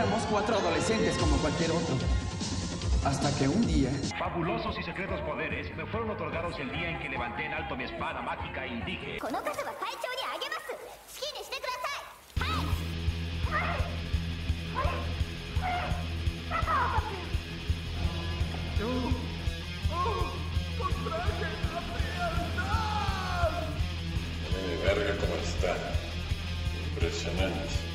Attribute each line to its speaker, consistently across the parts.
Speaker 1: éramos cuatro adolescentes como cualquier otro. Hasta que un día...
Speaker 2: Fabulosos y secretos poderes me fueron otorgados el día en que levanté en alto mi espada mágica y dije...
Speaker 3: verga como está. Impresionante.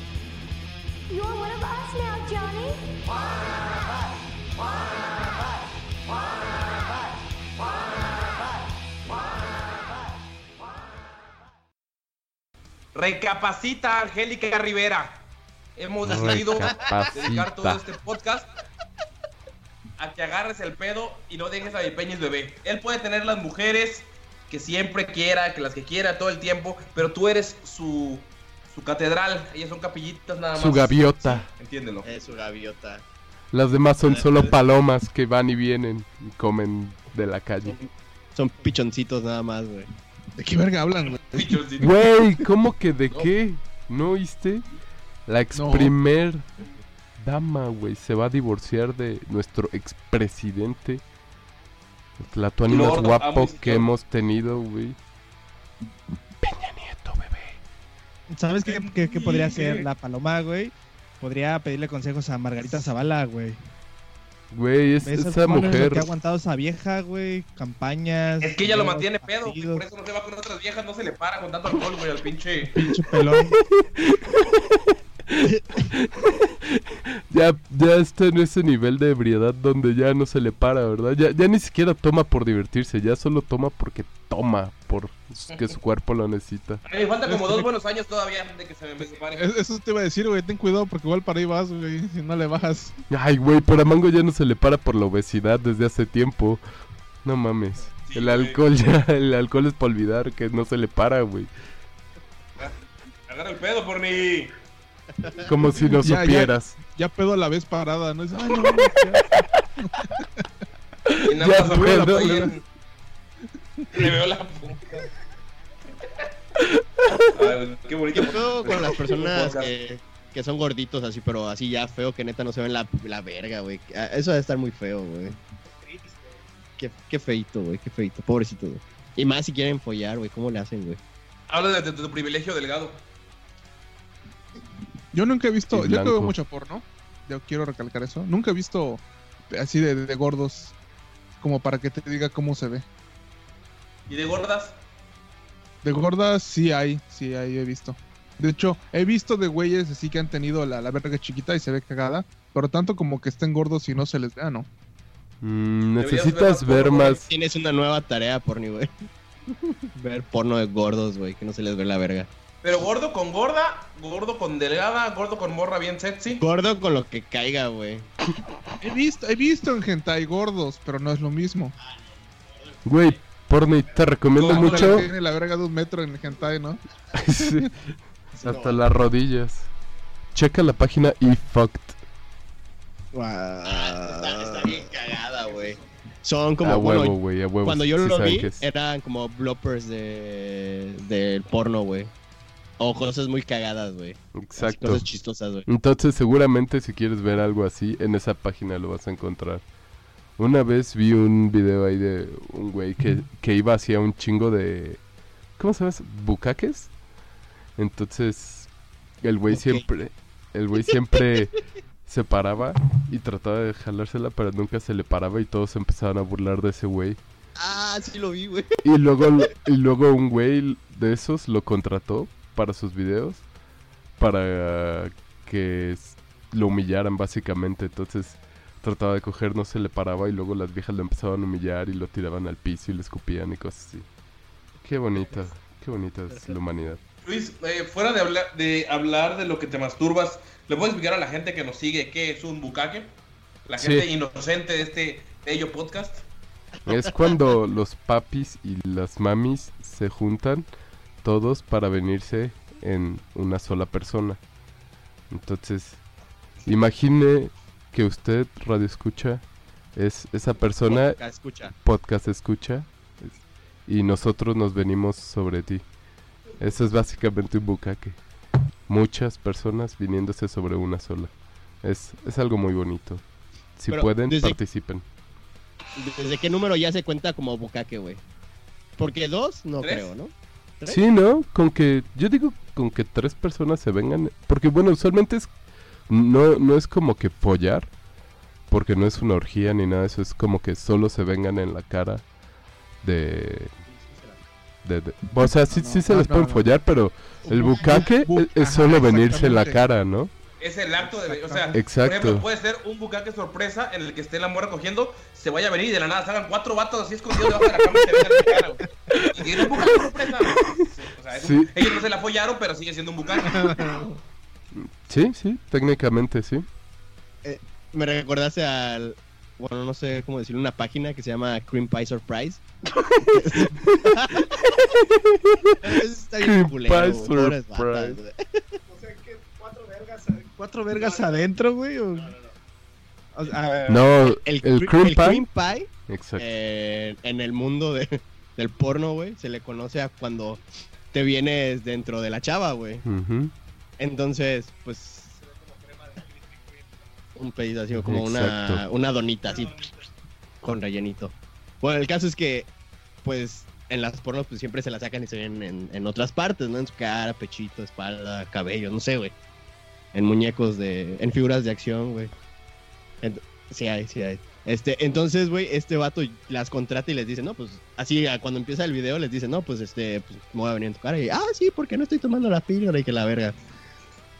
Speaker 4: Recapacita, Angélica Rivera. Hemos decidido dedicar todo este podcast a que agarres el pedo y no dejes a Vipeñez bebé. Él puede tener las mujeres que siempre quiera, que las que quiera todo el tiempo, pero tú eres su su catedral. Ellas son capillitas nada más.
Speaker 5: Su gaviota.
Speaker 4: Sí, entiéndelo.
Speaker 6: Es su gaviota.
Speaker 5: Las demás son solo palomas que van y vienen y comen de la calle.
Speaker 6: Son pichoncitos nada más, güey.
Speaker 7: ¿De qué verga hablan, güey?
Speaker 5: Güey, ¿cómo que de qué? ¿No oíste? La ex
Speaker 7: No.
Speaker 5: primer dama, güey, se va a divorciar de nuestro expresidente. El Tlatuani más guapo que hemos tenido, güey. Peña.
Speaker 7: ¿Sabes qué, qué- qué podría hacer la paloma, güey? Podría pedirle consejos a Margarita Zavala, güey.
Speaker 5: Güey, es,
Speaker 7: ¿Ves
Speaker 5: esa
Speaker 7: cómo es lo
Speaker 5: mujer.
Speaker 7: que ha aguantado esa vieja, güey? Campañas.
Speaker 4: Es que ella lo mantiene pedo, güey, por eso no se va con otras viejas, no se le para con tanto alcohol, güey, al pinche.
Speaker 7: Pinche pelón.
Speaker 5: Ya, ya está en ese nivel de ebriedad donde ya no se le para, ¿verdad? Ya, ya ni siquiera toma por divertirse, ya solo toma porque toma, por que su cuerpo lo necesita.
Speaker 4: Mí me falta como dos buenos años todavía de que se me separe.
Speaker 7: Es- Eso te iba a decir, güey. Ten cuidado porque igual para ahí vas, güey. Si no le bajas.
Speaker 5: Ay, güey, pero a Mango ya no se le para por la obesidad desde hace tiempo. No mames.
Speaker 4: Sí,
Speaker 5: el
Speaker 4: güey.
Speaker 5: alcohol ya, el alcohol es para olvidar que no se le para, güey.
Speaker 4: Agarra el pedo, porni.
Speaker 5: Como si
Speaker 7: Ya, ya.
Speaker 5: supieras.
Speaker 7: Ya pedo a la vez parada, ¿no? Dices, Ay, no.
Speaker 4: Y nada
Speaker 5: Ya,
Speaker 4: más la
Speaker 5: pedo, ¿no?
Speaker 4: en- Le veo la punta. Ay, qué bonito.
Speaker 6: Yo feo con las personas que, que son gorditos así, pero así ya feo que neta no se ven la, la verga, güey. Ah, Eso debe estar muy feo, güey. Qué, qué feito, güey, qué feito. Pobrecito, güey. Y más si quieren follar, güey, ¿cómo le hacen, güey?
Speaker 4: Habla de, de tu privilegio delgado.
Speaker 7: Yo nunca he visto. Yo que veo mucho porno. Yo quiero recalcar eso. Nunca he visto así de, de gordos. Como para que te diga cómo se ve.
Speaker 4: ¿Y de gordas?
Speaker 7: De gordas sí hay, sí hay, he visto. De hecho, he visto de güeyes así que han tenido la, la verga chiquita y se ve cagada. Pero tanto como que estén gordos y no se les vea, ¿no?
Speaker 5: Mm, necesitas
Speaker 4: ver
Speaker 5: ver
Speaker 4: más porno,
Speaker 5: más.
Speaker 6: Tienes una nueva tarea, porni, güey. Ver porno de gordos, güey, que no se les ve la verga.
Speaker 4: Pero gordo con gorda, gordo con delgada, gordo con morra bien sexy.
Speaker 6: Gordo con lo que caiga, güey.
Speaker 7: He visto, he visto en hentai gordos, pero no es lo mismo.
Speaker 5: Güey, porni, te recomiendo mucho.
Speaker 7: Tiene la verga de un metro en el hentai, ¿no?
Speaker 5: Sí, Hasta las rodillas. Checa la página eFucked.
Speaker 6: Está, está bien cagada, güey. Son como,
Speaker 5: A
Speaker 6: bueno,
Speaker 5: huevo, güey, a huevo.
Speaker 6: cuando yo
Speaker 5: sí
Speaker 6: lo
Speaker 5: saben
Speaker 6: vi,
Speaker 5: que es.
Speaker 6: eran como bloopers de del porno, güey. O cosas muy cagadas, güey.
Speaker 5: Exacto.
Speaker 6: Cosas chistosas, güey.
Speaker 5: Entonces, seguramente si quieres ver algo así, en esa página lo vas a encontrar. Una vez vi un video ahí de un güey que, que iba hacia un chingo de... ¿Cómo se llama? ¿Bucaques? Entonces, el güey siempre... El güey siempre se paraba y trataba de jalársela, pero nunca se le paraba y todos empezaban a burlar de ese güey.
Speaker 6: Ah, sí lo vi, güey.
Speaker 5: Y luego, y luego un güey de esos lo contrató para sus videos para que lo humillaran básicamente. Entonces trataba de coger, no se le paraba y luego las viejas lo empezaban a humillar y lo tiraban al piso y le escupían y cosas así. Qué bonita, qué bonita es la humanidad.
Speaker 4: Luis, eh, fuera de hablar, de hablar de lo que te masturbas, ¿le puedes explicar a la gente que nos sigue qué es un bucaque? La
Speaker 5: Sí.
Speaker 4: gente inocente de este bello podcast.
Speaker 5: Es cuando los papis y las mamis se juntan todos para venirse en una sola persona. Entonces, imagine que usted, radio escucha, es esa persona,
Speaker 6: Acá, escucha.
Speaker 5: podcast escucha, es- y nosotros nos venimos sobre ti. Eso es básicamente un bucaque. Muchas personas viniéndose sobre una sola. Es, es algo muy bonito. Si
Speaker 6: Pero
Speaker 5: pueden,
Speaker 6: desde-
Speaker 5: participen.
Speaker 6: ¿Desde qué número ya se cuenta como bucaque, güey? Porque dos, no
Speaker 4: ¿Tres?
Speaker 6: creo, ¿no? ¿Tres?
Speaker 5: Sí, ¿no? Con que, yo digo, con que tres personas se vengan. Porque bueno, usualmente es, no, no es como que follar. Porque no es una orgía ni nada de eso. Es como que solo se vengan en la cara de... de- de- o sea, sí,
Speaker 7: No,
Speaker 5: sí se
Speaker 7: no,
Speaker 5: les
Speaker 7: no,
Speaker 5: pueden
Speaker 7: no.
Speaker 5: follar, pero el
Speaker 7: Bu-
Speaker 5: bucaque
Speaker 7: bu-
Speaker 5: es, solo venirse en la cara, ¿no?
Speaker 4: Es el acto de. O sea,
Speaker 5: Exacto.
Speaker 4: por ejemplo, puede ser un bucaque sorpresa en el que esté la morra cogiendo, se vaya a venir y de la nada salgan cuatro vatos así escondidos debajo de la cama y te vengan en la cara, güey. Y tiene un bucaque sorpresa. Sí, O sea, un-
Speaker 5: Sí.
Speaker 4: ellos no se la follaron, pero sigue siendo un bucaque.
Speaker 5: Sí, sí, técnicamente sí.
Speaker 6: Me recordaste al. Bueno, no sé cómo decirlo, una página que se llama Cream Pie Surprise. Eso está bien
Speaker 5: Cream Pie Surprise.
Speaker 8: Cuatro vergas adentro, güey. O... o sea, a ver,
Speaker 5: No,
Speaker 6: El,
Speaker 5: el,
Speaker 6: cre-
Speaker 5: cream
Speaker 6: el
Speaker 5: pie.
Speaker 6: cream pie
Speaker 5: Exacto.
Speaker 6: eh, en el mundo de- del porno, güey, se le conoce a cuando te vienes dentro de la chava, güey. Entonces, pues. Un pedito así, como una, una donita así, con rellenito. Bueno, el caso es que, pues, en las pornos, pues siempre se la sacan y se ven en, en otras partes, ¿no? En su cara, pechito, espalda, cabello, no sé, güey. En muñecos de. En figuras de acción, güey. Sí hay, sí hay. Este, entonces, güey, este vato las contrata y les dice, no, pues, así, cuando empieza el video, les dice, no, pues, este, pues, me voy a venir en tu cara. Y, ah, sí, porque no estoy tomando la píldora y que la verga.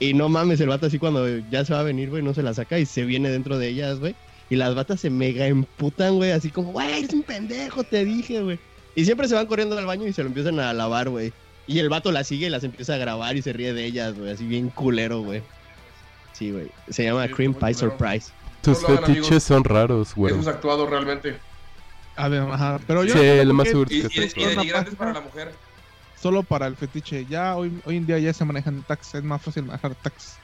Speaker 6: Y no mames, el vato así cuando ya se va a venir, güey, no se la saca y se viene dentro de ellas, güey. Y las batas se mega emputan, güey, así como, güey, eres un pendejo, te dije, güey. Y siempre se van corriendo al baño y se lo empiezan a lavar, güey. Y el vato las sigue y las empieza a grabar y se ríe de ellas, güey, así bien culero, güey. Sí, güey. Se llama
Speaker 4: Sí,
Speaker 6: Cream Pie. Surprise.
Speaker 5: Tus
Speaker 4: No lo hagan,
Speaker 5: fetiches son raros, güey.
Speaker 4: Eso es actuado realmente.
Speaker 7: A ver, ajá. Pero yo
Speaker 5: Sí,
Speaker 7: no por
Speaker 5: más seguro
Speaker 4: Y,
Speaker 5: es que
Speaker 4: y,
Speaker 5: es
Speaker 4: y para la mujer.
Speaker 7: Solo para el fetiche. Ya hoy, hoy en día ya se manejan tags. Es más fácil manejar tags.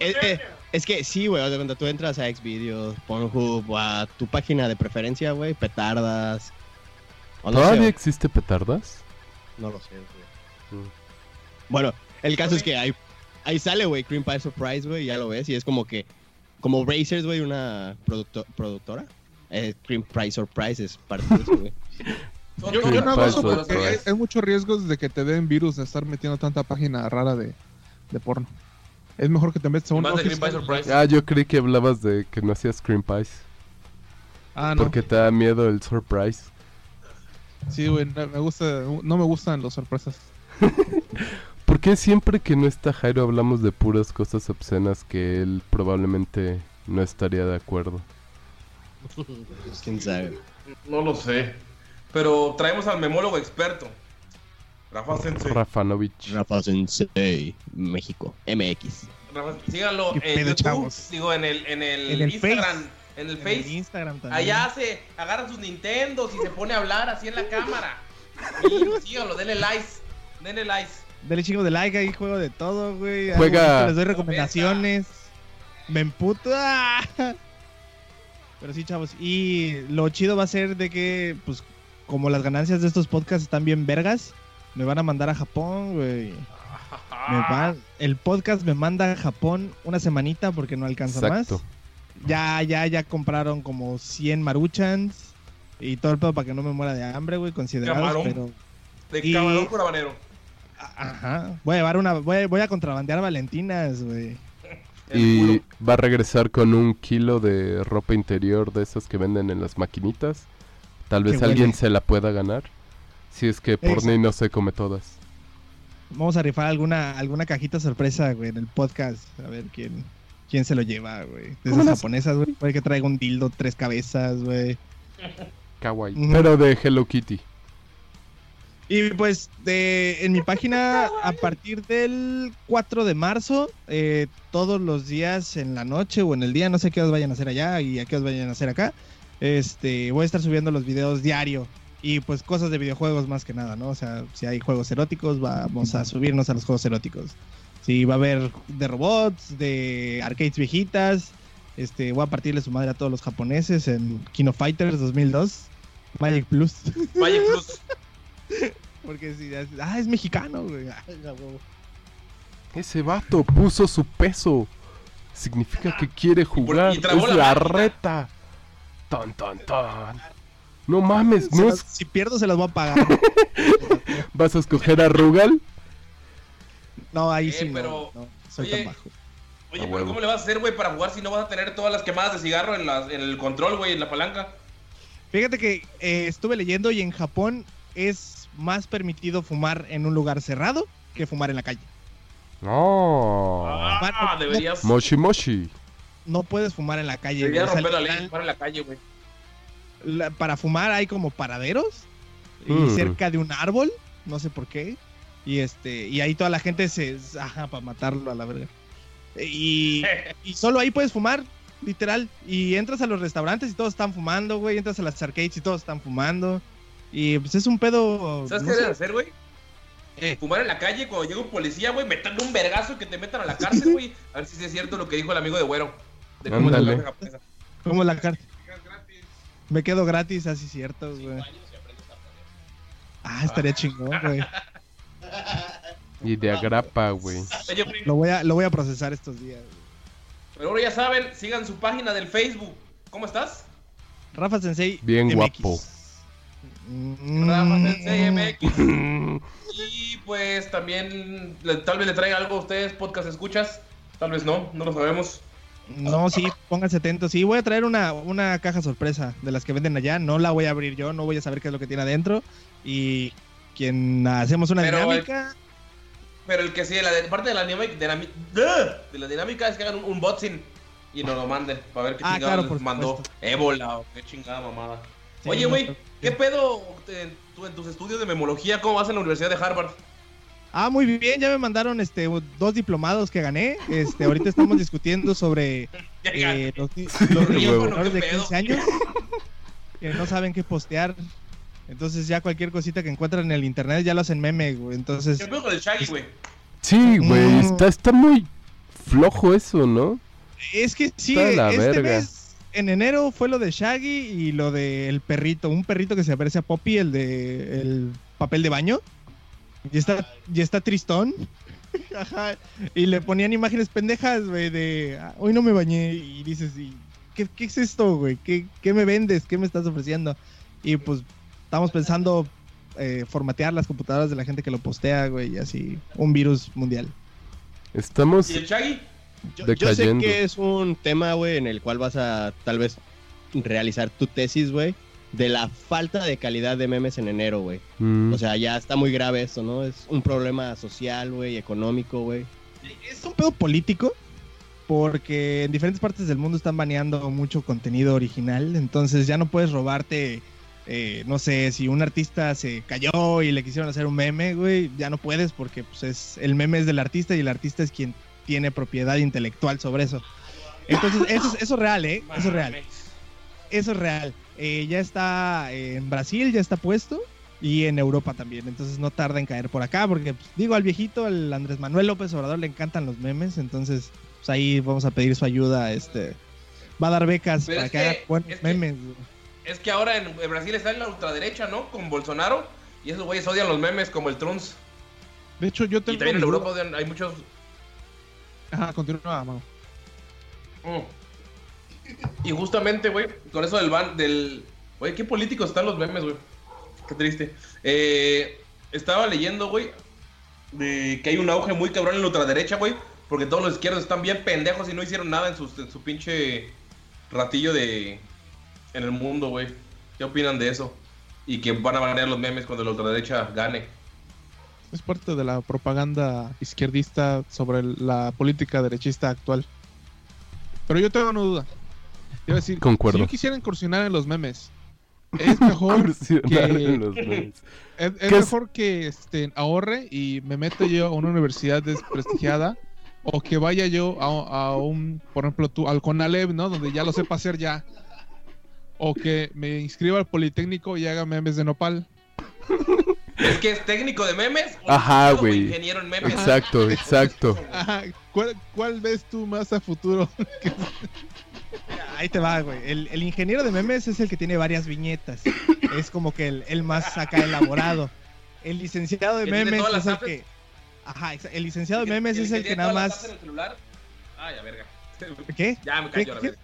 Speaker 6: Eh, eh, es que sí, güey, o sea, cuando tú entras a Xvideos, Pornhub, o a tu página de preferencia, güey, petardas. No
Speaker 5: ¿Todavía
Speaker 6: sé,
Speaker 5: existe petardas?
Speaker 6: No lo sé, güey.
Speaker 5: Mm.
Speaker 6: Bueno, el caso es que ahí, ahí sale, güey, Cream Pie Surprise, güey, ya lo ves, y es como que, como Racers, güey, una producto- productora. Eh, Cream Pie Surprise es parte de eso, güey.
Speaker 7: Yo, yo no hago eso porque hay, muchos riesgos de que te den virus de estar metiendo tanta página rara de, de porno. Es mejor que te metas a
Speaker 4: Y
Speaker 7: un
Speaker 4: más de Cream Pie
Speaker 7: oficial.
Speaker 4: Surprise.
Speaker 5: Ah, yo creí que hablabas de que no hacías cream pies.
Speaker 7: Ah, no.
Speaker 5: Porque te da miedo el surprise.
Speaker 7: Sí, güey, no me gusta, no me gustan las sorpresas.
Speaker 5: ¿Por qué siempre que no está Jairo hablamos de puras cosas obscenas que él probablemente no estaría de acuerdo?
Speaker 6: Pues, quién sabe.
Speaker 4: No lo sé. Pero traemos al memólogo experto. Rafa Sensei.
Speaker 5: Rafanovich.
Speaker 6: Rafa Sensei, México, MX.
Speaker 4: Rafa, síganlo
Speaker 8: ¿Qué
Speaker 4: en
Speaker 8: pedo,
Speaker 4: YouTube,
Speaker 8: chavos?
Speaker 4: digo en el, en el,
Speaker 8: En el
Speaker 4: Instagram,
Speaker 8: Face.
Speaker 4: en el
Speaker 8: En
Speaker 4: Face.
Speaker 8: el Instagram también.
Speaker 4: Allá se agarra sus Nintendos y se pone a hablar así en la cámara. Pues síganlo, denle likes. Denle likes.
Speaker 8: Dale chingo de like ahí, juego de todo, güey.
Speaker 5: Juega-
Speaker 8: Les doy recomendaciones. Me emputo. ¡ah! Pero sí, chavos. Y lo chido va a ser de que, pues, como las ganancias de estos podcasts están bien vergas, me van a mandar a Japón, güey. Me el podcast me manda a Japón una semanita porque no alcanza
Speaker 5: Exacto.
Speaker 8: más. Ya, ya, ya compraron como 100 maruchans y todo el pedo para que no me muera de hambre, güey, considerados,
Speaker 4: Camarón.
Speaker 8: pero...
Speaker 4: De
Speaker 8: Y-
Speaker 4: camarón con habanero.
Speaker 8: Ajá. Voy a llevar una. Voy, voy a contrabandear Valentinas, güey.
Speaker 5: Y va a regresar con un kilo de ropa interior de esas que venden en las maquinitas. Tal vez
Speaker 8: Qué
Speaker 5: alguien
Speaker 8: huele.
Speaker 5: se la pueda ganar. Si es que Porni no se come todas.
Speaker 8: Vamos a rifar alguna, alguna cajita sorpresa, güey, en el podcast. A ver quién, quién se lo lleva, güey. De esas japonesas, güey. Puede que traiga un dildo, tres cabezas, güey.
Speaker 5: Kawaii. Pero de Hello Kitty.
Speaker 8: Y pues de, en mi página, a partir del 4 de marzo, eh, todos los días en la noche o en el día, no sé qué os vayan a hacer allá y a qué os vayan a hacer acá, este, voy a estar subiendo los videos diario. Y pues cosas de videojuegos más que nada, ¿no? O sea, si hay juegos eróticos, vamos a subirnos a los juegos eróticos. Si va a haber de robots, de arcades viejitas, este, voy a partirle su madre a todos los japoneses en Kino Fighters 2002, Magic Plus.
Speaker 4: Magic Plus.
Speaker 8: Porque si, ah, es mexicano, güey.
Speaker 5: Ese vato puso su peso. significa que quiere jugar.
Speaker 4: y
Speaker 5: Es
Speaker 4: la
Speaker 5: la reta. Tan, tan, tan. No mames, ¿no?
Speaker 8: las- si pierdo, se las voy a pagar.
Speaker 5: ¿Vas a escoger a Rugal?
Speaker 8: No, ahí
Speaker 4: Eh,
Speaker 8: sí
Speaker 4: pero-
Speaker 8: no, soy
Speaker 4: oye,
Speaker 8: tan bajo.
Speaker 4: Oye, pero. ¿cómo le vas a hacer, güey, para jugar si no vas a tener todas las quemadas de cigarro en, las- en el control, güey, en la palanca?
Speaker 8: Fíjate que eh, estuve leyendo y en Japón es más permitido fumar en un lugar cerrado que fumar en la calle.
Speaker 5: No.
Speaker 4: Ah,
Speaker 8: no-
Speaker 4: deberías,
Speaker 5: Moshi Moshi.
Speaker 8: No puedes fumar en la calle.
Speaker 4: deberías romper la ley, fumar en la calle, güey.
Speaker 8: la- para fumar hay como paraderos y
Speaker 5: Mm.
Speaker 8: cerca de un árbol, no sé por qué. Y este y ahí toda la gente se ajá para matarlo a la verga. Y, y solo ahí puedes fumar, literal. Y entras a los restaurantes y todos están fumando, güey. Entras a las arcades y todos están fumando. Y pues es un pedo.
Speaker 4: ¿Sabes
Speaker 8: no
Speaker 4: qué
Speaker 8: sé.
Speaker 4: debes hacer, güey?
Speaker 8: Eh.
Speaker 4: Fumar en la calle cuando llega un policía, güey, meterle un vergazo y que te metan a la cárcel, güey. A ver si sí es cierto lo que dijo el amigo de Güero. De cómo es la japonesa.
Speaker 8: Como la carta. Me quedo gratis, así cierto, güey. Ah, estaría chingón, güey.
Speaker 5: Y de agrapa, güey.
Speaker 8: Lo voy a, lo voy a procesar estos días. güey.
Speaker 4: pero ahora ya saben, sigan su página del Facebook. ¿Cómo estás?
Speaker 8: Rafa Sensei.
Speaker 5: Bien
Speaker 8: MX.
Speaker 5: guapo.
Speaker 8: Mm.
Speaker 4: Rafa Sensei MX. Y pues también, le- tal vez le traiga algo a ustedes, podcast escuchas. Tal vez no, no lo sabemos.
Speaker 8: No, sí, pónganse atentos. Sí, voy a traer una, una caja sorpresa de las que venden allá. No la voy a abrir yo, no voy a saber qué es lo que tiene adentro. Y quien hacemos una
Speaker 4: Pero,
Speaker 8: dinámica.
Speaker 4: Pero el que sí, la de- parte de la dinámica, de la, dinámica es que hagan un unboxing y nos lo manden para ver qué
Speaker 8: Ah,
Speaker 4: chingada
Speaker 8: claro,
Speaker 4: les mandó.
Speaker 8: supuesto.
Speaker 4: Ébola o qué chingada mamada.
Speaker 8: Sí,
Speaker 4: Oye, güey, ¿qué pedo en, tu- en tus estudios de memología? ¿Cómo vas en la Universidad de Harvard?
Speaker 8: Ah, muy bien, ya me mandaron este dos diplomados que gané. Este, ahorita estamos discutiendo sobre eh, los, los niños menores de
Speaker 4: ¿Qué pedo?
Speaker 8: 15 años que no saben qué postear. Entonces ya cualquier cosita que encuentran en el internet ya lo hacen meme, güey. Entonces,
Speaker 4: ¿Qué con el Shaggy, güey?
Speaker 5: Sí, güey.
Speaker 8: Mm.
Speaker 5: Está, está muy flojo eso, ¿no?
Speaker 8: es que sí,
Speaker 5: Está de la
Speaker 8: este
Speaker 5: verga.
Speaker 8: mes, en enero fue lo de Shaggy y lo del perrito, un perrito que se parece a Poppy, el de el papel de baño. Y está, y está tristón. Ajá. Y le ponían imágenes pendejas, güey, de "Ah, hoy no me bañé. Y dices, ¿y qué, qué es esto, güey? ¿Qué, ¿Qué me vendes? ¿Qué me estás ofreciendo? Y pues estamos pensando eh, formatear las computadoras de la gente que lo postea, güey, y así, un virus mundial.
Speaker 5: Estamos.
Speaker 4: ¿Y el Shaggy?
Speaker 6: Yo, yo sé que es un tema, güey, en el cual vas a tal vez realizar tu tesis, güey, de la falta de calidad de memes en enero, güey.
Speaker 5: Mm,
Speaker 6: O sea, ya está muy grave esto, ¿no? Es un problema social, güey, económico, güey.
Speaker 8: Es un pedo político porque en diferentes partes del mundo están baneando mucho contenido original, entonces ya no puedes robarte, eh, no sé, si un artista se cayó y le quisieron hacer un meme, güey, ya no puedes porque pues, es, el meme es del artista y el artista es quien tiene propiedad intelectual sobre eso. Entonces, eso, es- eso es real, ¿eh? Eso es real. Eso es real. Eh, ya está en Brasil, ya está puesto. Y en Europa también. Entonces no tarda en caer por acá. Porque, pues, digo, al viejito, al Andrés Manuel López Obrador, le encantan los memes. Entonces, pues ahí vamos a pedir su ayuda. Este va a dar becas
Speaker 4: Pero
Speaker 8: para
Speaker 4: es
Speaker 8: que,
Speaker 4: que-
Speaker 8: haga buenos
Speaker 4: es que-
Speaker 8: memes. güey.
Speaker 4: Es que ahora en, Brasil está en la ultraderecha, ¿no? Con Bolsonaro. Y esos güeyes odian los memes como el Trunks.
Speaker 7: De hecho, yo
Speaker 4: Y
Speaker 7: tengo.
Speaker 4: también en Europa odian, hay muchos...
Speaker 7: Ajá, continúa, mano.
Speaker 4: Mm. Y justamente, güey, con eso del ban, del... Güey, qué políticos están los memes, güey. Qué triste. Eh, estaba leyendo, güey, de que hay un auge muy cabrón en la ultraderecha, güey. Porque todos los izquierdos están bien pendejos y no hicieron nada en, sus- en su pinche ratillo de... En el mundo, güey. ¿Qué opinan de eso? Y que van a banear los memes cuando la ultraderecha gane.
Speaker 7: Es parte de la propaganda izquierdista sobre la política derechista actual. Pero yo tengo una duda. Decir,
Speaker 5: Concuerdo.
Speaker 7: si yo quisiera incursionar en los memes, es mejor que-
Speaker 5: en los memes.
Speaker 7: Es, es
Speaker 5: ¿Qué es?
Speaker 7: mejor que este, ahorre y me meta yo a una universidad desprestigiada o que vaya yo a, a un, por ejemplo, tú, al CONALEP, ¿no? Donde ya lo sepa hacer ya. O que me inscriba al Politécnico y haga memes de nopal.
Speaker 4: ¿Es que es técnico de memes? o
Speaker 5: Ajá, güey.
Speaker 4: ingeniero en memes?
Speaker 5: Exacto, exacto.
Speaker 7: Ajá, ¿Cuál, cuál ves tú más a futuro?
Speaker 8: Ahí te va, güey. El, el ingeniero de memes es el que tiene varias viñetas. Es como que el, el más acá elaborado. El licenciado de
Speaker 4: ¿Que tiene
Speaker 8: memes es el que. Ajá, el licenciado de
Speaker 4: ¿El
Speaker 8: memes es el que nada más.
Speaker 4: apps en el celular? Ay, a verga.
Speaker 8: ¿Qué?
Speaker 4: Ya me
Speaker 8: ¿Qué-
Speaker 4: callo, la verga.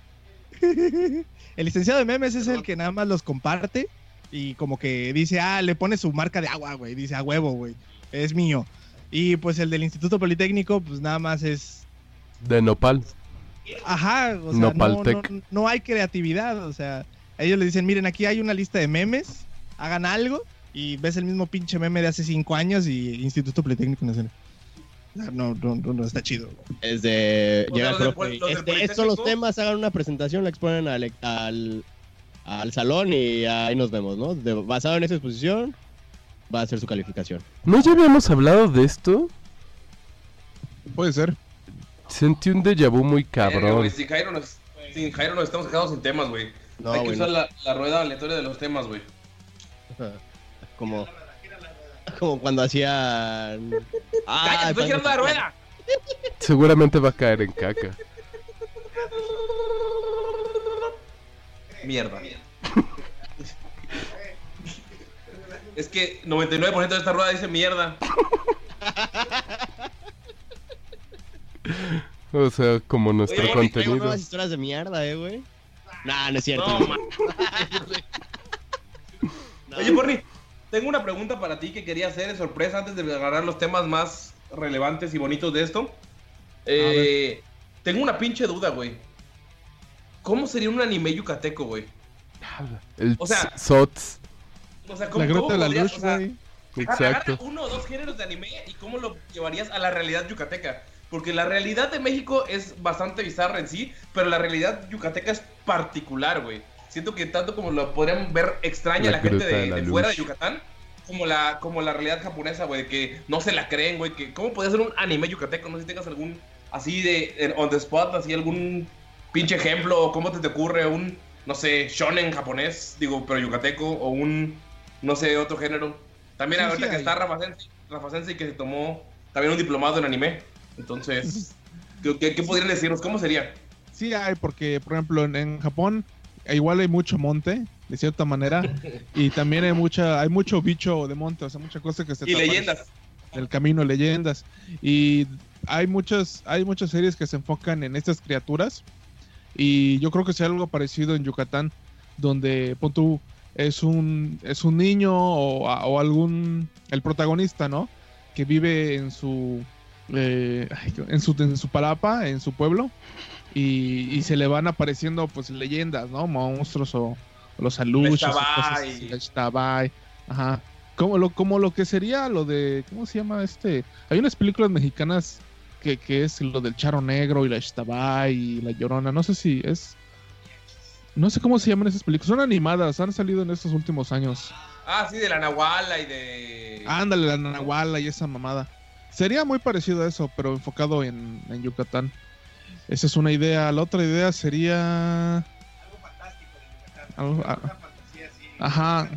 Speaker 8: El licenciado de memes es el que nada más los comparte y como que dice, ah, le pone su marca de agua, güey. Dice, a huevo, güey. Es mío. Y pues el del Instituto Politécnico, pues nada más es.
Speaker 5: De Nopal.
Speaker 8: Ajá, o sea, no,
Speaker 5: Nopaltec.
Speaker 8: no, no hay creatividad. O sea, ellos le dicen, miren, aquí hay una lista de memes, hagan algo. Y ves el mismo pinche meme de hace cinco años y Instituto Politécnico Nacional. No, no, no, no, no, está chido. güey.
Speaker 6: Es de.
Speaker 4: O
Speaker 6: llega
Speaker 4: sea,
Speaker 6: el profe este, estos son los temas, hagan una presentación, la exponen al, al, al salón y ahí nos vemos, ¿no? De- basado en esa exposición, va a ser su calificación.
Speaker 5: ¿No ya habíamos hablado de esto?
Speaker 7: Puede ser.
Speaker 5: Sentí un déjà vu muy
Speaker 4: Verga,
Speaker 5: cabrón.
Speaker 4: güey, Sin Jairo, nos, sin Jairo nos estamos quedando sin temas, güey.
Speaker 6: No,
Speaker 4: Hay que usar
Speaker 6: no.
Speaker 4: la, la rueda aleatoria de los temas, güey.
Speaker 6: Como. Como cuando hacían. Ah,
Speaker 4: ¡Cállate, estoy girando la rueda!
Speaker 5: Seguramente va a caer en caca.
Speaker 4: Mierda. Es que 99% de esta rueda dice mierda.
Speaker 5: O sea, como nuestro
Speaker 4: Oye,
Speaker 6: Tengo
Speaker 5: contenido.
Speaker 6: nuevas historias de mierda, eh, güey. Nah, no es cierto.
Speaker 4: No, man.
Speaker 6: No.
Speaker 4: Oye, Porni, tengo una pregunta para ti que quería hacer de sorpresa antes de agarrar los temas más relevantes y bonitos de esto. Eh, tengo una pinche duda, güey. ¿Cómo sería un anime yucateco, güey?
Speaker 5: El
Speaker 4: O sea,
Speaker 5: SOTS.
Speaker 4: O sea, ¿cómo,
Speaker 7: La grota
Speaker 4: cómo
Speaker 7: de la
Speaker 4: podrías,
Speaker 7: luz,
Speaker 4: o sea,
Speaker 7: güey.
Speaker 5: Exacto.
Speaker 4: Agarra uno o dos géneros de anime y cómo lo llevarías a la realidad yucateca. Porque la realidad de México es bastante bizarra en sí, pero la realidad yucateca es particular, güey. Siento que tanto como lo podrían ver extraña
Speaker 5: La
Speaker 4: la, gente de,
Speaker 5: de la
Speaker 4: de fuera de. Yucatán, como la, como la realidad japonesa, güey, que no se la creen, güey. Que, ¿Cómo podría ser un anime yucateco? No sé si tengas algún así de en- on the spot, así algún pinche ejemplo, cómo te, te ocurre un, no sé, shonen japonés, digo, pero yucateco, o un, no sé, otro género. También
Speaker 8: Sí,
Speaker 4: ahorita
Speaker 8: sí
Speaker 4: que
Speaker 8: hay.
Speaker 4: está Rafa Sensei, Rafa Sensei que se tomó también un diplomado en anime. Entonces, ¿qué, qué, qué podrían decirnos? ¿Cómo sería?
Speaker 7: Sí hay, porque por ejemplo en, en Japón eh, igual hay mucho monte, de cierta manera, y también hay mucha, hay mucho bicho de monte, o sea, mucha cosa que se
Speaker 4: Y leyendas.
Speaker 7: del camino, leyendas. Y hay muchas, hay muchas series que se enfocan en estas criaturas. Y yo creo que sea algo parecido en Yucatán, donde pon tú, es un, es un niño o, algún, el protagonista, ¿no? Que vive en su, eh, en su, en su palapa, en su pueblo, y, y se le van apareciendo pues leyendas, ¿no? Monstruos o, o los la Xtabay, ajá. Como lo, como lo que sería lo de, ¿cómo se llama este? Hay unas películas mexicanas que, que es lo del Charo Negro y la Xtabay y la Llorona, no sé si es... No sé cómo se llaman esas películas, son animadas, han salido en estos últimos años.
Speaker 4: Ah, sí, de la Nahuala y de.
Speaker 7: Ándale, la Nahuala y esa mamada. Sería muy parecido a eso, pero enfocado en, en Yucatán. Esa es una idea. La otra idea sería.
Speaker 8: Algo fantástico de Yucatán.
Speaker 7: Algo-
Speaker 8: Una
Speaker 7: ah,
Speaker 8: fantasía así.
Speaker 7: Ajá.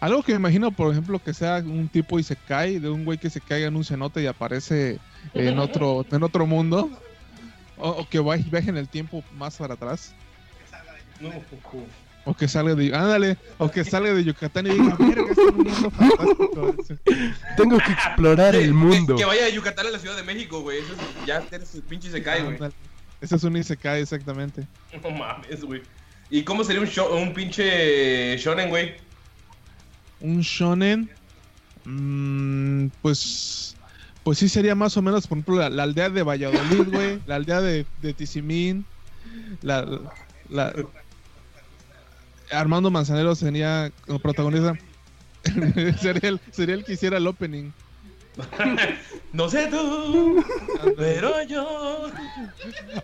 Speaker 7: Algo que me imagino, por ejemplo, que sea un tipo y se cae, de un güey que se caiga en un cenote y aparece en otro, en otro mundo. O, o que vaya- viaje en el tiempo más para atrás.
Speaker 4: No,
Speaker 7: O que salga de. Ándale. O que salga de Yucatán y diga, verga, es un mundo fantástico.
Speaker 5: Tengo que explorar el mundo.
Speaker 4: Que, que vaya a Yucatán a la Ciudad de México, güey. Eso es- ya eres el pinche se cae, güey.
Speaker 7: Ándale. Ese es un Isekai, exactamente.
Speaker 4: No mames, güey. ¿Y cómo sería un, sho- un pinche shonen, güey?
Speaker 7: Un shonen. mm, pues. Pues sí sería más o menos, por ejemplo, la, la aldea de Valladolid, güey. La aldea de, de Tizimín. La, la- Armando Manzanero sería como protagonista. sería, el, sería el que hiciera el opening.
Speaker 4: No sé tú, pero yo.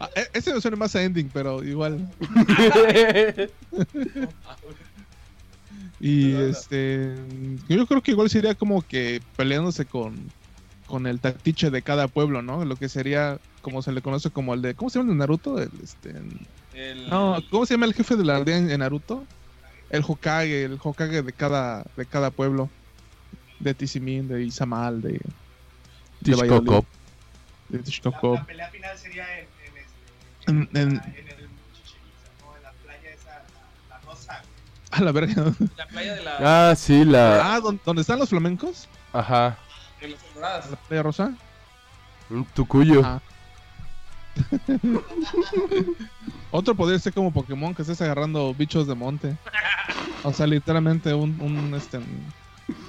Speaker 7: Ah, e- ese me suena más a ending, pero igual. Y este. Yo creo que igual sería como que peleándose con, con el tactiche de cada pueblo, ¿no? Lo que sería como se le conoce como el de. ¿Cómo se llama el de Naruto? El, este,
Speaker 4: El...
Speaker 7: no, ¿cómo se llama el jefe de la aldea en, Naruto? El Hokage, el Hokage de cada, de cada pueblo. De Tizimin, de Izamal, de. de
Speaker 5: Tishkokop.
Speaker 7: De
Speaker 8: La,
Speaker 7: Tishkokop.
Speaker 8: la pelea final sería en, en, este,
Speaker 7: En-
Speaker 8: en,
Speaker 7: A la verga.
Speaker 4: La playa de la.
Speaker 5: Ah, sí, la.
Speaker 7: Ah, ¿dó- ¿dónde están los flamencos?
Speaker 5: Ajá.
Speaker 4: En las coloradas.
Speaker 7: ¿La playa rosa?
Speaker 5: Un tucuyo.
Speaker 7: Ajá. Otro podría ser como Pokémon que estés agarrando bichos de monte. O sea, literalmente un, un, este,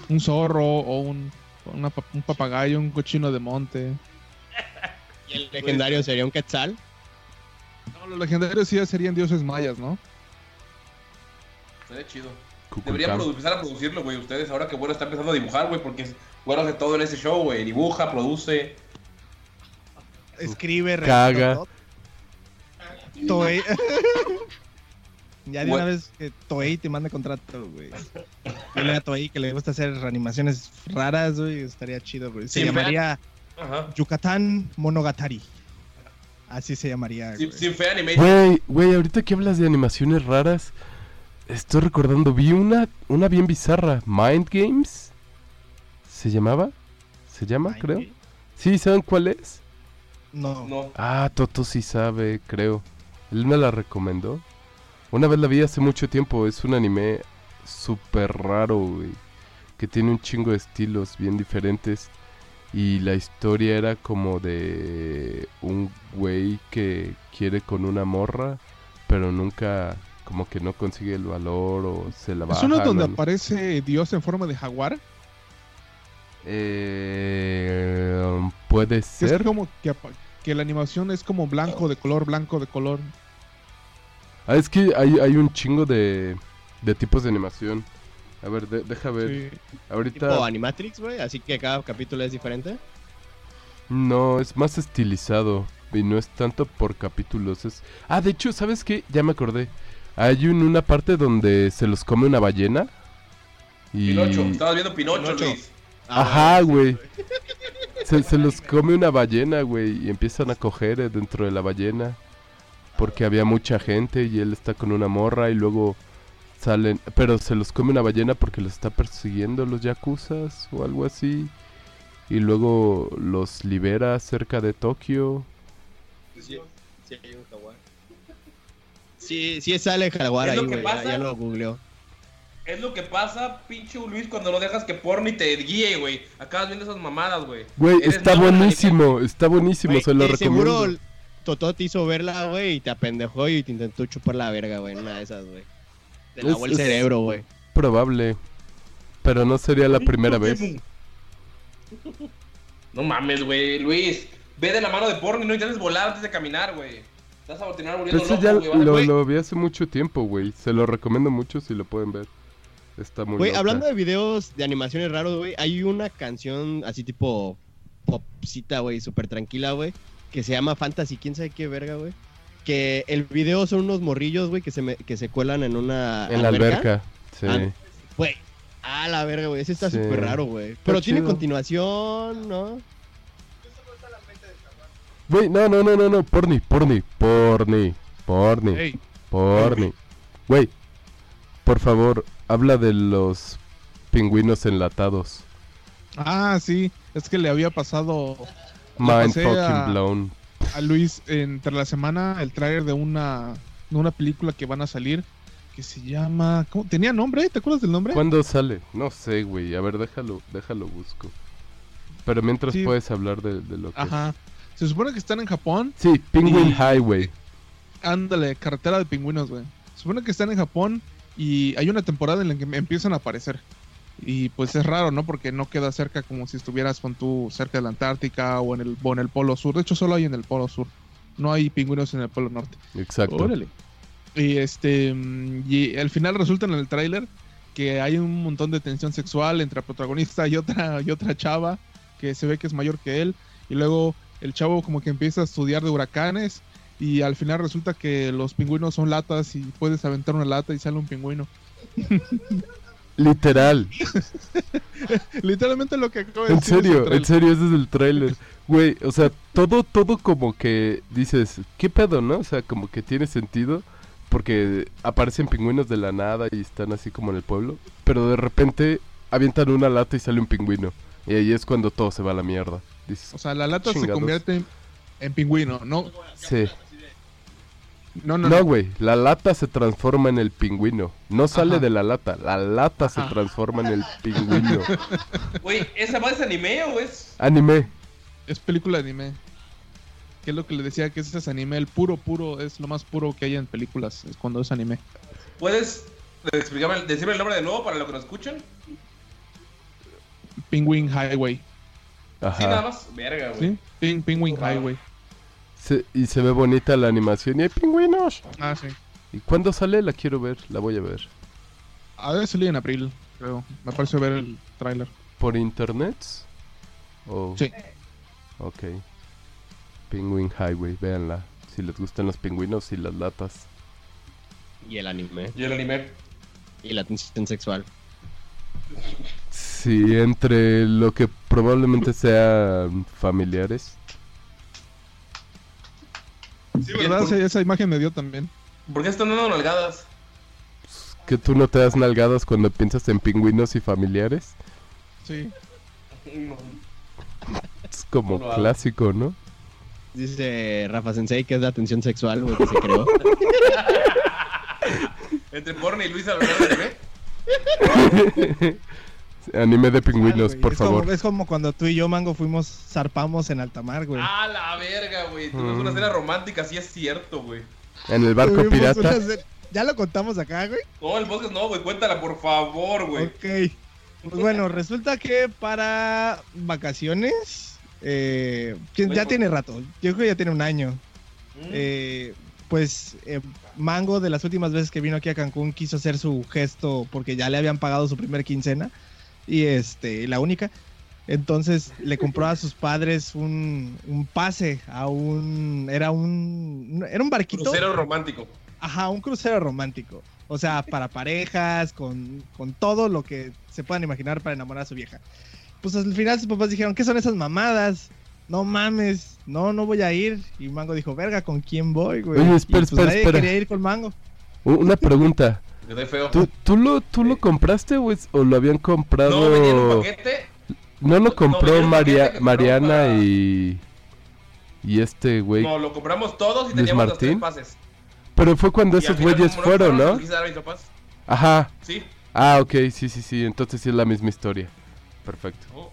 Speaker 7: un zorro o un, una un papagayo, un cochino de monte.
Speaker 6: Y el legendario sería un quetzal.
Speaker 7: No, los legendarios sí ya serían dioses mayas, ¿no?
Speaker 4: Sería chido. Deberían empezar a producirlo, güey, ustedes. Ahora que Güero está empezando a dibujar, güey, porque Güero hace todo en ese show, güey. Dibuja, produce.
Speaker 8: Escribe,
Speaker 5: Caga.
Speaker 8: Toei. ya de una vez que Toei te mande contrato, güey. Dile a Toei que le gusta hacer animaciones raras, güey. Estaría chido, güey. Se llamaría
Speaker 4: Ajá.
Speaker 8: Yucatán Monogatari. Así se llamaría,
Speaker 4: Sin, fe animation.
Speaker 5: Güey, güey, ahorita que hablas de animaciones raras, estoy recordando, vi una, una bien bizarra, Mind Games. ¿Se llamaba? ¿Se llama,
Speaker 8: Mind
Speaker 5: creo? Sí, ¿saben cuál es?
Speaker 8: No.
Speaker 4: No.
Speaker 5: Ah, Toto sí sabe, creo. Él me la recomendó. Una vez la vi hace mucho tiempo, es un anime súper raro, güey. Que tiene un chingo de estilos bien diferentes. Y la historia era como de un güey que quiere con una morra, pero nunca, como que no consigue el valor o se la baja.
Speaker 7: ¿Es uno donde
Speaker 5: no-
Speaker 7: aparece Dios en forma de jaguar?
Speaker 5: Eh, puede
Speaker 7: Que es
Speaker 5: ser.
Speaker 7: como que, la animación es como blanco de color, blanco de color.
Speaker 5: Ah, es que hay, hay un chingo de, de tipos de animación. A ver, de- deja ver.
Speaker 7: Sí.
Speaker 5: Ahorita
Speaker 6: Tipo Animatrix, güey. Así que cada capítulo es diferente.
Speaker 5: no, es más estilizado. Y no es tanto por capítulos. Es... Ah, de hecho, ¿sabes qué? Ya me acordé. Hay un- una parte donde se los come una ballena. Y...
Speaker 4: Pinocho. Estabas viendo Pinocho,
Speaker 6: Pinocho.
Speaker 4: Luis.
Speaker 6: Ah,
Speaker 5: Ajá, güey. Se, se los come una ballena, güey. Y empiezan a coger eh, dentro de la ballena. Porque había mucha gente y él está con una morra y luego salen... Pero se los come una ballena porque los está persiguiendo los yakuzas o algo así. Y luego los libera cerca de Tokio.
Speaker 6: Sí, sí hay un jaguar. Sí, sí sale jaguar
Speaker 4: Es
Speaker 6: ahí,
Speaker 4: lo que
Speaker 6: güey. Ya, lo googleó.
Speaker 4: Es lo que pasa, pinche Luis, cuando no dejas que porni te guíe, güey. Acabas viendo esas mamadas, güey.
Speaker 5: Güey, está buenísimo, está buenísimo, se lo recomiendo.
Speaker 6: Seguro Totó te hizo verla, güey, y te apendejó y te intentó chupar la verga, güey. Una de esas, güey. Te lavó
Speaker 5: Es-
Speaker 6: el cerebro, güey.
Speaker 5: Probable. Pero no sería la primera vez.
Speaker 4: No mames, güey, Luis. Ve de la mano de porno y no intentes volar antes de caminar, güey. Vas a terminar volviendo
Speaker 5: Eso
Speaker 4: loco,
Speaker 5: ya lo, vi hace mucho tiempo, güey. Se lo recomiendo mucho si lo pueden ver. Está muy
Speaker 6: Güey, hablando de videos de animaciones raros, güey, hay una canción así tipo popcita, güey, súper tranquila, güey, que se llama Fantasy, quién sabe qué verga, güey. Que el video son unos morrillos, güey, que se, me- que se cuelan en una
Speaker 5: En la alberca. Sí.
Speaker 6: Ah, Güey, ah, la verga, güey, ese está
Speaker 5: Sí.
Speaker 6: súper raro, güey. Pero tiene continuación, ¿no?
Speaker 5: Güey, no, no, no, no, no. Porni, porni, porni, porni,
Speaker 7: Ey,
Speaker 5: porni. Güey, por favor, habla de los pingüinos enlatados.
Speaker 7: Ah, sí. Es que le había pasado
Speaker 5: Mind fucking
Speaker 7: a-
Speaker 5: blown.
Speaker 7: a Luis entre la semana el tráiler de una, de una película que van a salir que se llama... ¿cómo? ¿Tenía nombre? ¿Te acuerdas del nombre?
Speaker 5: ¿Cuándo sale? No sé, güey. A ver, déjalo, déjalo busco. Pero mientras
Speaker 7: Sí.
Speaker 5: puedes hablar de, de lo que...
Speaker 7: Ajá. Se supone que están en Japón.
Speaker 5: Sí, Penguin
Speaker 7: Y-
Speaker 5: Highway.
Speaker 7: Ándale, carretera de pingüinos, güey. Se supone que están en Japón y hay una temporada en la que empiezan a aparecer. Y pues es raro, ¿no? Porque no queda cerca como si estuvieras con tú cerca de la Antártica o en el, o en el Polo Sur. De hecho, solo hay en el Polo Sur. No hay pingüinos en el Polo Norte.
Speaker 5: Exacto.
Speaker 7: Órale. Y este mm, y al final resulta en el tráiler que hay un montón de tensión sexual entre el protagonista y otra y otra chava que se ve que es mayor que él y luego el chavo como que empieza a estudiar de huracanes y al final resulta que los pingüinos son latas y puedes aventar una lata y sale un pingüino.
Speaker 5: Literal.
Speaker 7: Literalmente lo que acabo de
Speaker 5: En
Speaker 7: decir es el
Speaker 5: serio, en serio, ese es el tráiler. Güey, o sea, todo, todo como que dices, ¿qué pedo, no? O sea, como que tiene sentido. Porque aparecen pingüinos de la nada y están así como en el pueblo. Pero de repente avientan una lata y sale un pingüino. Y ahí es cuando todo se va a la mierda. Dices,
Speaker 7: O sea, la lata se convierte en, en pingüino, no
Speaker 5: sí.
Speaker 7: no no,
Speaker 5: No,
Speaker 7: no.
Speaker 5: güey, la lata se transforma en el pingüino. No sale
Speaker 7: Ajá.
Speaker 5: de la lata, la lata se transforma en el pingüino.
Speaker 4: Güey, ¿esa madre es anime o es?
Speaker 5: Anime.
Speaker 7: Es película de anime. Que es lo que le decía que ese es anime. El puro, puro es lo más puro que hay en películas. Es cuando es anime.
Speaker 4: ¿Puedes explicarme, decirme el nombre de nuevo para los que nos escuchan?
Speaker 7: Penguin Highway.
Speaker 5: Ajá.
Speaker 4: Sí, nada más. Verga, güey.
Speaker 7: ¿Sí? Pin- Penguin. Highway.
Speaker 5: Se- y se ve bonita la animación y hay pingüinos.
Speaker 7: Ah, sí.
Speaker 5: ¿Y cuándo sale? La quiero ver, la voy a ver.
Speaker 7: A ver, salir en abril, creo. Me pareció ver el tráiler.
Speaker 5: ¿Por internet? ¿O-
Speaker 7: Sí.
Speaker 5: Ok. Penguin Highway, véanla. Si les gustan los pingüinos y las latas.
Speaker 6: Y el anime.
Speaker 4: Y el anime.
Speaker 6: Y la tensión sexual.
Speaker 5: Sí, entre lo que probablemente sean familiares.
Speaker 7: Sí, ¿verdad?
Speaker 4: ¿por,
Speaker 7: Sí, esa imagen me dio también.
Speaker 4: ¿Por qué están dando nalgadas?
Speaker 5: Que tú no te das nalgadas cuando piensas en pingüinos y familiares.
Speaker 7: Sí.
Speaker 5: Es como
Speaker 4: No
Speaker 5: clásico, ¿no?
Speaker 6: Dice Rafa Sensei que es la tensión sexual, güey, que se creó.
Speaker 4: Entre porno y Luis hablar de anime.
Speaker 5: De pingüinos,
Speaker 8: güey.
Speaker 5: por
Speaker 8: es
Speaker 5: favor.
Speaker 8: Como, es como cuando tú y yo, Mango, fuimos, zarpamos en alta mar, güey.
Speaker 4: Ah, la verga, güey. Tuvimos una
Speaker 5: Mm.
Speaker 4: escena romántica, sí es cierto, güey.
Speaker 5: En el barco
Speaker 8: Tuvimos
Speaker 5: pirata.
Speaker 8: Ya lo contamos acá, güey.
Speaker 4: No, el podcast no, güey. Cuéntala, por favor, güey.
Speaker 8: Ok. Pues bueno, resulta que para vacaciones, eh, ya tiene rato, yo creo que ya tiene un año.
Speaker 4: Mm.
Speaker 8: Eh, pues eh, Mango, de las últimas veces que vino aquí a Cancún, quiso hacer su gesto porque ya le habían pagado su primer quincena y este, la única. Entonces le compró a sus padres un, un pase a un. Era un. Era un barquito.
Speaker 4: Crucero romántico.
Speaker 8: Ajá, un crucero romántico. O sea, para parejas, con, con todo lo que se puedan imaginar para enamorar a su vieja. Pues al final sus papás dijeron, ¿qué son esas mamadas? No mames, no, no voy a ir. Y Mango dijo, verga, ¿con quién voy, güey?
Speaker 5: Oye,
Speaker 8: Y,
Speaker 5: espera,
Speaker 8: pues,
Speaker 5: espera,
Speaker 8: nadie
Speaker 5: espera.
Speaker 8: quería ir con Mango.
Speaker 5: Una pregunta.
Speaker 4: Que doy feo.
Speaker 5: ¿Tú, tú lo, tú lo compraste o, es- o lo habían comprado?
Speaker 4: No, venía en un paquete.
Speaker 5: No lo compró
Speaker 4: que
Speaker 5: Mariana
Speaker 4: para-
Speaker 5: y. Y este güey.
Speaker 4: No, lo compramos todos y
Speaker 5: Luis
Speaker 4: teníamos los tres
Speaker 5: Martín.
Speaker 4: pases.
Speaker 5: Pero fue cuando
Speaker 4: Y
Speaker 5: esos güeyes fueron, ¿no? Ajá.
Speaker 4: Sí.
Speaker 5: Ah, ok, sí, sí, sí. Entonces sí es la misma historia. Perfecto.
Speaker 4: Oh.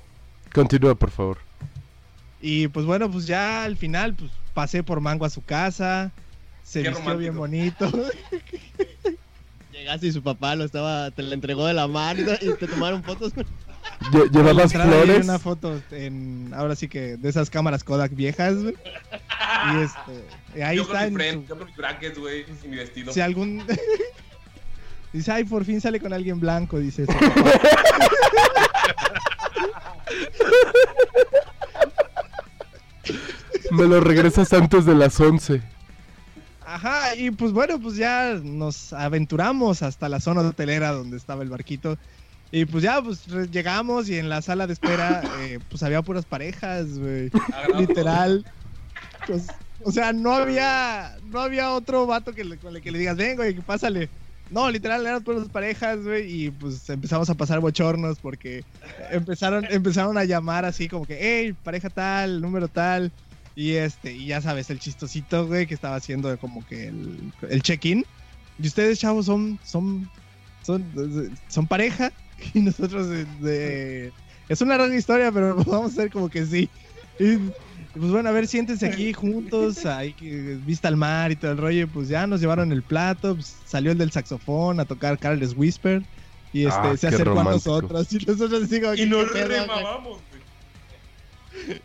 Speaker 5: Continúa, por favor.
Speaker 8: Y pues bueno, pues ya al final, pues pasé por Mango a su casa. Se
Speaker 4: Qué
Speaker 8: vistió bien
Speaker 4: romántico.
Speaker 8: bonito.
Speaker 6: Llegaste y su papá lo estaba, te la entregó de la mano y te tomaron fotos.
Speaker 5: Lle- ¿Llevabas flores?
Speaker 8: una foto en, ahora sí que de esas cámaras Kodak viejas, güey. Y este, ahí
Speaker 4: yo
Speaker 8: está.
Speaker 4: con mi
Speaker 8: en
Speaker 4: friend,
Speaker 8: su-
Speaker 4: yo con mis brackets, güey, y mi vestido.
Speaker 8: si algún. dice, ay, por fin sale con alguien blanco, dice. su papá.
Speaker 5: Me lo regresas antes de las 11.
Speaker 8: Ajá, y pues bueno, pues ya nos aventuramos hasta la zona hotelera donde estaba el barquito. Y pues ya, pues llegamos y en la sala de espera, eh, pues había puras parejas, güey.
Speaker 4: Agarrado.
Speaker 8: Literal. Pues, o sea, no había, no había otro vato que le, con el que le digas, ven, güey, pásale. No, literal, eran puras parejas, güey, y pues empezamos a pasar bochornos porque empezaron, empezaron a llamar así como que, hey, pareja tal, número tal. Y este, y ya sabes, el chistosito, güey, que estaba haciendo como que el, el check-in. Y ustedes, chavos, son, son, son, son pareja. Y nosotros, de, de- es una larga historia, pero vamos a hacer como que sí. Y, pues bueno, a ver, siéntense aquí juntos, ahí que vista al mar y todo el rollo. Pues ya nos llevaron el plato, pues, salió el del saxofón a tocar Carlos Whisper. Y este,
Speaker 5: Ah,
Speaker 8: se acercó a
Speaker 5: romántico.
Speaker 8: nosotros. Y nosotros así como
Speaker 4: Y nos remamamos, güey.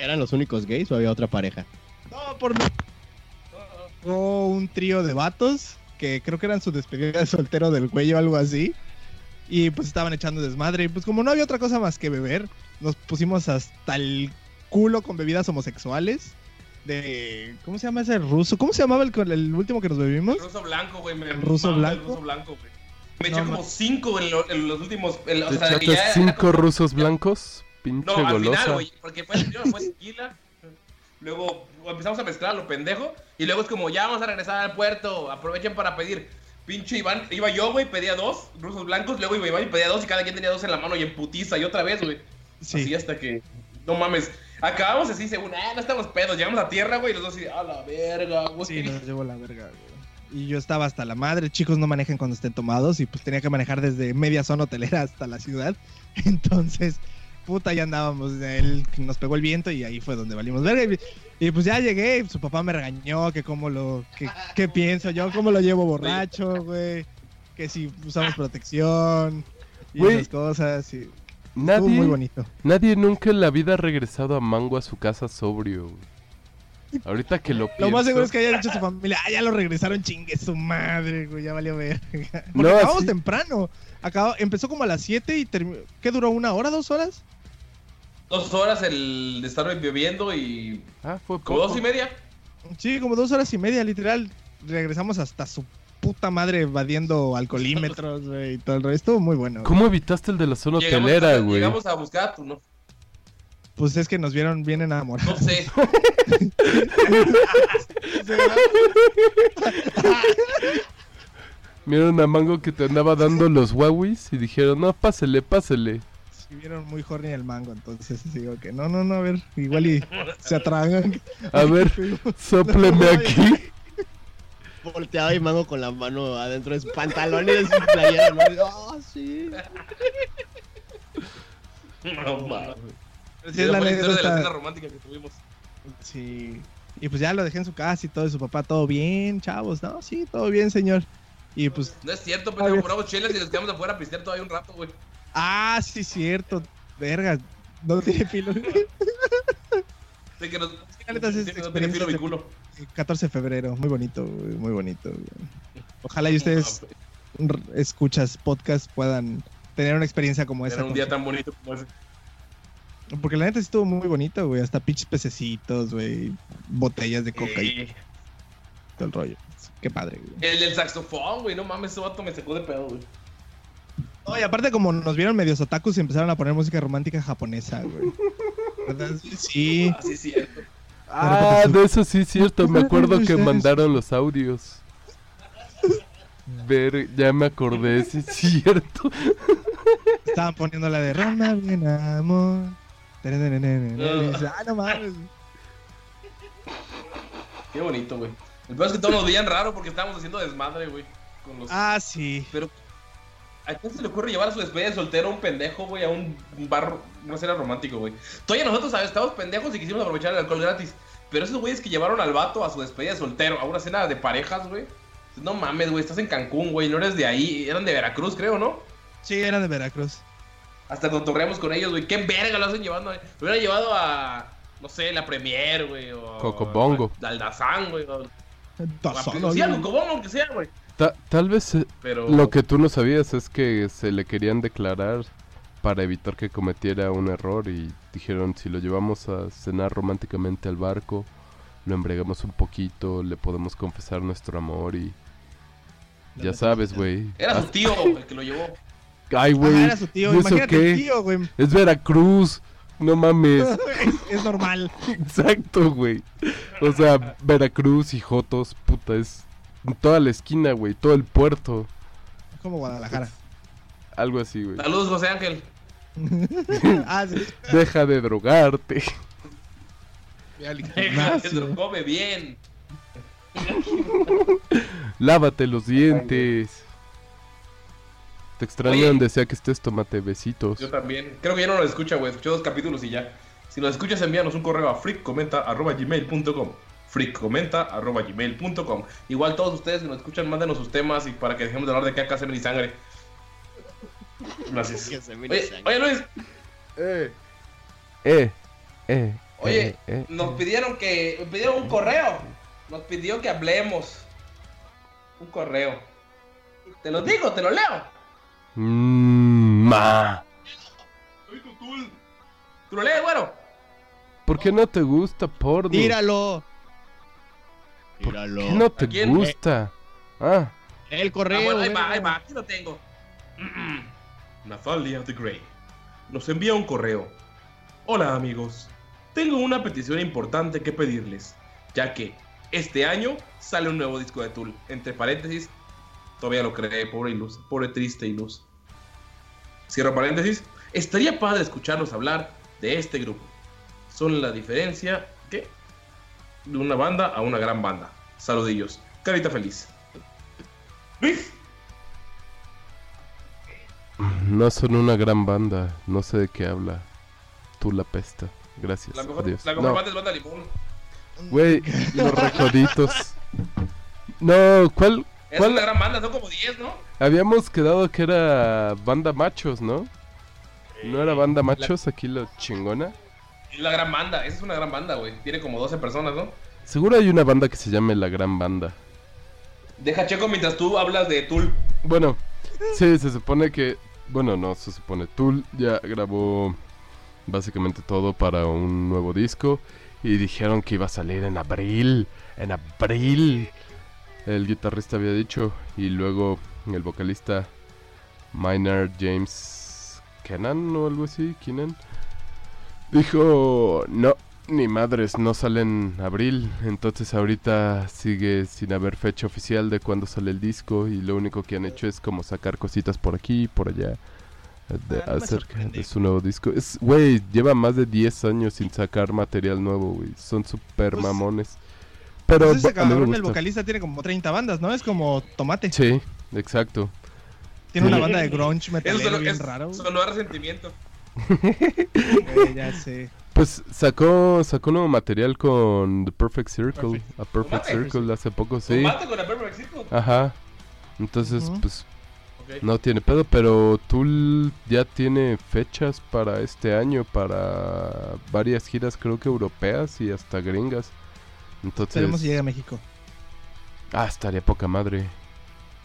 Speaker 6: ¿Eran los únicos gays o había otra pareja?
Speaker 8: No, por mí. Hubo un trío de vatos que creo que eran su despedida de soltero del güey o algo así. Y pues estaban echando desmadre. Y pues como no había otra cosa más que beber, nos pusimos hasta el culo con bebidas homosexuales. De. ¿Cómo se llama ese ruso? ¿Cómo se llamaba el, el último que nos bebimos?
Speaker 4: El ruso blanco, güey. Me
Speaker 8: ¿El ruso
Speaker 4: el
Speaker 8: blanco?
Speaker 4: ruso blanco, güey. Me
Speaker 8: No,
Speaker 4: eché como cinco en, lo- en los últimos. en- o
Speaker 5: ¿Te
Speaker 4: sea,
Speaker 5: echaste
Speaker 4: ya
Speaker 5: cinco
Speaker 4: como-
Speaker 5: rusos blancos? Pinche
Speaker 4: No, al
Speaker 5: golosa.
Speaker 4: final, güey, porque fue primero fue tequila, luego empezamos a mezclar a lo pendejo, y luego es como, ya vamos a regresar al puerto, aprovechen para pedir. Pinche Iván, iba yo, güey, pedía dos rusos blancos, luego iba Iván y pedía dos, y cada quien tenía dos en la mano y en putiza, y otra vez, güey. Así
Speaker 8: Sí.
Speaker 4: hasta que, no mames, acabamos así, según, ah, no estamos pedos, llegamos a tierra, güey, y los dos así, a la verga, güey.
Speaker 8: Sí, nos llevó la verga, güey. Y yo estaba hasta la madre. Chicos, no manejen cuando estén tomados. Y pues tenía que manejar desde media zona hotelera hasta la ciudad. Entonces, puta, ya andábamos. Él nos pegó el viento y ahí fue donde valimos verga. Y, y pues ya llegué, su papá me regañó, que cómo lo, que, qué pienso yo, cómo lo llevo borracho, güey. Que si usamos protección y esas cosas. Y,
Speaker 5: Nadie,
Speaker 8: muy bonito.
Speaker 5: nadie nunca en la vida ha regresado a Mango a su casa sobrio. güey. Ahorita que lo pienso.
Speaker 8: Lo más seguro es que haya dicho su familia, ah, ya lo regresaron, chingue su madre, güey, ya valió verga. Porque
Speaker 5: No,
Speaker 8: acabamos
Speaker 5: sí.
Speaker 8: temprano. Acabó, empezó como a las 7 y terminó. ¿Qué duró? ¿Una hora, dos horas?
Speaker 4: Dos horas el de estar bebiendo y.
Speaker 5: Ah, fue
Speaker 4: Como
Speaker 5: poco.
Speaker 4: dos y media.
Speaker 8: Sí, como dos horas y media, literal. Regresamos hasta su puta madre evadiendo alcoholímetros, güey, y todo el resto. Estuvo muy bueno.
Speaker 5: ¿Cómo evitaste el de la zona
Speaker 4: Llegamos,
Speaker 5: hotelera, güey?
Speaker 4: llegamos a buscar a tu no.
Speaker 8: Pues es que nos vieron bien
Speaker 4: No
Speaker 8: enamorados.
Speaker 4: sé.
Speaker 5: Vieron a Mango que te andaba dando los Huawis y dijeron, no, pásele, pásele.
Speaker 8: Sí, vieron muy horny el mango, entonces digo que no, no, no, a ver, igual y se atragan.
Speaker 5: A ver, Sópleme aquí.
Speaker 6: Volteaba y mango con la mano adentro de su pantalón y de su playera, ¿no? Y, Ah, sí.
Speaker 4: No mames.
Speaker 8: Pero sí, es la
Speaker 4: Fue historia de la escena romántica que tuvimos.
Speaker 8: Sí. Y pues ya lo dejé en su casa y todo, y su papá, todo bien, chavos, ¿no? Sí, todo bien, señor. Y pues,
Speaker 4: No es cierto,
Speaker 8: ver.
Speaker 4: Compramos chelas y nos quedamos afuera a pistear todavía un rato, güey.
Speaker 8: ah, sí, cierto, verga, no tiene filo.
Speaker 4: De que nos. no tiene filo mi
Speaker 8: de-
Speaker 4: culo.
Speaker 8: 14 de febrero, muy bonito, güey, muy bonito. güey. Ojalá y ustedes, r- escuchas podcast, puedan tener una experiencia como esa.
Speaker 4: Era un
Speaker 8: con
Speaker 4: día tan bonito como ese.
Speaker 8: Porque la neta sí estuvo muy bonito, güey, hasta pinches pececitos, güey, botellas de coca y todo el rollo. Qué padre, güey.
Speaker 4: El del saxofón, güey. No mames, ese vato me sacó de pedo, güey.
Speaker 8: No, y aparte como nos vieron medios otakus y empezaron a poner música romántica japonesa, güey. ¿Verdad? Sí.
Speaker 4: Así es cierto.
Speaker 5: Ah, de eso sí es cierto. Me acuerdo que mandaron los audios. Ver, ya me acordé, sí es cierto.
Speaker 8: Estaban poniendo la de Roma, bien amor. Dices, Ah, no mames.
Speaker 4: Qué bonito, güey. El peor es que todos nos veían raro porque estábamos haciendo desmadre, güey. Con los...
Speaker 8: Ah, sí.
Speaker 4: Pero. ¿A quién se le ocurre llevar a su despedida de soltero a un pendejo, güey? A un bar, una cena romántico, güey. Todavía nosotros, ¿sabes? Estábamos pendejos y quisimos aprovechar el alcohol gratis. Pero esos güeyes que llevaron al vato a su despedida de soltero, a una cena de parejas, güey. No mames, güey, estás en Cancún, güey, no eres de ahí. Eran de Veracruz, creo, ¿no?
Speaker 8: Sí, era de Veracruz.
Speaker 4: Hasta cotorreamos con ellos, güey. ¿Qué verga lo hacen llevando? ahí? Lo hubieran llevado a, no sé, la Premier, güey. O
Speaker 5: Cocobongo.
Speaker 4: a Aldazán, güey. o-
Speaker 5: Tal vez eh,
Speaker 4: Pero...
Speaker 5: lo que tú no sabías es que se le querían declarar para evitar que cometiera un error y dijeron si lo llevamos a cenar románticamente al barco, lo embregamos un poquito, le podemos confesar nuestro amor y... Ya sabes, güey.
Speaker 4: Era
Speaker 5: Ah,
Speaker 4: su tío el que lo llevó.
Speaker 5: Ay,
Speaker 8: Ah,
Speaker 5: güey.
Speaker 8: era su tío.
Speaker 5: ¿y eso
Speaker 8: Imagínate
Speaker 5: qué?
Speaker 8: el tío, güey.
Speaker 5: Es Veracruz. No mames.
Speaker 8: es, es normal.
Speaker 5: Exacto, güey. O sea, Veracruz y Jotos, puta, es toda la esquina, güey, todo el puerto.
Speaker 8: Como Guadalajara.
Speaker 5: Algo así, güey.
Speaker 4: Saludos, José Ángel.
Speaker 8: ah, sí.
Speaker 5: Deja de drogarte.
Speaker 4: Come bien.
Speaker 5: Lávate los dientes. Te extraño donde sea que estés, tómate besitos.
Speaker 4: Yo también. Creo que ya no lo escucha, güey. Escuché dos capítulos y ya. Si nos escuchas, envíanos un correo a freakcomenta.gmail.com freakcomenta.gmail.com Igual todos ustedes que nos escuchan, mándenos sus temas y para que dejemos de hablar de caca, semen y sangre. Gracias. Oye,
Speaker 6: sangre.
Speaker 4: oye, Luis,
Speaker 5: Eh, eh, eh.
Speaker 4: Oye,
Speaker 5: eh, eh,
Speaker 4: nos
Speaker 5: eh.
Speaker 4: pidieron que. Me pidieron un correo. Nos pidió que hablemos. Un correo. Te lo digo, te lo leo.
Speaker 5: Ma.
Speaker 4: Tú lo lees, bueno.
Speaker 5: ¿Por qué no te gusta porno?
Speaker 6: Tíralo.
Speaker 5: ¿Por
Speaker 6: Tíralo.
Speaker 5: qué no te gusta? Ah,
Speaker 6: El
Speaker 4: Ah,
Speaker 6: correo.
Speaker 4: bueno, ahí va, ahí va, aquí lo tengo. Natalia the Grey nos envía un correo. Hola amigos, tengo una petición importante que pedirles, ya que este año sale un nuevo disco de Tool. Entre paréntesis, todavía lo cree, pobre Iluz, pobre triste Iluz. Cierro paréntesis, estaría padre escucharlos hablar de este grupo. Son la diferencia, ¿qué? De una banda a una gran banda. Saludillos. Carita feliz. Luis.
Speaker 5: no son una gran banda. No sé de qué habla. tú la pesta. Gracias.
Speaker 4: La mejor,
Speaker 5: Adiós.
Speaker 4: la mejor
Speaker 5: No,
Speaker 4: banda es Banda Limón.
Speaker 5: Güey, los recoditos. No, ¿cuál?
Speaker 4: Es una gran banda, son como 10, ¿no?
Speaker 5: Habíamos quedado que era banda machos, ¿no? ¿No era banda machos aquí la chingona?
Speaker 4: Es la gran banda, esa es una gran banda, güey. Tiene como 12 personas, ¿no?
Speaker 5: Seguro hay una banda que se llame La Gran Banda.
Speaker 4: Deja checo mientras tú hablas de Tool.
Speaker 5: Bueno, sí, se supone que... Bueno, no, se supone. Tool ya grabó básicamente todo para un nuevo disco y dijeron que iba a salir en abril. En abril. El guitarrista había dicho y luego el vocalista Maynard James Kenan o algo así, dijo, no, ni madres, no sale en abril, entonces ahorita sigue sin haber fecha oficial de cuándo sale el disco y lo único que han hecho es como sacar cositas por aquí y por allá de-
Speaker 8: Ah,
Speaker 5: acerca de su nuevo disco. Es, güey, lleva más de 10 años sin sacar material nuevo, güey, son super
Speaker 8: Pues-
Speaker 5: mamones. Pero
Speaker 8: Pues ese
Speaker 5: a
Speaker 8: cabrón, el vocalista, tiene como 30 bandas, ¿no? Es como Tomate.
Speaker 5: Sí, exacto.
Speaker 8: Tiene una
Speaker 5: Sí.
Speaker 8: banda de grunge
Speaker 4: Eso
Speaker 8: metalero
Speaker 4: solo
Speaker 8: bien
Speaker 4: es
Speaker 8: raro.
Speaker 4: a resentimiento.
Speaker 8: güey, ya sé.
Speaker 5: Pues sacó sacó nuevo material con The Perfect Circle, a Perfect. Circle hace poco, sí.
Speaker 4: Con la Perfect Circle.
Speaker 5: Ajá. Entonces,
Speaker 8: Ujú.
Speaker 5: pues
Speaker 4: Ok.
Speaker 5: no tiene pedo, pero Tool ya tiene fechas para este año para varias giras, creo que europeas y hasta gringas. Entonces,
Speaker 8: Esperemos si llega a México.
Speaker 5: ah, estaría poca madre.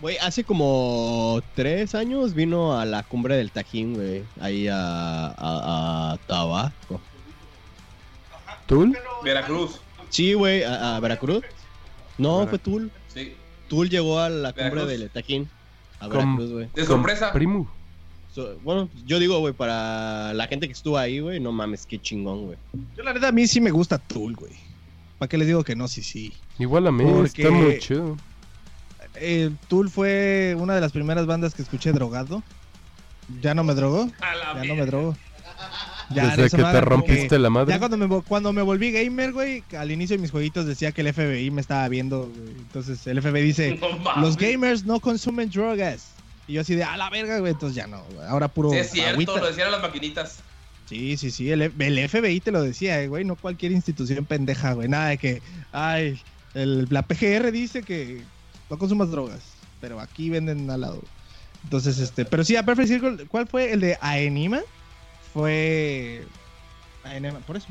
Speaker 6: Güey, hace como tres años vino a la cumbre del Tajín, güey. Ahí a, a, a Tabasco.
Speaker 5: ¿Tool?
Speaker 4: Veracruz.
Speaker 6: Sí, güey, a, a Veracruz. No, fue Tul.
Speaker 4: Sí.
Speaker 6: Tul llegó a la cumbre
Speaker 4: Veracruz.
Speaker 6: del Tajín. A
Speaker 5: Con-
Speaker 6: Veracruz, güey.
Speaker 4: De sorpresa.
Speaker 5: Primo.
Speaker 6: So- bueno, yo digo, güey, para la gente que estuvo ahí, güey, no mames, qué chingón, güey.
Speaker 8: Yo la verdad a mí sí me gusta Tool, güey. ¿Para qué les digo que no? Sí, sí.
Speaker 5: Igual a mí,
Speaker 8: Porque-
Speaker 5: está muy chido.
Speaker 8: Eh, Tool fue una de las primeras bandas que escuché drogado. Ya no me drogó. Ya no me drogo. Ya,
Speaker 5: Desde que te
Speaker 8: que-
Speaker 5: rompiste la madre.
Speaker 8: Ya cuando me, cuando me volví gamer, güey, al inicio de mis jueguitos decía que el FBI me estaba viendo. güey. Entonces el FBI dice,
Speaker 4: No
Speaker 8: los gamers no consumen drogas. Y yo así de, a la verga, güey. Entonces ya no, güey. Ahora puro
Speaker 4: Sí, es cierto,
Speaker 8: agüita.
Speaker 4: lo decían las maquinitas.
Speaker 8: Sí, sí, sí. El, el FBI te lo decía, eh, güey. No cualquier institución pendeja, güey. Nada de que, ay, el- la PGR dice que no consumas drogas. Pero aquí venden al lado. Entonces, este. Pero sí, a Perfect Circle, ¿cuál fue? El de Aenima. Fue. Aenima, por eso.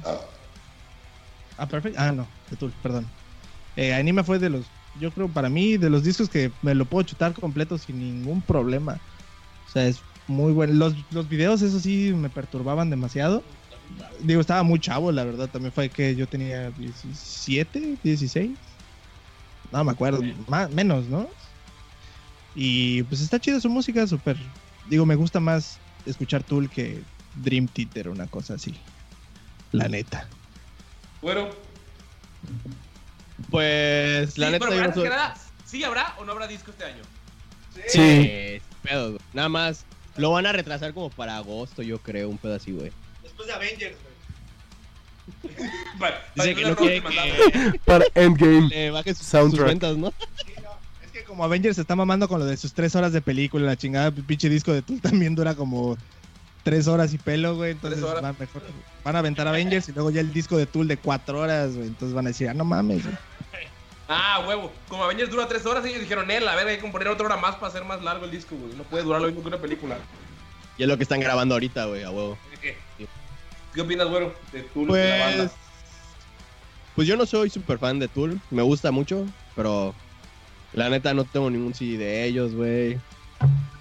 Speaker 8: Ah, Perfect. Ah, no, de Tool, perdón. Eh, Aenima fue de los. Yo creo para mí, de los discos que me lo puedo chutar completo sin ningún problema. O sea, es muy bueno. Los, los videos, eso sí, me perturbaban demasiado. Digo, estaba muy chavo, la verdad. También fue que yo tenía 17, 16. No me acuerdo, más, menos, ¿no? Y pues está chida su música, súper. Digo, me gusta más escuchar Tool que Dream Theater, una cosa así. La neta.
Speaker 4: Bueno,
Speaker 6: Pues, la
Speaker 4: sí,
Speaker 6: neta,
Speaker 4: pero
Speaker 6: yo no
Speaker 4: antes
Speaker 6: soy-
Speaker 4: que nada, ¿sí habrá o no habrá disco este año?
Speaker 5: Sí.
Speaker 6: Pedo, güey. Nada más, lo van a retrasar como para agosto, yo creo, un pedo así, güey.
Speaker 8: Después de Avengers,
Speaker 4: Para,
Speaker 6: Dice
Speaker 4: para
Speaker 6: que
Speaker 4: el
Speaker 6: no quiere que
Speaker 5: Para Endgame.
Speaker 6: le baje sus, sus
Speaker 5: Soundtrack.
Speaker 6: ventas, ¿no?
Speaker 8: Es que como Avengers se está mamando con lo de sus tres horas de película, la chingada pinche disco de Tool también dura como tres horas y pelo, güey. Entonces van, mejor- van a aventar Avengers y luego ya el disco de Tool de cuatro horas, güey. Entonces van a decir, ah, no mames, güey.
Speaker 4: Ah, huevo. Como Avengers dura tres horas, ellos dijeron, él, a ver, hay que poner otra hora más para hacer más largo el disco, güey. No puede durar lo mismo que una película.
Speaker 6: Y es lo que están grabando ahorita, güey, a huevo.
Speaker 4: ¿Qué? ¿Qué opinas, güero, de Tool, de la
Speaker 6: Pues,
Speaker 4: banda?
Speaker 6: pues yo no soy súper fan de Tool, me gusta mucho, pero la neta no tengo ningún CD de ellos, güey.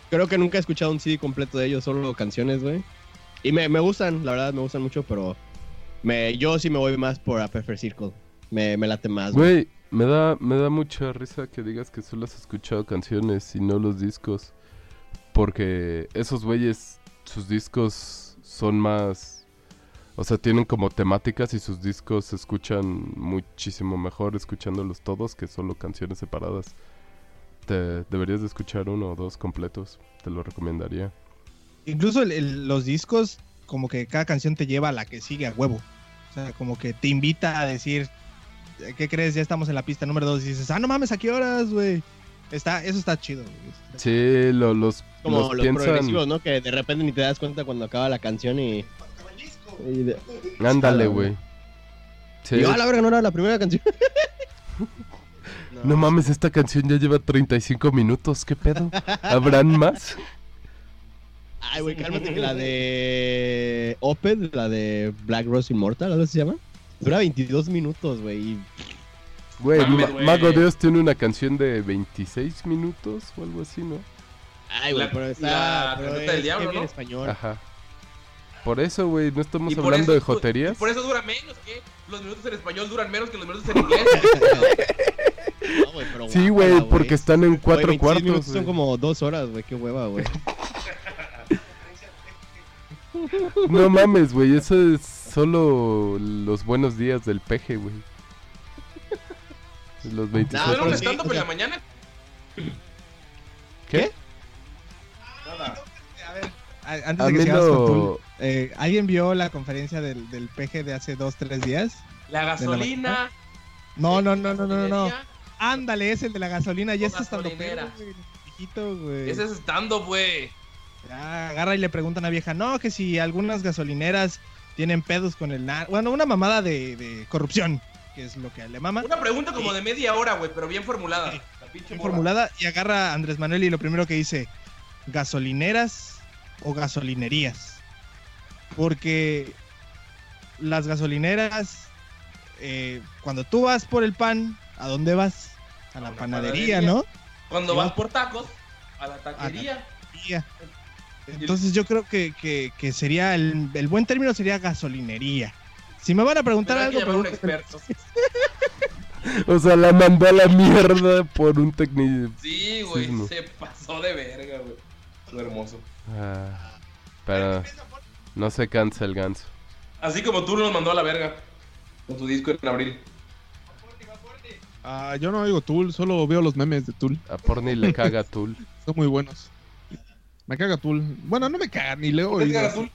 Speaker 6: Creo que nunca he escuchado un CD completo de ellos, solo canciones, güey. Y me, me gustan, la verdad me gustan mucho, pero me, yo sí me voy más por A Perfect Circle. Me, me late más, güey.
Speaker 5: Me da, me da mucha risa que digas que solo has escuchado canciones y no los discos. Porque esos güeyes, sus discos son más... O sea, tienen como temáticas y sus discos se escuchan muchísimo mejor escuchándolos todos que solo canciones separadas. Te deberías de escuchar uno o dos completos, te lo recomendaría.
Speaker 8: Incluso el- el- los discos, como que cada canción te lleva a la que sigue a huevo. O sea, como que te invita a decir, ¿qué crees? Ya estamos en la pista número dos. Y dices, ah, no mames, ¿a qué horas, güey? Está, eso está chido, güey.
Speaker 5: Sí, lo- los,
Speaker 6: Como
Speaker 5: los
Speaker 6: los
Speaker 5: piensan...
Speaker 6: progresivos, ¿no? Que de repente ni te das cuenta cuando acaba la canción y... Y de-
Speaker 5: Ándale, güey. Sí.
Speaker 6: Y yo, a la verga, no era la primera canción.
Speaker 5: No mames, esta canción ya lleva 35 minutos. ¿Qué pedo? ¿Habrán más?
Speaker 6: Ay, güey, cálmate que la de Oped, la de Black Rose Immortal, ¿algo se llama? Dura 22 minutos, güey.
Speaker 5: Güey, Ma-. Mago Dios tiene una canción de 26 minutos o algo así, ¿no?
Speaker 6: Ay, güey,
Speaker 4: La-
Speaker 6: pero está...
Speaker 4: la
Speaker 6: pero
Speaker 4: del diablo, ¿no?
Speaker 6: español.
Speaker 5: Ajá. Por eso, güey, no estamos hablando
Speaker 4: eso
Speaker 5: de joterías.
Speaker 4: Por eso dura menos, que Los minutos en español duran menos que los minutos en inglés.
Speaker 6: No, güey, pero
Speaker 5: Sí, güey, porque están en cuatro
Speaker 6: 26
Speaker 5: cuartos.
Speaker 6: minutos son como dos horas, güey, qué hueva, güey.
Speaker 5: No mames, güey, eso es solo los buenos días del peje, güey. Los 26.
Speaker 6: Nah,
Speaker 4: ¿No un stand-up en la mañana?
Speaker 5: ¿Qué?
Speaker 8: A ver, antes
Speaker 5: A
Speaker 8: de que sigamos con
Speaker 5: no-
Speaker 8: Tool, eh, ¿alguien vio la conferencia del, del PG de hace dos, tres días?
Speaker 4: La gasolina.
Speaker 8: No, no, no, no, no, no. Ándale, es el de la gasolina, ya está estando güey.
Speaker 4: Ese es stand-up, güey.
Speaker 8: Ya, agarra y le pregunta a una vieja, no, que si algunas gasolineras tienen pedos con el nar... Bueno, una mamada de, de corrupción, que es lo que le mama.
Speaker 4: Una pregunta como de media hora, güey, pero bien formulada.
Speaker 8: Sí.
Speaker 4: La
Speaker 8: bien
Speaker 4: morra.
Speaker 8: formulada y agarra a Andrés Manuel y lo primero que dice, gasolineras o gasolinerías. Porque las gasolineras, eh, cuando tú vas por el pan, ¿a dónde vas? A la panadería,
Speaker 4: panadería.
Speaker 8: ¿no?
Speaker 4: Cuando vas
Speaker 8: va.
Speaker 4: por tacos, a la taquería.
Speaker 8: Panadería. Entonces yo creo que, que- que sería, el, el buen término sería gasolinería. Si me van a preguntar algo,
Speaker 4: llamar a un
Speaker 8: pregúntenme.
Speaker 4: experto.
Speaker 5: O sea, la mandó a la mierda por un técnico.
Speaker 4: Sí, güey, se pasó de verga, güey. Estuvo hermoso.
Speaker 5: Ah, pero no se cansa el ganso.
Speaker 4: Así como tú nos mandó a la verga. Con tu disco en abril.
Speaker 7: Ah, yo no oigo Tool, solo veo los memes de Tool.
Speaker 5: A Porni le caga Tool.
Speaker 7: Son muy buenos. Me caga Tool. Bueno, no me caga, ni leo.
Speaker 4: ¿Te
Speaker 7: oído.
Speaker 4: cagas tú?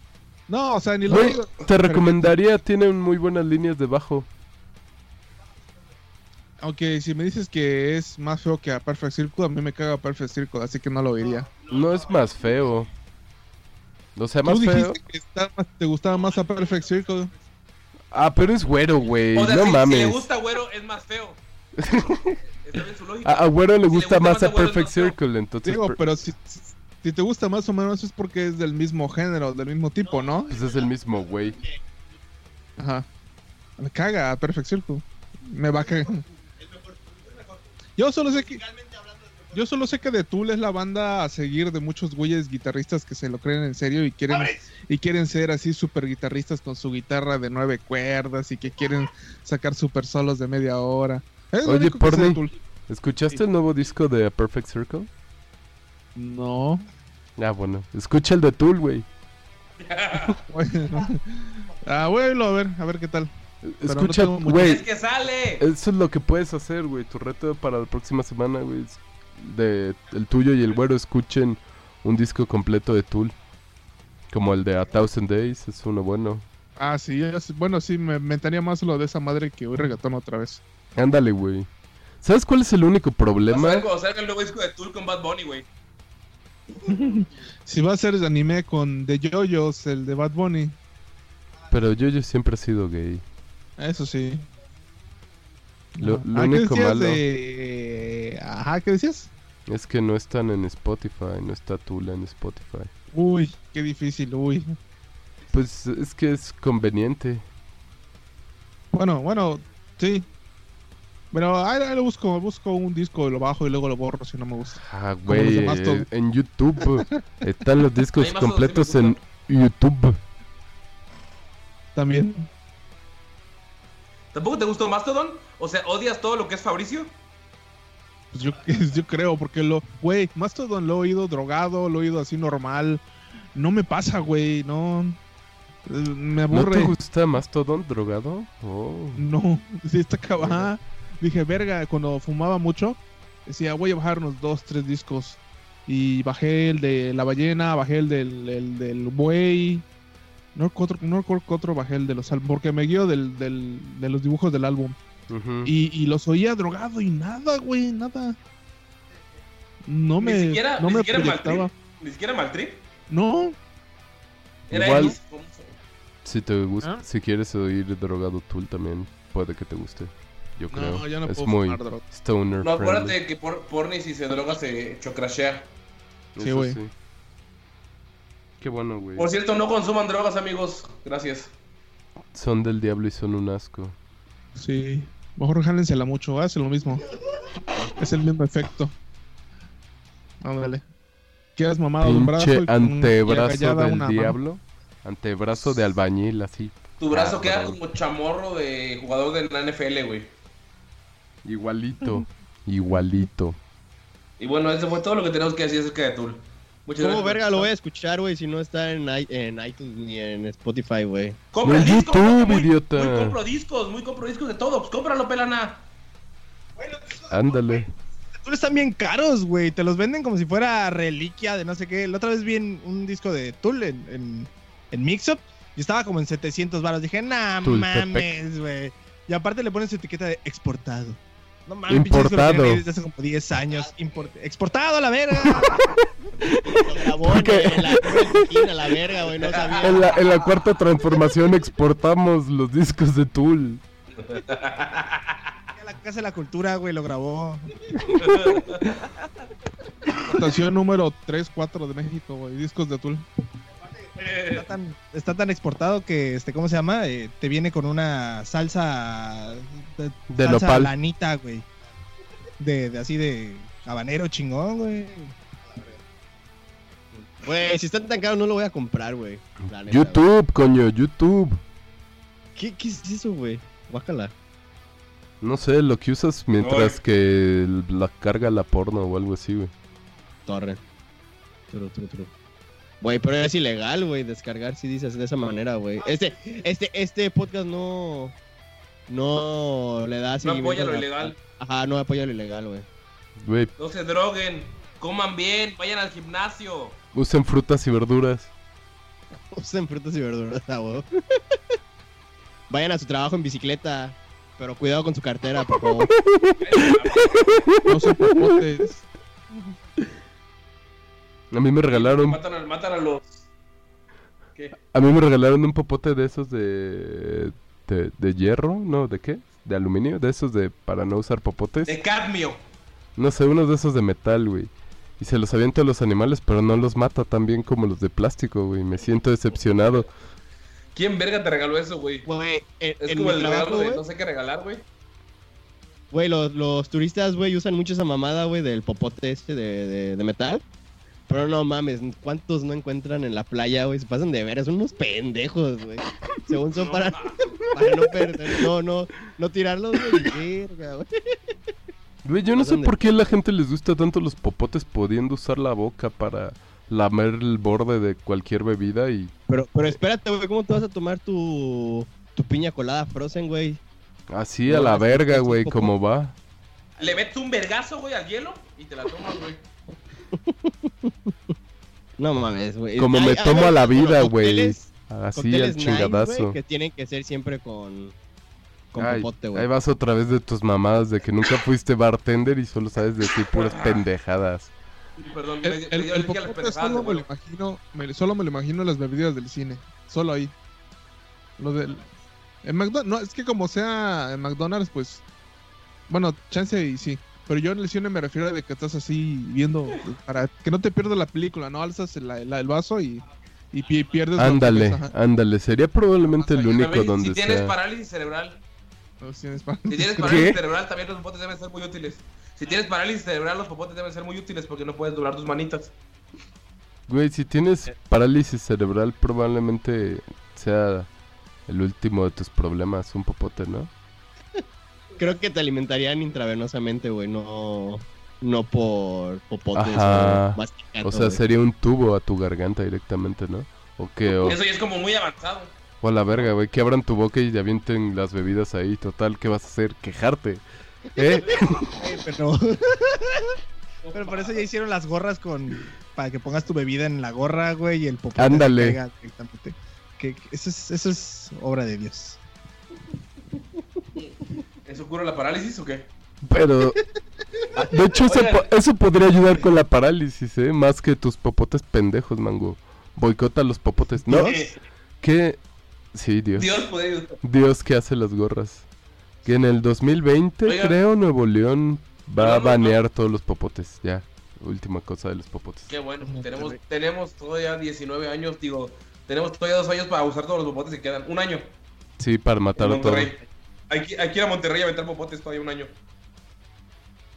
Speaker 7: No, o sea, ni oigo.
Speaker 5: te recomendaría, tienen muy buenas líneas de bajo.
Speaker 7: Aunque si me dices que es más feo que a Perfect Circle, a mí me caga Perfect Circle, así que no lo oiría.
Speaker 5: No es más feo. O sea,
Speaker 7: Tú
Speaker 5: más
Speaker 7: dijiste
Speaker 5: feo.
Speaker 7: que está te gustaba más a Perfect Circle.
Speaker 5: Ah, pero es güero, güey.
Speaker 4: O sea,
Speaker 5: no
Speaker 4: si, si
Speaker 5: mames.
Speaker 4: le gusta güero, es más feo. Está bien su lógica.
Speaker 5: A, a güero le
Speaker 4: Si le
Speaker 5: gusta más
Speaker 4: más
Speaker 5: a Perfect. Circle, entonces
Speaker 7: Digo,
Speaker 5: per-
Speaker 7: pero si, si- te gusta más o menos es porque es del mismo género, del mismo tipo, ¿no?
Speaker 5: pues es el mismo, güey.
Speaker 7: Ajá. Me caga a Perfect Circle. Me va a cagar. Yo solo sé que. Yo solo sé que The Tool es la banda a seguir de muchos güeyes guitarristas que se lo creen en serio y quieren y quieren ser así super guitarristas con su guitarra de nueve cuerdas y que quieren sacar super solos de media hora. Es
Speaker 5: Oye, Porni. ¿Escuchaste el nuevo disco de Perfect Circle?
Speaker 7: No.
Speaker 5: Ah, bueno. Escucha el de Tool, güey.
Speaker 7: Bueno. Ah, voy a ver, a ver qué tal. No
Speaker 5: Escucha, güey.
Speaker 4: Es que sale.
Speaker 5: Eso es lo que puedes hacer, güey. Tu reto para la próxima semana, güey. De el tuyo y el güero escuchen un disco completo de Tool. Como el de A Thousand Days, es uno bueno.
Speaker 7: Ah, sí, bueno, sí, me mentaría más lo de esa madre que hoy regatón otra vez.
Speaker 5: Ándale, güey. ¿Sabes cuál es el único problema?
Speaker 4: salga el nuevo disco de Tool con Bad Bunny, güey.
Speaker 7: Si va a ser anime con The Yoyos, el de Bad Bunny,
Speaker 5: Pero yo, yo siempre he sido gay.
Speaker 7: eso sí.
Speaker 5: Lo, lo
Speaker 7: Ah, ¿qué
Speaker 5: único malo
Speaker 7: de... Ajá, ¿qué decías?
Speaker 5: es que no están en Spotify, no está Tool en Spotify.
Speaker 7: Uy, qué difícil, uy.
Speaker 5: Pues es que es conveniente.
Speaker 7: Bueno, bueno, sí. Pero ahí, ahí lo busco, busco un disco, lo bajo y luego lo borro si no me gusta.
Speaker 5: Ah, güey, eh, en YouTube están los discos completos
Speaker 4: sí
Speaker 5: en YouTube.
Speaker 7: También.
Speaker 4: ¿Tampoco te gustó Mastodon? O sea, ¿odias todo lo que es Fabricio?
Speaker 7: Pues yo, yo creo, porque lo... Güey, Mastodon lo he oído drogado, lo he oído así normal. No me pasa, güey, no... eh, Me
Speaker 5: ¿No
Speaker 7: aburre.
Speaker 5: te gusta Mastodon drogado? Oh.
Speaker 7: No, sí está acabada. Dije, verga, cuando fumaba mucho, decía, voy a bajar unos dos, tres discos. Y bajé el de la ballena, bajé el del, el del buey. No recuerdo, no otro bajé el de los álbumes, porque me guío del, del, de los dibujos del álbum. Y, y los oía drogado y nada, güey, nada. No me,
Speaker 4: ni siquiera,
Speaker 7: no
Speaker 4: ni
Speaker 7: me
Speaker 4: siquiera
Speaker 7: proyectaba.
Speaker 4: Maltrip. Ni siquiera Maltrip.
Speaker 7: No,
Speaker 4: Era
Speaker 5: Igual- Si te gusta,
Speaker 7: ¿Ah?
Speaker 5: si quieres oír drogado Tool también puede que te guste. Yo creo.
Speaker 7: No, yo no
Speaker 5: es
Speaker 7: puedo
Speaker 5: muy
Speaker 7: fumar
Speaker 5: stoner
Speaker 4: No,
Speaker 5: friendly.
Speaker 4: acuérdate que por, porni si se droga se chocrashea.
Speaker 7: Sí, güey.
Speaker 5: Qué bueno, güey.
Speaker 4: Por cierto, no consuman drogas, amigos. Gracias.
Speaker 5: Son del diablo y son un asco.
Speaker 7: Sí. Mejor jálensela mucho, hace lo mismo. Es el mismo efecto. Ándale. ¿Quieres mamada de un brazo? Y
Speaker 5: antebrazo del
Speaker 7: una mano?
Speaker 5: diablo. Antebrazo de albañil, así.
Speaker 4: Tu brazo
Speaker 5: Ah,
Speaker 4: queda como chamorro de jugador de la NFL, güey.
Speaker 5: Igualito. Igualito.
Speaker 4: Y bueno, eso fue todo lo que tenemos que decir acerca de Tool. Muchas
Speaker 6: ¿Cómo
Speaker 4: gracias.
Speaker 6: verga lo voy a escuchar, güey, si no está en, iTunes ni en Spotify, güey?
Speaker 4: Compra
Speaker 5: En
Speaker 4: el disco,
Speaker 5: YouTube,
Speaker 4: muy,
Speaker 5: idiota.
Speaker 4: Muy compro discos, muy compro discos de todo. Pues cómpralo, pelana.
Speaker 5: Ándale.
Speaker 8: Tool están bien caros, güey. Te los venden como si fuera reliquia de no sé qué. La otra vez vi en un disco de Tool en, en, en Mixup y estaba como en 700 baros. Dije, nah,
Speaker 5: Tultepec.
Speaker 8: mames, güey. Y aparte le ponen su etiqueta de exportado. No mames,
Speaker 5: Importado.
Speaker 8: desde hace como 10 años. Import- exportado a la verga.
Speaker 6: Lo grabó en, en la, en la verga, güey, no sabía.
Speaker 5: En la, en la cuarta transformación exportamos los discos de Tool.
Speaker 8: la Casa de la Cultura, güey, lo grabó.
Speaker 7: Estación número 3, 4 de México, güey. Discos de Tool.
Speaker 8: Está tan, está tan exportado que, este, ¿cómo se llama? Eh, te viene con una salsa... De,
Speaker 5: De
Speaker 8: salsa
Speaker 5: nopal.
Speaker 8: lanita, güey. De, de así de habanero chingón, güey.
Speaker 6: Güey, si está tan caro no lo voy a comprar, güey. Neta,
Speaker 5: YouTube, coño, YouTube.
Speaker 6: ¿Qué, ¿Qué es eso, güey? Guácala.
Speaker 5: No sé, lo que usas mientras que la carga la porno o algo así, güey.
Speaker 6: Torre. Tru, tru, tru. Güey, pero es ilegal, güey, descargar CDs de esa manera, güey. Este, este, este podcast no... No le da
Speaker 4: No apoya lo
Speaker 6: a
Speaker 4: ilegal.
Speaker 6: Ajá, no apoya lo ilegal, güey.
Speaker 4: No se droguen. Coman bien. Vayan al gimnasio.
Speaker 5: usen frutas y verduras.
Speaker 6: Usen frutas y verduras, ah, güey. Vayan a su trabajo en bicicleta, pero cuidado con su cartera, por favor.
Speaker 7: No popotes.
Speaker 5: A mí me regalaron,
Speaker 4: Matan a, matan a los. ¿Qué?
Speaker 5: a mí me regalaron un popote de esos de, de, de hierro, ¿no? ¿De qué? De aluminio, de esos de para no usar popotes.
Speaker 4: De cadmio.
Speaker 5: No sé, unos de esos de metal, güey. Y se los avienta a los animales, pero no los mata tan bien como los de plástico, güey. Me siento decepcionado.
Speaker 4: ¿Quién verga te regaló eso, güey?
Speaker 6: Güey, en,
Speaker 4: Es
Speaker 6: en
Speaker 4: como el
Speaker 6: trabajo,
Speaker 4: regalo de
Speaker 6: güey,
Speaker 4: no sé qué regalar, güey.
Speaker 6: güey, los, los turistas, güey, usan mucho esa mamada, güey, del popote este de, de, de metal. Pero no mames, ¿cuántos no encuentran en la playa, güey? Se pasan de veras, son unos pendejos, güey. Según son para, para no perder, no, no, no tirarlos, güey. Verga, güey.
Speaker 5: Güey, yo no sé por qué a la gente les gusta tanto los popotes pudiendo usar la boca para lamer el borde de cualquier bebida y
Speaker 6: Pero, pero espérate, güey, ¿cómo te vas a tomar tu, tu piña colada frozen, güey?
Speaker 5: así
Speaker 6: No,
Speaker 5: a la verga, güey, como va.
Speaker 4: Le metes un vergazo, güey, al hielo y te la tomas, güey.
Speaker 6: No mames, güey.
Speaker 5: Como me tomo a la vida, güey. Así al
Speaker 6: nice,
Speaker 5: chingadazo.
Speaker 6: que tienen que ser siempre con, con
Speaker 5: Ay,
Speaker 6: popote, güey.
Speaker 5: ahí vas otra vez de tus mamadas de que nunca fuiste bartender y solo sabes decir puras pendejadas.
Speaker 4: Perdón,
Speaker 7: El,
Speaker 4: me-
Speaker 7: el,
Speaker 4: me dio
Speaker 7: el
Speaker 4: alergia a las
Speaker 7: popote
Speaker 4: pendejadas
Speaker 7: solo me lo imagino, me- solo me lo imagino las bebidas del cine. Solo ahí. Lo del. En McDonald's, no, es que como sea en McDonald's, pues. Bueno, chance y sí. Pero yo en el cine me refiero a de que estás así viendo. Para que no te pierdas la película, ¿no? Alzas el, el- el vaso y, y pi- pierdes
Speaker 5: Ándale, ándale. Sería probablemente el
Speaker 4: También,
Speaker 5: único donde
Speaker 4: si tienes
Speaker 5: sea.
Speaker 4: parálisis cerebral, si tienes parálisis cerebral, también los popotes deben ser muy útiles. Si tienes parálisis cerebral, los popotes deben ser muy útiles porque no puedes doblar tus manitas.
Speaker 5: Güey, si tienes parálisis cerebral, probablemente sea el último de tus problemas, un popote, ¿no?
Speaker 6: Creo que te alimentarían intravenosamente, güey, no, no por popotes
Speaker 5: Ajá.
Speaker 6: o
Speaker 5: O sea,
Speaker 6: güey.
Speaker 5: sería un tubo a tu garganta directamente, ¿no? O que, o,
Speaker 4: Eso ya es como muy avanzado.
Speaker 5: o a la verga, güey, que abran tu boca y te avienten las bebidas ahí, total, ¿qué vas a hacer? Quejarte. ¿Eh?
Speaker 8: Pero... pero por eso ya hicieron las gorras con... Para que pongas tu bebida en la gorra, güey, y el popote se
Speaker 5: Ándale.
Speaker 8: caiga directamente. Que, que eso, es, eso es obra de Dios.
Speaker 4: ¿Eso cura la parálisis o qué?
Speaker 5: Pero, de hecho, eso,
Speaker 4: Oigan.
Speaker 5: po- eso podría ayudar con la parálisis, ¿eh? Más que tus popotes pendejos, mango. Boicota los popotes. ¿No? ¿Qué, Sí, Dios.
Speaker 4: Dios puede.
Speaker 5: Dios que hace las gorras. Que en el 2020,
Speaker 4: Oiga.
Speaker 5: creo, Nuevo León va a
Speaker 4: no,
Speaker 5: banear todos los popotes. Ya, última cosa de los popotes.
Speaker 4: Qué bueno. Tenemos, tenemos todavía 19 años, digo. Tenemos todavía dos años para usar todos los popotes que quedan. Un año.
Speaker 5: Sí, para matar a todo.
Speaker 4: Que ir a Monterrey a aventar popotes todavía un año.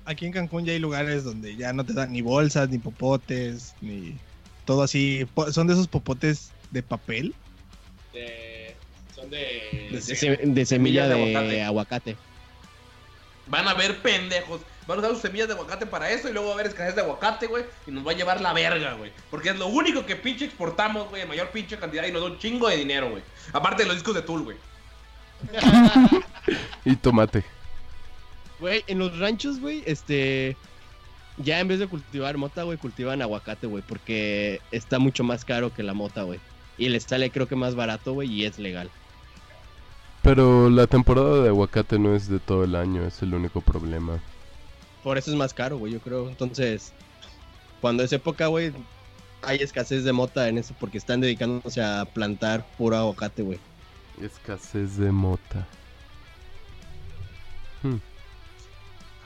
Speaker 8: Aquí en Cancún ya hay lugares donde ya no te dan ni bolsas, ni popotes, ni todo así. Son de esos popotes de papel.
Speaker 6: son de,
Speaker 8: De
Speaker 6: de se- de semilla
Speaker 4: de
Speaker 6: de
Speaker 4: aguacate.
Speaker 6: aguacate.
Speaker 4: Van a ver pendejos. Van a usar sus semillas de aguacate para eso y luego va a haber escasez de aguacate, güey. Y nos va a llevar la verga, güey. Porque es lo único que pinche exportamos, güey. En mayor pinche cantidad y nos da un chingo de dinero, güey. Aparte de los discos de Tool, güey.
Speaker 5: Y tomate.
Speaker 6: Güey, en los ranchos, güey, este. Ya en vez de cultivar mota, güey, cultivan aguacate, güey, porque está mucho más caro que la mota, güey. Y les sale, creo que más barato, güey, y es legal.
Speaker 5: Pero la temporada de aguacate no es de todo el año, es el único problema.
Speaker 6: Por eso es más caro, güey, yo creo. Entonces, cuando es época, güey, hay escasez de mota en eso porque están dedicándose a plantar puro aguacate, güey.
Speaker 5: Escasez de mota. Hmm.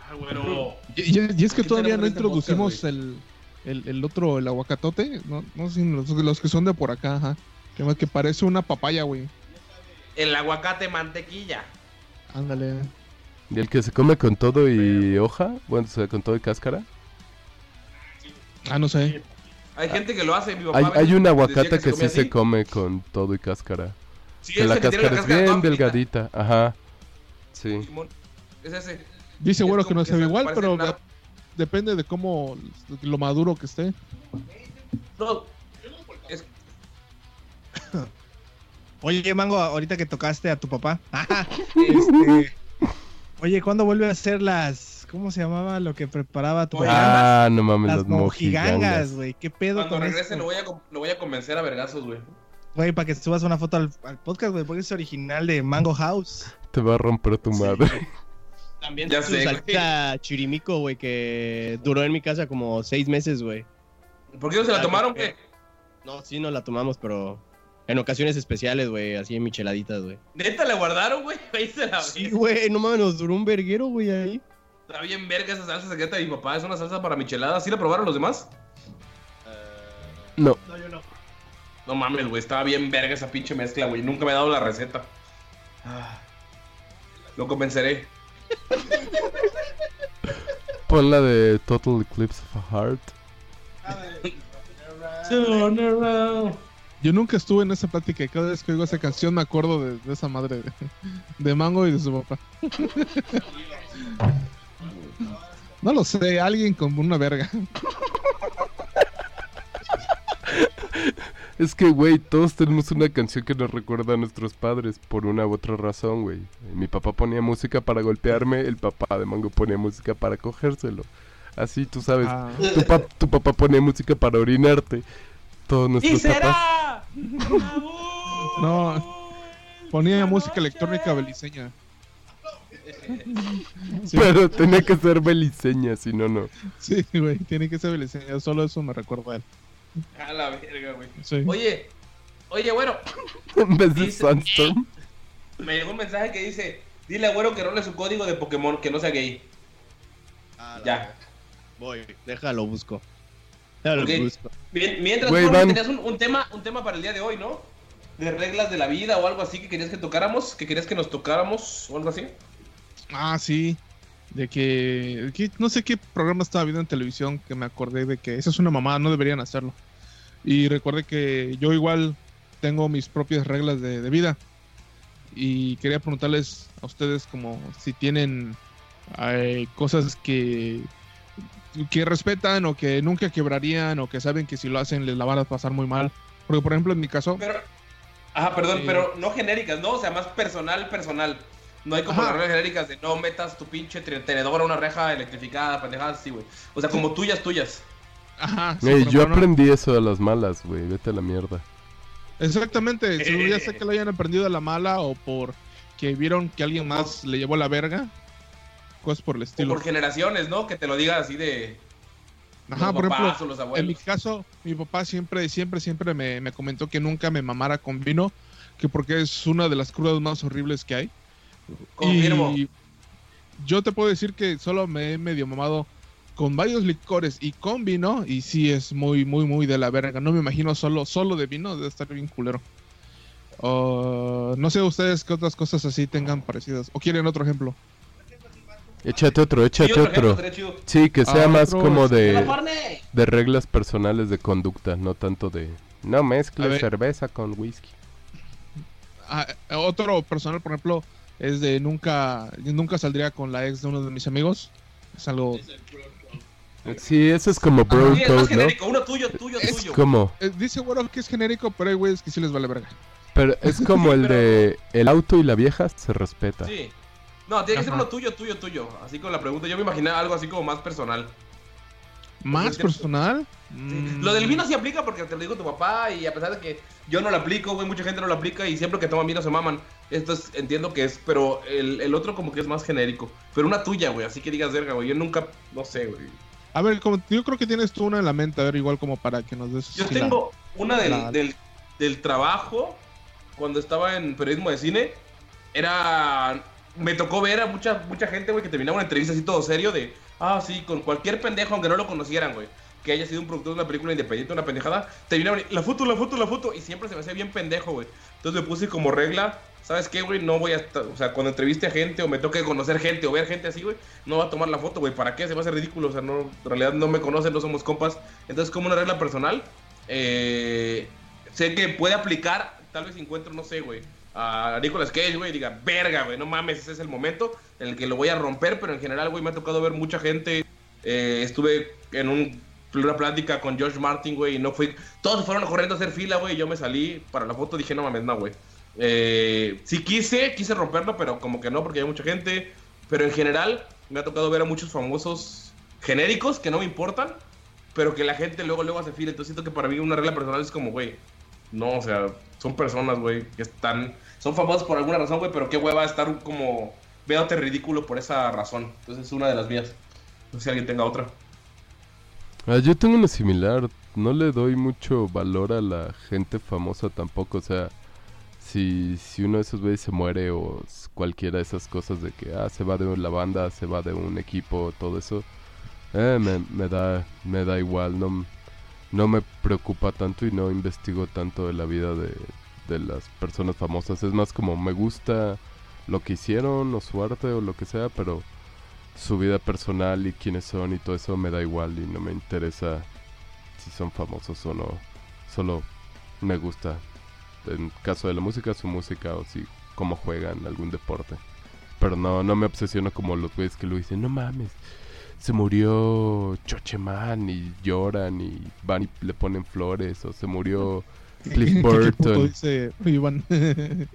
Speaker 4: Ah, bueno.
Speaker 7: Y, y- y es que todavía no introducimos
Speaker 4: podcast,
Speaker 7: el, el, el otro, el aguacatote. No, no sé, los, los que son de por acá, ajá. Que, que parece una papaya, güey.
Speaker 4: El aguacate mantequilla.
Speaker 7: Ándale.
Speaker 5: ¿Y el que se come con todo y hoja? Bueno, o sea, con todo y cáscara.
Speaker 7: Ah, no sé.
Speaker 4: Hay gente que lo hace. Mi papá
Speaker 5: Hay, un aguacate que,
Speaker 4: comía
Speaker 5: sí
Speaker 4: así.
Speaker 5: se come con todo y cáscara.
Speaker 4: Sí,
Speaker 5: que
Speaker 4: ese
Speaker 5: la
Speaker 4: que tiene
Speaker 5: cáscara es bien delgadita. Ajá. Sí.
Speaker 4: Es ese.
Speaker 7: Dice
Speaker 4: Es
Speaker 7: güero que no
Speaker 4: se
Speaker 7: igual,
Speaker 4: parece
Speaker 7: pero
Speaker 4: nada.
Speaker 7: depende de cómo lo maduro que esté.
Speaker 4: No. Es,
Speaker 8: Oye, Mango, ahorita que tocaste a tu papá. este, oye, ¿cuándo vuelve a hacer las. ¿Cómo se llamaba lo que preparaba tu papá?
Speaker 5: Ah, no mames,
Speaker 8: las
Speaker 5: los
Speaker 8: mojigangas, güey. ¿Qué pedo
Speaker 4: cuando
Speaker 8: con
Speaker 4: regrese
Speaker 8: esto?
Speaker 4: lo voy, a, lo voy a convencer a vergazos, güey.
Speaker 8: Güey, para que subas una foto al, al podcast, güey, porque es original de Mango House.
Speaker 5: Te va a romper tu madre.
Speaker 6: También
Speaker 4: Ya sé, güey.
Speaker 6: salsa chirimico, güey, que duró en mi casa como seis meses, güey.
Speaker 4: ¿Por qué no se la tomaron? ¿Qué?
Speaker 6: No, sí nos la tomamos, pero en ocasiones especiales, güey, así en micheladitas, güey.
Speaker 4: ¿Neta la guardaron, güey? Ahí se la
Speaker 6: Sí, güey, no mames, nos duró un verguero, güey, ahí.
Speaker 4: Está bien verga esa salsa secreta de mi papá. Es una salsa para micheladas. ¿Sí la probaron los demás?
Speaker 5: No.
Speaker 4: No mames, güey. Estaba bien verga esa pinche mezcla, güey. Nunca me ha dado la receta. Ah. Lo convenceré.
Speaker 5: Pon la de Total Eclipse of a Heart.
Speaker 4: Turn around.
Speaker 7: Yo nunca estuve en esa plática y cada vez que oigo esa canción me acuerdo de, de esa madre de, de Mango y de su papá. No lo sé, alguien con una verga.
Speaker 5: Es que, güey, todos tenemos una canción que nos recuerda a nuestros padres por una u otra razón, güey. Mi papá ponía música para golpearme, el papá de Mango ponía música para cogérselo. Así, tú sabes,
Speaker 7: Ah.
Speaker 5: tu, pa- tu papá ponía música para orinarte. Todos
Speaker 4: ¡Y
Speaker 5: nuestros papás.
Speaker 4: será!
Speaker 7: No, ponía música electrónica beliceña. Sí,
Speaker 5: Pero tenía que ser beliceña, si no, no.
Speaker 7: sí, güey, tiene que ser beliceña, solo eso me recuerda a él.
Speaker 4: A la verga, güey.
Speaker 7: Sí.
Speaker 4: Oye, oye, bueno.
Speaker 5: En vez de Sandstorm.
Speaker 4: Me llegó un mensaje que dice: Dile a güero que role su código de Pokémon, que no sea gay. Ya.
Speaker 6: Voy, déjalo, busco. Déjalo, busco.
Speaker 4: Mien- Mientras
Speaker 5: Güey,
Speaker 4: tenías un, un tema, un tema para el día de hoy, ¿no? De reglas de la vida o algo así que querías que tocáramos, que querías que nos tocáramos o algo así.
Speaker 7: Ah, sí. De que, que no sé qué programa estaba viendo en televisión que me acordé de que esa es una mamada, no deberían hacerlo. Y recuerde que yo igual tengo mis propias reglas de, de vida. Y quería preguntarles a ustedes como si tienen eh, cosas que, que respetan o que nunca quebrarían o que saben que si lo hacen les la van a pasar muy mal. Porque por ejemplo en mi caso...
Speaker 4: Pero, ajá, perdón,
Speaker 7: Sí.
Speaker 4: pero no genéricas, ¿no? O sea, más personal, personal. No hay como
Speaker 7: Ajá.
Speaker 4: reglas genéricas de no metas tu pinche tenedor a una reja electrificada, pendejadas así, güey. O sea, como tuyas, tuyas.
Speaker 7: Ajá, sí,
Speaker 5: Ey,
Speaker 7: por
Speaker 5: yo aprendí eso de las malas, güey. Vete a la mierda.
Speaker 7: Exactamente, si
Speaker 4: Eh.
Speaker 7: ya sé que lo hayan aprendido a la mala o por que vieron que alguien más le llevó la verga, cosas por el
Speaker 4: O
Speaker 7: estilo.
Speaker 4: por generaciones, ¿no? Que te lo diga así de
Speaker 7: Ajá,
Speaker 4: los
Speaker 7: por
Speaker 4: papás
Speaker 7: ejemplo,
Speaker 4: o los
Speaker 7: en mi caso, mi papá siempre, siempre, siempre me, me comentó que nunca me mamara con vino, que porque es una de las crudas más horribles que hay.
Speaker 4: Confirmo.
Speaker 7: Y yo te puedo decir que solo me he medio mamado con varios licores y con vino y sí es muy, muy, muy de la verga. No me imagino solo, solo de vino, debe estar bien culero. Oh, no sé ustedes qué otras cosas así tengan parecidas. ¿O quieren otro ejemplo?
Speaker 5: Échate otro,
Speaker 4: Sí,
Speaker 5: échate
Speaker 4: otro ejemplo,
Speaker 5: otro. Sí, que sea
Speaker 7: Ah,
Speaker 5: más
Speaker 7: otro
Speaker 5: como
Speaker 7: es-
Speaker 4: ¡Hola,
Speaker 5: de, de reglas personales de conducta, no tanto de... No mezcles
Speaker 7: ver.
Speaker 5: cerveza con whisky.
Speaker 7: Ah, eh, otro personal, por ejemplo, es de nunca, nunca saldría con la ex de uno de mis amigos. Es algo...
Speaker 5: Sí, eso es como bro
Speaker 4: Sí, es más
Speaker 5: code, ¿no?
Speaker 4: genérico, uno tuyo, tuyo,
Speaker 7: Es
Speaker 4: tuyo.
Speaker 5: Como,
Speaker 7: eh, dice güero que es genérico, pero hay güeyes que sí les vale verga.
Speaker 5: pero es como el de el auto y la vieja se respeta.
Speaker 4: Sí. No, tiene que ser uno tuyo, tuyo, tuyo. Así con la pregunta, yo me imaginé algo así como más personal.
Speaker 7: ¿Más personal?
Speaker 4: Sí.
Speaker 7: Mm,
Speaker 4: Lo del vino sí aplica porque te lo dijo tu papá y a pesar de que yo no lo aplico, güey, mucha gente no lo aplica y siempre que toman vino se maman. Esto es, entiendo que es, pero el, el otro como que es más genérico. Pero una tuya, güey, así que digas verga, güey. Yo nunca, no sé, güey.
Speaker 7: A ver, como, yo creo que tienes tú una en la mente, a ver, igual como para que nos des...
Speaker 4: Yo
Speaker 7: la-
Speaker 4: tengo una del,
Speaker 7: la-
Speaker 4: del, del trabajo, cuando estaba en periodismo de cine, era... Me tocó ver a mucha, mucha gente, güey, que terminaba una entrevista así todo serio de... Ah, sí, con cualquier pendejo, aunque no lo conocieran, güey. Que haya sido un productor de una película independiente, una pendejada. Terminaban, la foto, la foto, la foto. Y siempre se me hacía bien pendejo, güey. Entonces me puse como regla... ¿Sabes qué, güey? No voy a estar... O sea, cuando entreviste a gente o me toque conocer gente o ver gente así, güey, no va a tomar la foto, güey. ¿Para qué? Se va a hacer ridículo. O sea, no, en realidad no me conocen, no somos compas. Entonces, como una regla personal, eh, sé que puede aplicar, tal vez encuentro, no sé, güey, a Nicolas Cage, güey, diga, verga, güey, no mames, ese es el momento en el que lo voy a romper, pero en general, güey, me ha tocado ver mucha gente. eh, estuve en un, una plática con George Martin, güey, y no fui. Todos fueron corriendo a hacer fila, güey, y yo me salí para la foto, dije, no mames, no, güey. Eh, sí quise, quise romperlo, pero como que no, porque hay mucha gente. Pero en general, me ha tocado ver a muchos famosos genéricos que no me importan, pero que la gente luego, luego hace fila. Entonces siento que para mí una regla personal es como, güey, no, o sea, son personas, güey, que están, son famosas por alguna razón, güey, pero qué hueva estar como, véate ridículo por esa razón. Entonces es una de las mías. No sé si alguien tenga otra.
Speaker 5: Ah, yo tengo una similar. No le doy mucho valor a la gente famosa tampoco. O sea, si, si uno de esos güeyes se muere o cualquiera de esas cosas de que ah, se va de la banda, se va de un equipo, todo eso, eh, me, me da me da igual. No, no me preocupa tanto y no investigo tanto de la vida de, de las personas famosas. Es más como me gusta lo que hicieron o su arte o lo que sea, pero su vida personal y quiénes son y todo eso me da igual y no me interesa si son famosos o no. Solo me gusta, en caso de la música, su música o si cómo juegan algún deporte. Pero no, no me obsesiono como los güeyes que lo dicen, no mames, se murió Chocheman y lloran y van y le ponen flores o se murió Cliff
Speaker 7: ¿Qué puto
Speaker 5: Burton.
Speaker 7: dice Iván?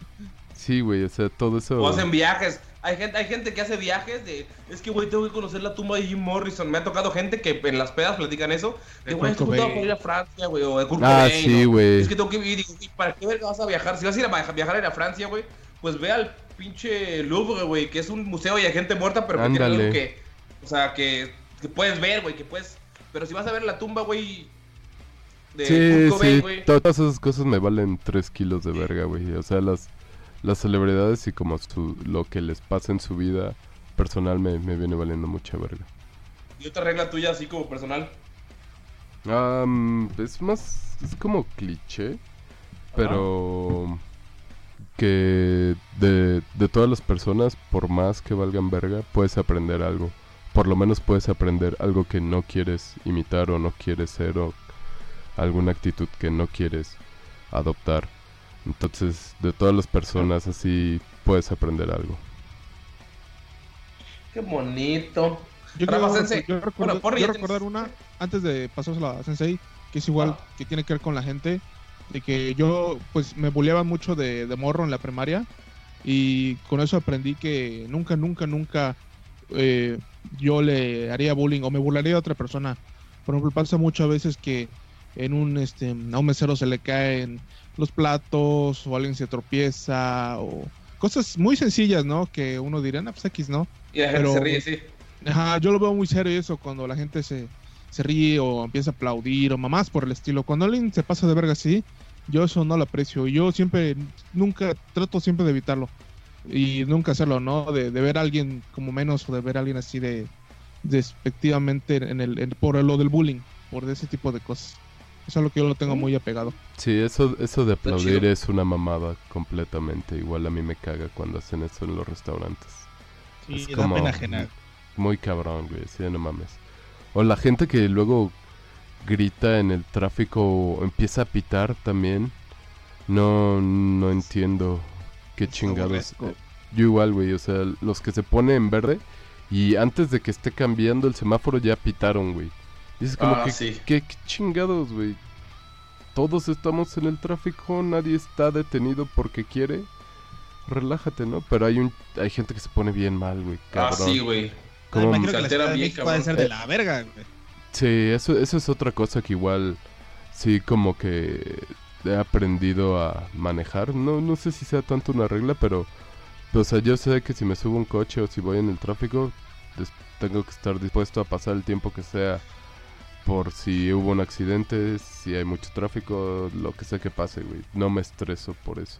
Speaker 5: Sí, güey, o sea, todo eso...
Speaker 4: O hacen viajes. Hay gente, hay gente que hace viajes de. Es que, güey, tengo que conocer la tumba de Jim Morrison. Me ha tocado gente que en las pedas platican eso. De, güey, es que
Speaker 7: Cobain.
Speaker 4: ir a Francia, güey. O de Kurt
Speaker 5: Ah, sí, güey.
Speaker 4: Es que tengo que ir. Y digo, "¿Y ¿para qué verga vas a viajar? Si vas a ir a viajar, a ir a Francia, güey, pues ve al pinche Louvre, güey, que es un museo y hay gente muerta, pero que tiene algo que. O sea, que, que puedes ver, güey, que puedes. Pero si vas a ver la tumba, güey. De
Speaker 5: Sí,
Speaker 4: Kurt Cobain,
Speaker 5: sí,
Speaker 4: güey.
Speaker 5: todas esas cosas me valen 3 kilos de verga, güey. O sea, las, las celebridades y como su, lo que les pasa en su vida personal me, me viene valiendo mucha verga.
Speaker 4: Y otra regla tuya, así como personal.
Speaker 5: Es más, es como cliché, pero que de, de todas las personas, por más que valgan verga, puedes aprender algo. Por lo menos puedes aprender algo que no quieres imitar o no quieres ser o alguna actitud que no quieres adoptar. Entonces, de todas las personas así puedes aprender algo.
Speaker 4: Qué bonito.
Speaker 7: Yo
Speaker 4: Rafa
Speaker 7: quiero
Speaker 4: Sensei.
Speaker 7: yo recuerdo-
Speaker 4: Bueno, Porri,
Speaker 7: yo
Speaker 4: ya
Speaker 7: recordar una, antes de pasársela a Sensei, que es igual,
Speaker 4: Ah.
Speaker 7: que tiene que ver con la gente, de que yo pues me buleaba mucho de, de morro en la primaria y con eso aprendí que nunca, nunca, nunca eh, yo le haría bullying o me burlaría de otra persona. Por ejemplo, pasa mucho a veces que en un este a un mesero se le caen los platos o alguien se tropieza o cosas muy sencillas, ¿no? Que uno diría, no, pues X, ¿no?
Speaker 4: Y la gente
Speaker 7: Pero-
Speaker 4: se ríe, sí.
Speaker 7: Ajá, yo lo veo muy serio eso cuando la gente se, se ríe o empieza a aplaudir o mamás por el estilo. Cuando alguien se pasa de verga así, Yo eso no lo aprecio. Yo siempre, nunca, trato siempre de evitarlo. Y nunca hacerlo, ¿no? De, de ver a alguien como menos o de ver a alguien así de despectivamente en el, en- por lo del bullying, por ese tipo de cosas. Eso es lo que yo lo tengo muy apegado.
Speaker 5: Sí, eso, eso de aplaudir es una mamada completamente. Igual a mí me caga cuando hacen eso en los restaurantes.
Speaker 8: Sí,
Speaker 5: Es
Speaker 8: da
Speaker 5: como
Speaker 8: pena ajena.
Speaker 5: Muy cabrón, güey, sí, no mames. O la gente que luego grita en el tráfico o empieza a pitar también. No, no entiendo qué chingados. Yo igual, güey, o sea, los que se ponen en verde y antes de que esté cambiando el semáforo ya pitaron, güey. Y es como
Speaker 4: Ah,
Speaker 5: que,
Speaker 4: sí.
Speaker 5: ¿qué, qué chingados, güey? Todos estamos en el tráfico, nadie está detenido porque quiere. Relájate, ¿no? Pero hay un hay gente que se pone bien mal, güey.
Speaker 4: Ah, sí, güey.
Speaker 5: Como-
Speaker 8: imagino
Speaker 4: se
Speaker 8: que la
Speaker 4: bien, cabrón.
Speaker 8: ser de la verga, güey.
Speaker 5: Sí, eso, eso es otra cosa que igual sí como que he aprendido a manejar. No, no sé si sea tanto una regla, pero o sea, yo sé que si me subo un coche o si voy en el tráfico, tengo que estar dispuesto a pasar el tiempo que sea por si hubo un accidente, si hay mucho tráfico, lo que sea que pase, güey. No me estreso por eso.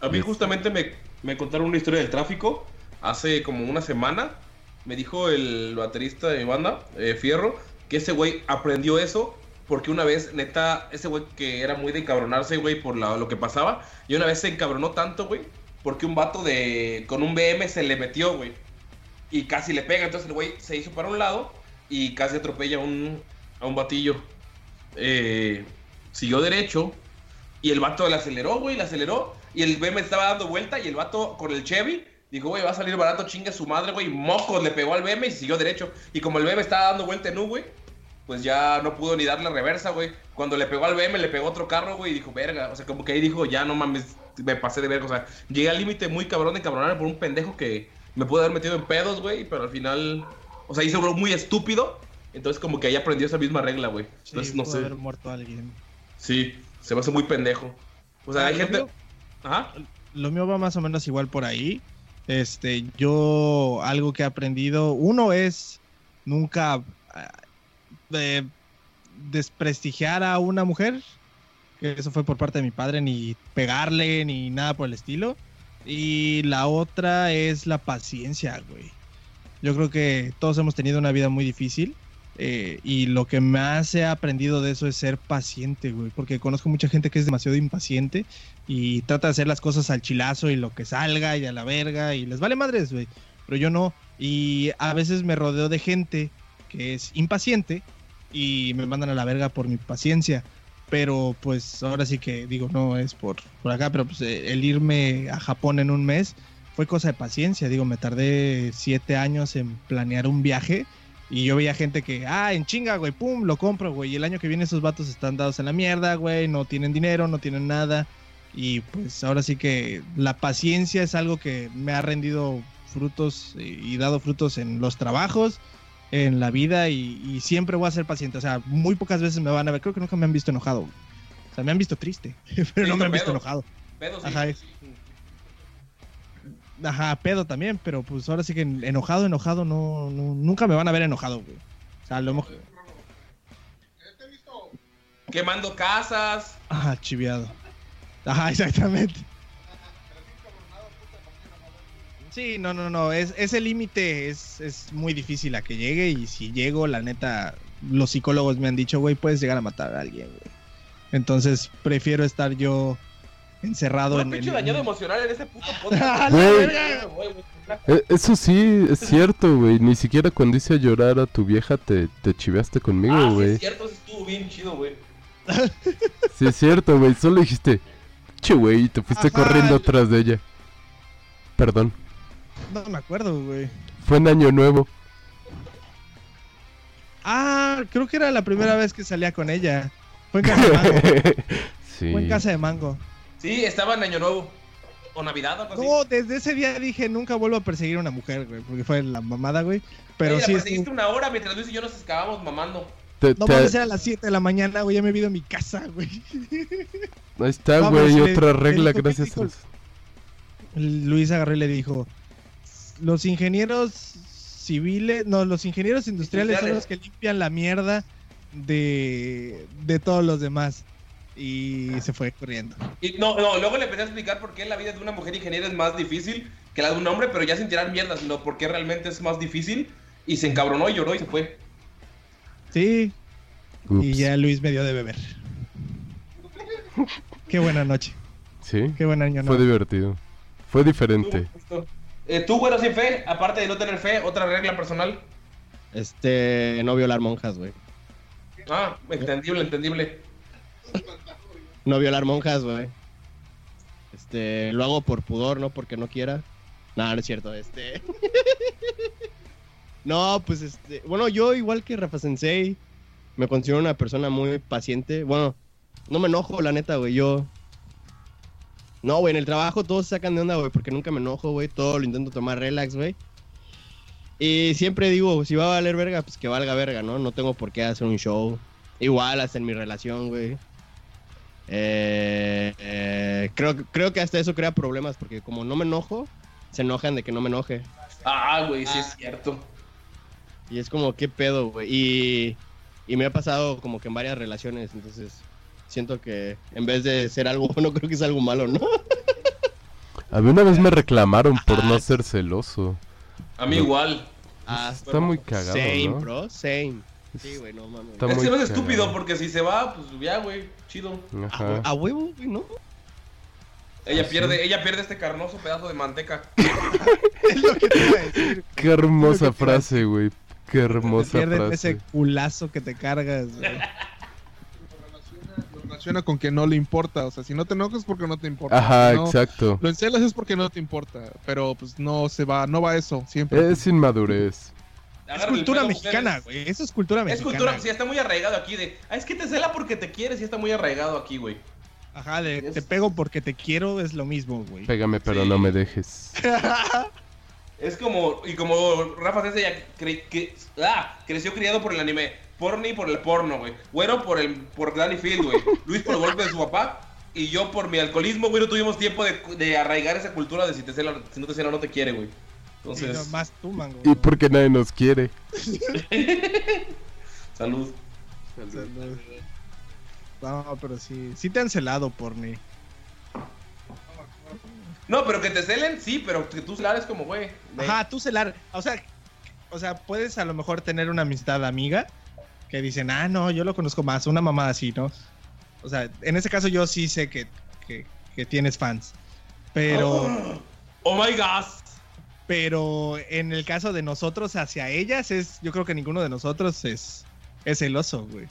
Speaker 4: A mí justamente me, me contaron una historia del tráfico hace como una semana. Me dijo el baterista de mi banda, eh, Fierro, que ese güey aprendió eso porque una vez, neta, ese güey que era muy de encabronarse, güey, por la- lo que pasaba, y una vez se encabronó tanto, güey, porque un vato de con un BM se le metió, güey, y casi le pega. Entonces el güey se hizo para un lado y casi atropella un, a un batillo. Eh, siguió derecho y el vato le aceleró, güey, le aceleró. Y el BM estaba dando vuelta y el vato con el Chevy dijo, güey, va a salir barato, chingue su madre, güey. Mocos le pegó al BM y siguió derecho. Y como el BM estaba dando vuelta en U, güey, pues ya no pudo ni darle reversa, güey. Cuando le pegó al BM, le pegó otro carro, güey, y dijo, verga. O sea, como que ahí dijo, ya no mames, me pasé de verga. O sea, llegué al límite muy cabrón de cabronarme por un pendejo que me pudo haber metido en pedos, güey, pero al final, o sea, hizo algo muy estúpido. Entonces, como que ahí aprendió esa misma regla, güey.
Speaker 8: Sí,
Speaker 4: Entonces, no
Speaker 8: pudo
Speaker 4: sé.
Speaker 8: haber muerto alguien.
Speaker 4: Sí, se me hace muy pendejo. O sea,
Speaker 8: Ah,
Speaker 4: hay gente.
Speaker 8: mío-
Speaker 4: Ajá.
Speaker 8: Lo mío va más o menos igual por ahí. Este, yo algo que he aprendido, uno es nunca ah, de desprestigiar a una mujer, eso fue por parte de mi padre, ni pegarle, ni nada por el estilo. Y la otra es la paciencia, güey. Yo creo que todos hemos tenido una vida muy difícil. Eh, y lo que más he aprendido de eso es ser paciente, güey. Porque conozco mucha gente que es demasiado impaciente y trata de hacer las cosas al chilazo y lo que salga y a la verga y les vale madres, güey. Pero yo no. Y a veces me rodeo de gente que es impaciente y me mandan a la verga por mi paciencia. Pero pues ahora sí que digo, no es por, por acá, pero pues eh, el irme a Japón en un mes fue cosa de paciencia. Digo, me tardé siete años en planear un viaje y yo veía gente que, ah, en chinga, güey, pum, lo compro, güey. Y el año que viene esos vatos están dados en la mierda, güey, no tienen dinero, no tienen nada. Y pues ahora sí que la paciencia es algo que me ha rendido frutos y, dado frutos en los trabajos, en la vida y, y siempre voy a ser paciente. O sea, muy pocas veces me van a ver, creo que nunca me han visto enojado. O sea, me han visto triste, pero no me han visto
Speaker 4: pedo.
Speaker 8: enojado.
Speaker 4: Pedo, sí.
Speaker 8: Ajá, es- Ajá, pedo también, pero pues ahora sí que enojado, enojado, no, no nunca me van a ver enojado, güey. O sea, lo hemos...
Speaker 4: Quemando casas.
Speaker 8: Ajá, chiviado. Ajá, exactamente. Sí, no, no, no, es, ese límite es, es muy difícil a que llegue y si llego, la neta, los psicólogos me han dicho, güey, puedes llegar a matar a alguien, güey. Entonces prefiero estar yo encerrado
Speaker 4: Un
Speaker 8: en
Speaker 4: pinche
Speaker 8: en-
Speaker 4: dañado emocional en ese puto
Speaker 8: ¡A
Speaker 4: podcast.
Speaker 5: Güey.
Speaker 4: Güey, güey.
Speaker 5: Eh, Eso sí, es cierto, güey. Ni siquiera cuando hice llorar a tu vieja te, te chiveaste
Speaker 4: Ah,
Speaker 5: conmigo,
Speaker 4: sí, es
Speaker 5: güey.
Speaker 4: cierto, eso estuvo bien chido, güey.
Speaker 5: Sí, es cierto, güey. Solo dijiste, che, güey, y te fuiste
Speaker 8: Ajá.
Speaker 5: corriendo atrás de ella. Perdón.
Speaker 8: No me acuerdo, güey.
Speaker 5: Fue en Año Nuevo.
Speaker 8: Ah, creo que era la primera vez que salía con ella. Fue en casa de mango.
Speaker 5: sí.
Speaker 8: Fue en casa de mango.
Speaker 4: Sí, estaba en Año Nuevo. O Navidad o algo así.
Speaker 8: No, desde ese día dije nunca vuelvo a perseguir a una mujer, güey, porque fue la mamada, güey. Pero
Speaker 4: Oye,
Speaker 8: sí,
Speaker 4: la perseguiste una hora mientras Luis y yo nos acabamos mamando.
Speaker 5: Te-
Speaker 8: no
Speaker 5: te-
Speaker 8: mames, era a las 7 de la mañana, güey, ya me he ido a mi casa, güey.
Speaker 5: Ahí está,
Speaker 8: Vamos,
Speaker 5: güey.
Speaker 8: le-
Speaker 5: Otra regla, gracias
Speaker 8: dijo-
Speaker 5: a eso.
Speaker 8: Luis agarró y le dijo, los ingenieros civiles, no, los ingenieros industriales son
Speaker 4: Industriales.
Speaker 8: los que limpian la mierda de, de todos los demás. Y se fue corriendo.
Speaker 4: Y no, no, luego le empecé a explicar por qué la vida de una mujer ingeniera es más difícil que la de un hombre, pero ya sin tirar mierda, sino por qué realmente es más difícil. Y se encabronó y lloró y se fue.
Speaker 8: Sí, y ya Luis me dio de beber. Qué buena noche,
Speaker 5: Sí,
Speaker 8: qué buen año
Speaker 5: fue divertido. Fue diferente.
Speaker 4: Tú, eh, tú, güero, sin fe, aparte de no tener fe, otra regla personal.
Speaker 6: Este, no violar monjas, güey.
Speaker 4: Ah, entendible, entendible.
Speaker 6: No violar monjas, güey. Este, lo hago por pudor, no porque no quiera. No, no es cierto, este. no, pues este, bueno, yo igual que Rafa Sensei, me considero una persona muy paciente. Bueno, no me enojo, la neta, güey, yo No, güey, en el trabajo todos se sacan de onda, güey, porque nunca me enojo, güey, todo lo intento tomar relax, güey. Y siempre digo, si va a valer verga, pues que valga verga, ¿no? No tengo por qué hacer un show. Igual hasta en mi relación, güey. Eh, eh, creo, creo que hasta eso crea problemas, porque como no me enojo, se enojan de que no me enoje.
Speaker 4: Ah, güey, sí es cierto.
Speaker 6: Y es como, ¿qué pedo, güey? Y, y me ha pasado como que en varias relaciones, entonces siento que en vez de ser algo bueno, creo que es algo malo, ¿no?
Speaker 5: A mí una vez me reclamaron por no ser celoso.
Speaker 4: A mí igual.
Speaker 6: Ah,
Speaker 5: Está muy cagado,
Speaker 6: same,
Speaker 5: ¿no?
Speaker 6: bro, same. Sí, güey, no mames.
Speaker 5: Está
Speaker 4: es que no es estúpido, porque si se va, pues ya, güey, chido.
Speaker 6: A,
Speaker 5: Ajá.
Speaker 6: a huevo, güey, ¿no?
Speaker 4: Ella pierde, ella pierde este carnoso pedazo de manteca.
Speaker 8: Es lo que te iba a decir.
Speaker 5: Qué hermosa frase, güey. Qué hermosa
Speaker 8: Pierden
Speaker 5: frase.
Speaker 8: ese culazo que te cargas, güey.
Speaker 7: Relaciona con que no le importa. O sea, si no te enojas es porque no te importa.
Speaker 5: Ajá,
Speaker 7: no
Speaker 5: exacto.
Speaker 7: Lo encelas es porque no te importa. Pero pues no se va, no va eso siempre.
Speaker 5: Es inmadurez.
Speaker 8: Es cultura mexicana, güey. Eso es cultura
Speaker 4: Es
Speaker 8: mexicana.
Speaker 4: cultura, sí, está muy arraigado aquí de. Ah, es que te cela porque te quieres, sí está muy arraigado aquí, güey.
Speaker 8: Ajá, de
Speaker 4: Es-
Speaker 8: te pego porque te quiero es lo mismo, güey.
Speaker 5: Pégame, pero
Speaker 4: Sí.
Speaker 5: no me dejes.
Speaker 4: Es como, y como Rafa Sensei ya cre- que, ah, creció criado por el anime, Porni por el porno, güey. Güero por el por Danny Field, güey. Luis por el golpe de su papá. Y yo por mi alcoholismo, güey, no tuvimos tiempo de, de arraigar esa cultura de si te cela, si no te cela no te quiere, güey.
Speaker 8: Y no, más tú, mango.
Speaker 5: Y porque nadie nos quiere.
Speaker 4: salud.
Speaker 8: Salud. No, pero sí. Sí te han celado, porni.
Speaker 4: No, pero que te celen, sí, pero que tú celar es como, güey.
Speaker 8: Ajá, tú celar. O sea, o sea, puedes a lo mejor tener una amistad amiga que dicen, ah, no, yo lo conozco más, una mamá así, ¿no? O sea, en ese caso yo sí sé que, que, que tienes fans. Pero,
Speaker 4: Oh my god.
Speaker 8: Pero en el caso de nosotros hacia ellas, es, yo creo que ninguno de nosotros es, es celoso, güey.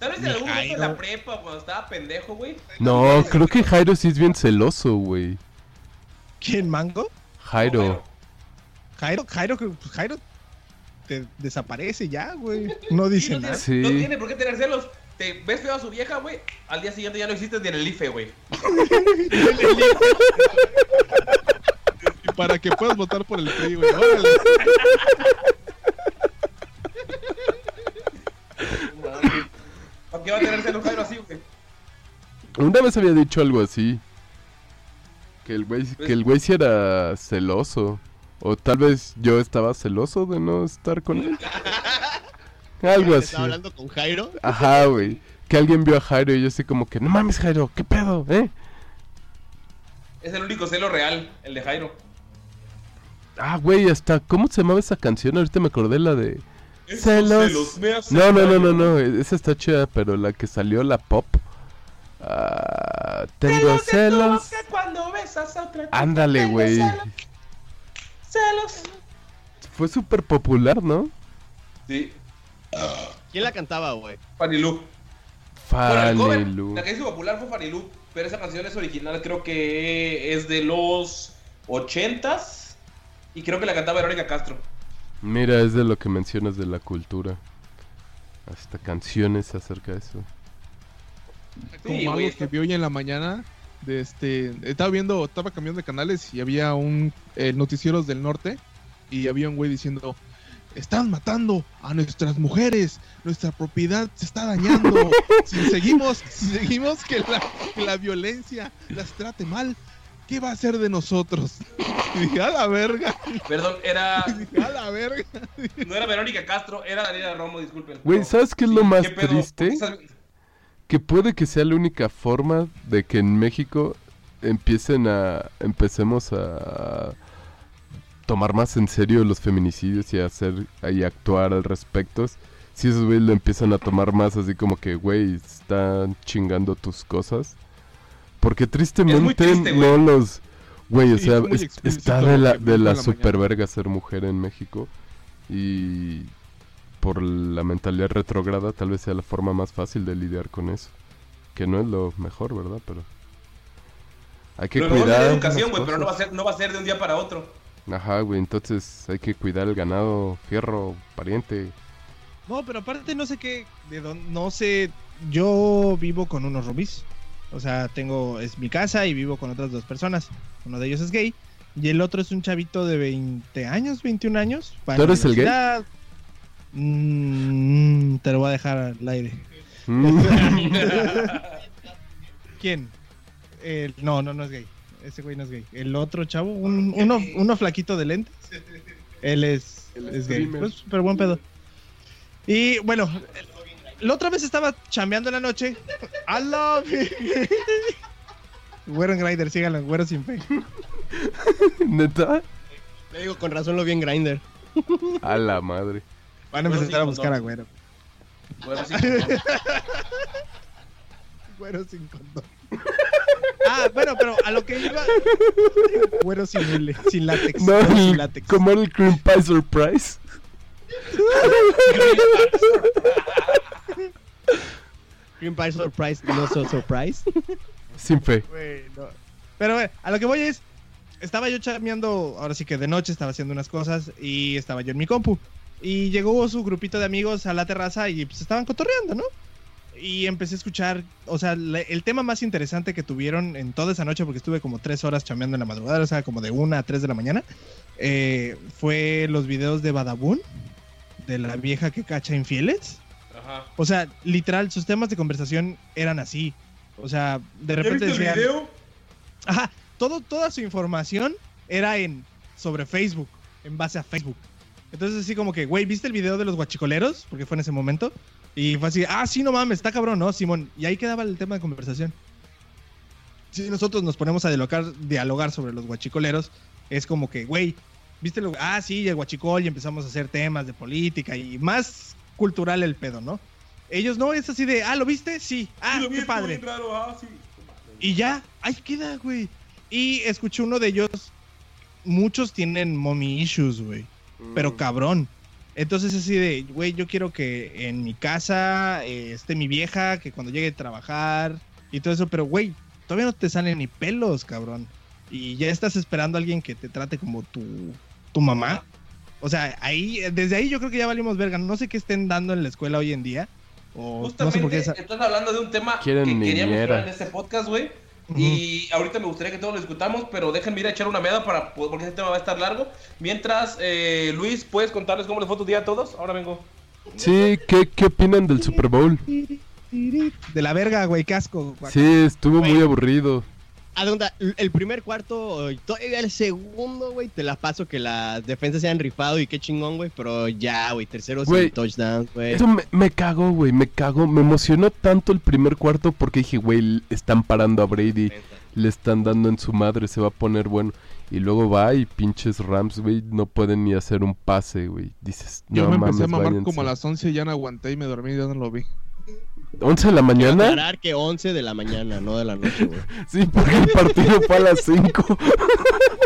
Speaker 4: Tal vez en algún momento de la prepa, cuando estaba pendejo, güey.
Speaker 5: No, creo que Jairo sí es bien celoso, güey.
Speaker 8: ¿Quién, Mango?
Speaker 5: Jairo.
Speaker 8: Jairo, Jairo, pues, Jairo te desaparece ya, güey. No dice
Speaker 4: no,
Speaker 8: nada.
Speaker 4: tiene,
Speaker 5: Sí.
Speaker 4: no tiene por qué tener celos. Te ves feo a su vieja, güey. Al día siguiente ya no existes ni en el IFE, güey.
Speaker 7: Para que puedas votar por el PRI, güey. Órale.
Speaker 4: ¿Para qué va a tener celos Jairo así, güey?
Speaker 5: Una vez había dicho algo así. Que el güey, que el güey sí era celoso. O tal vez yo estaba celoso de no estar con él. Algo así.
Speaker 6: Estaba hablando con Jairo.
Speaker 5: Ajá, güey. Que alguien vio a Jairo y yo así como que, no mames, Jairo, ¿qué pedo, eh?
Speaker 4: Es el único celo real, el de Jairo.
Speaker 5: Ah, güey, hasta, ¿cómo se llamaba esa canción? Ahorita me acordé la de...
Speaker 4: Esos
Speaker 5: Celos.
Speaker 4: me hacen
Speaker 5: No, no, no, no, no, esa está chida, pero la que salió la pop. Ah, tengo celos.
Speaker 4: boca cuando besas a otra chica.
Speaker 5: Ándale, güey.
Speaker 4: Celos. celos.
Speaker 5: Fue súper popular, ¿no?
Speaker 4: Sí,
Speaker 6: ¿Quién la cantaba, güey?
Speaker 4: Fanny Lu. Bueno, la que hizo popular fue Fanny Lu, pero esa canción es original, creo que es de los 80s. Y creo que la cantaba Verónica Castro.
Speaker 5: Mira, es de lo que mencionas de la cultura. Hasta canciones acerca de eso.
Speaker 7: como
Speaker 4: Sí,
Speaker 7: algo que vi hoy en la mañana. De este, estaba viendo, estaba cambiando de canales y había un eh, noticieros del norte y había un güey diciendo, están matando a nuestras mujeres, nuestra propiedad se está dañando. si seguimos, si seguimos que la, que la violencia las trate mal, ¿qué va a hacer de nosotros? Y dije, a la verga,
Speaker 4: Perdón, era.
Speaker 7: dije, a la verga.
Speaker 4: No era Verónica Castro, era Daniela Romo, disculpen.
Speaker 5: Güey. ¿sabes qué es lo
Speaker 4: Sí,
Speaker 5: más triste?
Speaker 4: ¿Por qué estás-
Speaker 5: que puede que sea la única forma de que en México empiecen a empecemos a tomar más en serio los feminicidios y hacer y actuar al respecto. Si esos güeyes lo empiezan a tomar más así como que, güey, están chingando tus cosas. Porque tristemente
Speaker 4: triste,
Speaker 5: no los... Güey, o
Speaker 7: Sí,
Speaker 5: sea, es- está de la, de la
Speaker 7: la
Speaker 5: super verga ser mujer en México. Y por la mentalidad retrógrada tal vez sea la forma más fácil de lidiar con eso. Que no es lo mejor, ¿verdad? Pero... Hay que
Speaker 4: mejor
Speaker 5: cuidar...
Speaker 4: sería educación, güey, pero no va, a ser, no va a ser de un día para otro.
Speaker 5: Ajá, güey, entonces hay que cuidar el ganado, fierro, pariente.
Speaker 8: No, pero aparte no sé qué, de dónde, no sé, yo vivo con unos roomies, o sea, tengo, es mi casa y vivo con otras dos personas, uno de ellos es gay y el otro es un chavito de 20 años, 21 años.
Speaker 5: ¿Tú eres el gay?
Speaker 8: Mm, te lo voy a dejar al aire.
Speaker 5: Mm.
Speaker 8: ¿Quién? El- no, no, no es gay. Ese güey no es gay. El otro chavo, un- uno, uno flaquito de lentes. Él es, es gay. Pues, pero buen pedo. Y bueno, la otra vez estaba chambeando en la noche. I love. Güero en Grindr, síganlo, en güero sin fe.
Speaker 5: ¿Neta?
Speaker 6: Le digo, con razón lo vi en Grinder.
Speaker 5: A la madre.
Speaker 8: Van a
Speaker 4: Güero
Speaker 8: empezar a
Speaker 4: sin
Speaker 8: buscar a
Speaker 4: condón.
Speaker 8: güero.
Speaker 4: Bueno, sí.
Speaker 8: Güero sin condón. Ah, bueno, pero a lo que iba. Güero sin sin látex.
Speaker 5: No,
Speaker 8: güero sin
Speaker 5: el-
Speaker 8: látex.
Speaker 5: como el cream pie surprise.
Speaker 6: Green Pie Surprise, no so surprise.
Speaker 5: Sin fe.
Speaker 8: No. Pero bueno, a lo que voy es, estaba yo chameando, ahora sí que de noche estaba haciendo unas cosas y estaba yo en mi compu. Y llegó su grupito de amigos a la terraza y pues estaban cotorreando, ¿no? Y empecé a escuchar, o sea, le- el tema más interesante que tuvieron en toda esa noche, porque estuve como tres horas chameando en la madrugada, o sea, como de una a tres de la mañana, eh, fue los videos de Badabun, de la vieja que cacha infieles.
Speaker 4: Ajá.
Speaker 8: O sea, literal, sus temas de conversación eran así. O sea, de
Speaker 4: ¿Ya
Speaker 8: repente
Speaker 4: viste el video?
Speaker 8: Ajá, todo, toda su información era en sobre Facebook, en base a Facebook. Entonces así como que, güey, ¿viste el video de los guachicoleros? Porque fue en ese momento. Y fue así, ah, sí, no mames, está cabrón, ¿no, Simón? Y ahí quedaba el tema de conversación. Si nosotros nos ponemos a dialogar, dialogar sobre los guachicoleros, es como que, güey, ¿viste lo? Ah, sí, el guachicol, y empezamos a hacer temas de política y más cultural el pedo, ¿no? Ellos no, es así de, ah, ¿lo viste? Sí. Ah,
Speaker 4: Sí, lo vi,
Speaker 8: qué
Speaker 4: estuvo
Speaker 8: padre.
Speaker 4: raro, ah, sí.
Speaker 8: Y ya, ahí queda, güey. Y escuché uno de ellos. Muchos tienen mommy issues, güey. Pero cabrón. Entonces así de, güey, yo quiero que en mi casa eh, esté mi vieja, que cuando llegue a trabajar y todo eso, pero güey, todavía no te salen ni pelos, cabrón. Y ya estás esperando a alguien que te trate como tu, tu mamá. O sea, ahí, desde ahí yo creo que ya valimos verga. No sé qué estén dando en la escuela hoy en día. O no sé
Speaker 4: Justamente
Speaker 8: por qué esa-
Speaker 4: estás hablando de un tema
Speaker 5: Quieren
Speaker 4: que queríamos hablar en este podcast, güey. Y ahorita me gustaría que todos lo discutamos, pero déjenme ir a echar una meada para, porque este tema va a estar largo. Mientras, eh, Luis, ¿puedes contarles cómo les fue tu día a todos? Ahora vengo.
Speaker 5: Sí, ¿qué, ¿qué opinan del Super Bowl?
Speaker 8: De la verga, güey, casco.
Speaker 5: Sí, estuvo muy aburrido.
Speaker 6: El primer cuarto, y todavía el segundo, güey, te la paso que las defensas se han rifado y qué chingón, güey, pero ya, güey, tercero sin touchdowns, güey.
Speaker 5: Eso me, me cagó, güey, me cagó. Me emocionó tanto el primer cuarto porque dije, güey, están parando a Brady, le están dando en su madre, se va a poner bueno. Y luego va y pinches Rams, güey, no pueden ni hacer un pase, güey. Dices,
Speaker 7: Yo
Speaker 5: no
Speaker 7: me
Speaker 5: mames,
Speaker 7: empecé a mamar
Speaker 5: váyanse.
Speaker 7: como a las 11 y ya no aguanté y me dormí y ya no lo vi.
Speaker 5: 11 de la mañana.
Speaker 6: aclarar que 11 de la mañana, no de la noche, güey.
Speaker 5: Sí, porque el partido fue a las 5.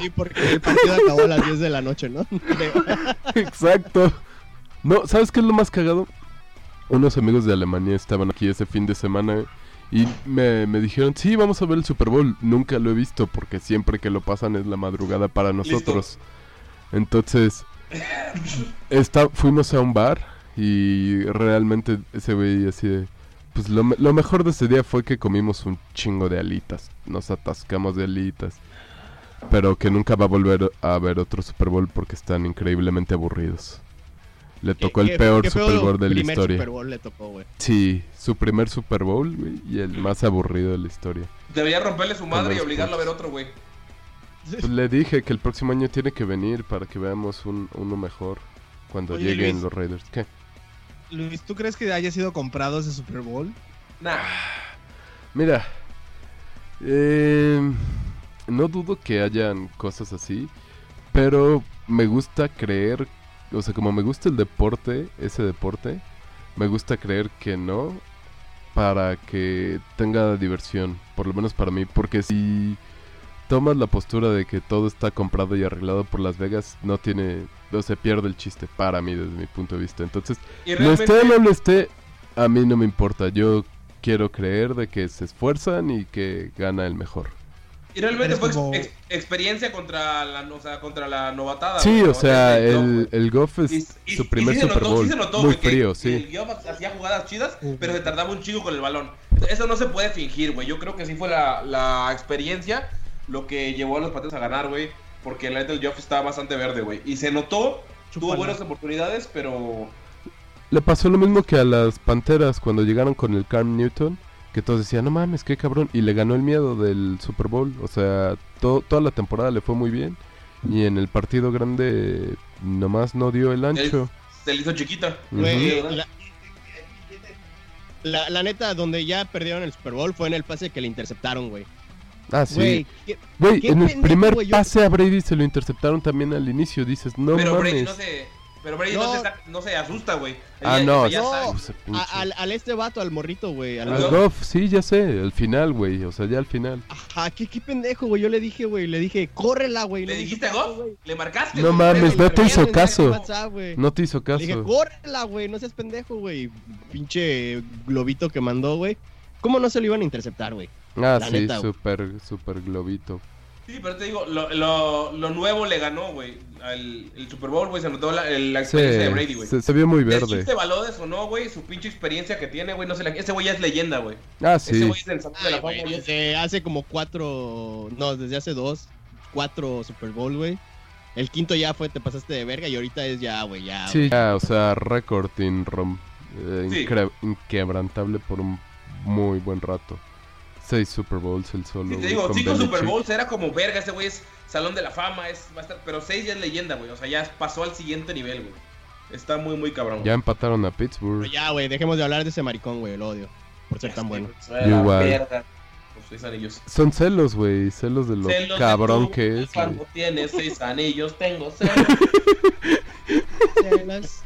Speaker 6: Sí, porque el partido acabó a las 10 de la noche, ¿no?
Speaker 5: Exacto. No, ¿sabes qué es lo más cagado? Unos amigos de Alemania estaban aquí ese fin de semana y me, me dijeron, sí, vamos a ver el Super Bowl. Nunca lo he visto porque siempre que lo pasan es la madrugada para nosotros. Entonces, esta, fuimos a un bar y realmente ese güey así de... Pues lo, me- lo mejor de ese día fue que comimos un chingo de alitas. Nos atascamos de alitas. Pero que nunca va a volver a ver otro Super Bowl porque están increíblemente aburridos. Le tocó el
Speaker 6: Qué-
Speaker 5: peor
Speaker 6: qué
Speaker 5: Super Bowl de la
Speaker 6: primer
Speaker 5: historia.
Speaker 6: Super Bowl le tocó, güey.
Speaker 5: Sí, su primer Super Bowl güey, y el más aburrido de la historia.
Speaker 4: Debería romperle su madre y obligarlo a ver otro, güey.
Speaker 5: Pues le dije que el próximo año tiene que venir para que veamos un, uno mejor cuando
Speaker 8: Oye,
Speaker 5: lleguen
Speaker 8: Luis.
Speaker 5: los Raiders. ¿Qué?
Speaker 8: Luis, ¿tú crees que haya sido comprado ese Super Bowl?
Speaker 4: Nah.
Speaker 5: Mira, eh, no dudo que hayan cosas así, pero me gusta creer, o sea, como me gusta el deporte, ese deporte, me gusta creer que no, para que tenga diversión, por lo menos para mí, porque si tomas la postura de que todo está comprado y arreglado por Las Vegas, no tiene, no se pierde el chiste para mí desde mi punto de vista. Entonces,
Speaker 4: Y
Speaker 5: lo esté o no lo esté, a mí no me importa. Yo quiero creer de que se esfuerzan y que gana el mejor.
Speaker 4: y realmente fue ex-
Speaker 8: como-
Speaker 4: ex- experiencia contra la, o sea, contra la novatada.
Speaker 5: Sí, o sea, el, el Goff es
Speaker 4: Y- y-
Speaker 5: su
Speaker 4: y
Speaker 5: primer
Speaker 4: sí se
Speaker 5: Super
Speaker 4: notó-
Speaker 5: Bowl.
Speaker 4: sí se notó,
Speaker 5: Muy
Speaker 4: que-
Speaker 5: frío,
Speaker 4: que
Speaker 5: sí.
Speaker 4: El Goff hacía jugadas chidas, pero se tardaba un chico con el balón. Eso no se puede fingir, güey. Yo creo que sí fue la, la experiencia lo que llevó a los Patriots a ganar, güey. Porque la neta el Goff estaba bastante verde, güey. Y se notó, tuvo buenas oportunidades, pero
Speaker 5: Le pasó lo mismo que a las Panteras cuando llegaron con el Cam Newton, que todos decían, no mames, qué cabrón. Y le ganó el miedo del Super Bowl. O sea, to- toda la temporada le fue muy bien. Y en el partido grande nomás no dio el ancho.
Speaker 4: se le hizo chiquita.
Speaker 6: Güey,
Speaker 4: Ujú.
Speaker 6: la, la, la neta, donde ya perdieron el Super Bowl fue en el pase que le interceptaron, güey.
Speaker 5: Ah, sí.
Speaker 6: Güey, ¿qué-
Speaker 5: Güey,
Speaker 6: qué
Speaker 5: en el
Speaker 6: pendejo,
Speaker 5: primer
Speaker 6: güey, yo-
Speaker 5: pase a Brady se lo interceptaron también al inicio. Dices, no
Speaker 4: pero
Speaker 5: mames.
Speaker 4: Brady no se, pero Brady no,
Speaker 6: No.
Speaker 4: se, no asusta, güey.
Speaker 5: Ah, no,
Speaker 4: ya
Speaker 6: no.
Speaker 4: sabe.
Speaker 5: O sea, pinche-
Speaker 6: a- al, al este vato, al morrito, güey. Al
Speaker 5: Al
Speaker 4: Goff.
Speaker 5: Sí, ya sé, al final, güey. O sea, ya al final.
Speaker 6: Ajá, qué, qué pendejo, güey. Yo le dije, güey, le dije, córrela, güey.
Speaker 4: ¿Le
Speaker 6: no me
Speaker 4: dijiste a
Speaker 6: caso,
Speaker 4: Goff?
Speaker 6: güey.
Speaker 4: ¿Le marcaste?
Speaker 5: No mames, no te hizo caso. No te hizo
Speaker 6: Le dije,
Speaker 5: caso.
Speaker 6: córrela, güey, no seas pendejo, güey. Pinche globito que mandó, güey. ¿Cómo no se lo iban a interceptar, güey?
Speaker 5: Ah,
Speaker 6: la
Speaker 5: sí,
Speaker 6: neta, güey.
Speaker 5: súper, súper globito.
Speaker 4: Sí, pero te digo, lo, lo, lo nuevo le ganó, güey. al- El Super Bowl, güey, se notó la, el- la
Speaker 5: Sí,
Speaker 4: experiencia de Brady, güey.
Speaker 5: se, se vio muy
Speaker 4: El
Speaker 5: verde.
Speaker 4: chiste Balodes o no, güey, su pinche experiencia que tiene, güey, no se la... Ese güey ya es leyenda, güey.
Speaker 5: Ah,
Speaker 4: Ese
Speaker 5: sí.
Speaker 4: güey es del Salón de la
Speaker 6: güey,
Speaker 4: Fama, ya-
Speaker 6: desde hace como cuatro, no, desde hace dos, cuatro Super Bowl, güey. El quinto ya fue, te pasaste de verga y ahorita es ya, güey, ya.
Speaker 5: Sí, ya, o sea, récord inrom- eh,
Speaker 4: Sí.
Speaker 5: inquebrantable por un muy buen rato. Seis Super Bowls el solo.
Speaker 4: Sí, te digo, cinco Super. Bowls era como verga, ese güey es Salón de la Fama, es, va a estar, pero seis ya es leyenda, güey. O sea, ya pasó al siguiente nivel, güey. Está muy, muy cabrón. güey.
Speaker 5: Ya empataron a
Speaker 6: Pero
Speaker 5: Pittsburgh.
Speaker 6: ya, güey, dejemos de hablar de ese maricón, güey, lo odio. Por ser tan bueno.
Speaker 5: Igual.
Speaker 4: seis anillos.
Speaker 5: Son celos, güey. Celos de lo
Speaker 4: Celos
Speaker 5: cabrón que es.
Speaker 4: Cuando tienes seis anillos, tengo celos.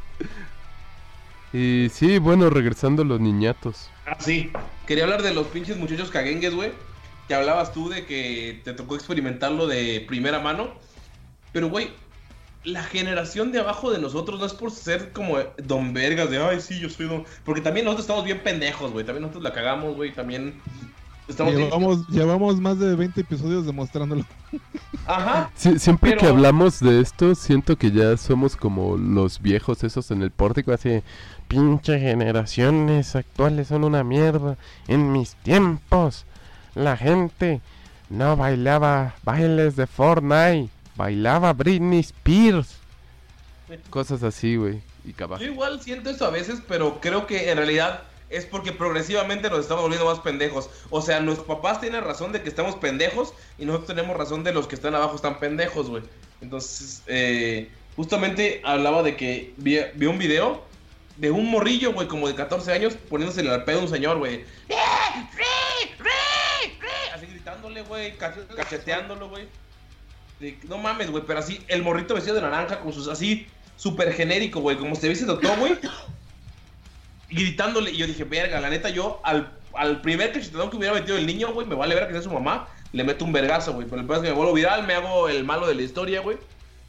Speaker 5: Y sí, bueno, regresando a los niñatos.
Speaker 4: Ah, sí. Quería hablar de los pinches muchachos caguengues, güey. Que hablabas tú de que te tocó experimentarlo de primera mano. Pero, güey, la generación de abajo de nosotros no es por ser como don vergas de, ay, sí, yo soy don... Porque también nosotros estamos bien pendejos, güey. También nosotros la cagamos, güey. También estamos bien...
Speaker 7: Llevamos, llevamos más de 20 episodios demostrándolo.
Speaker 4: Ajá.
Speaker 5: Sí, siempre que hablamos de esto, siento que ya somos como los viejos esos en el pórtico, así, pinche generaciones actuales son una mierda. En mis tiempos, la gente no bailaba bailes de Fortnite, bailaba Britney Spears. Cosas así, güey.
Speaker 4: Yo igual siento eso a veces, pero creo que en realidad es porque progresivamente nos estamos volviendo más pendejos. O sea, nuestros papás tienen razón de que estamos pendejos y nosotros tenemos razón de los que están abajo están pendejos, güey. Entonces, eh, justamente hablaba de que vi un video de un morrillo, güey, como de 14 años, poniéndose al pedo a un señor, güey. Así gritándole, güey, ca- cacheteándolo, güey. No mames, güey, pero así, el morrito vestido de naranja con sus así, súper genérico, güey, como se hubiese doctor, güey. Gritándole, y yo dije, verga, la neta, yo al, al primer cachetadón que hubiera metido el niño, güey, me vale ver que sea su mamá, le meto un vergazo, güey. Pero el peor es que me vuelvo viral, me hago el malo de la historia, güey.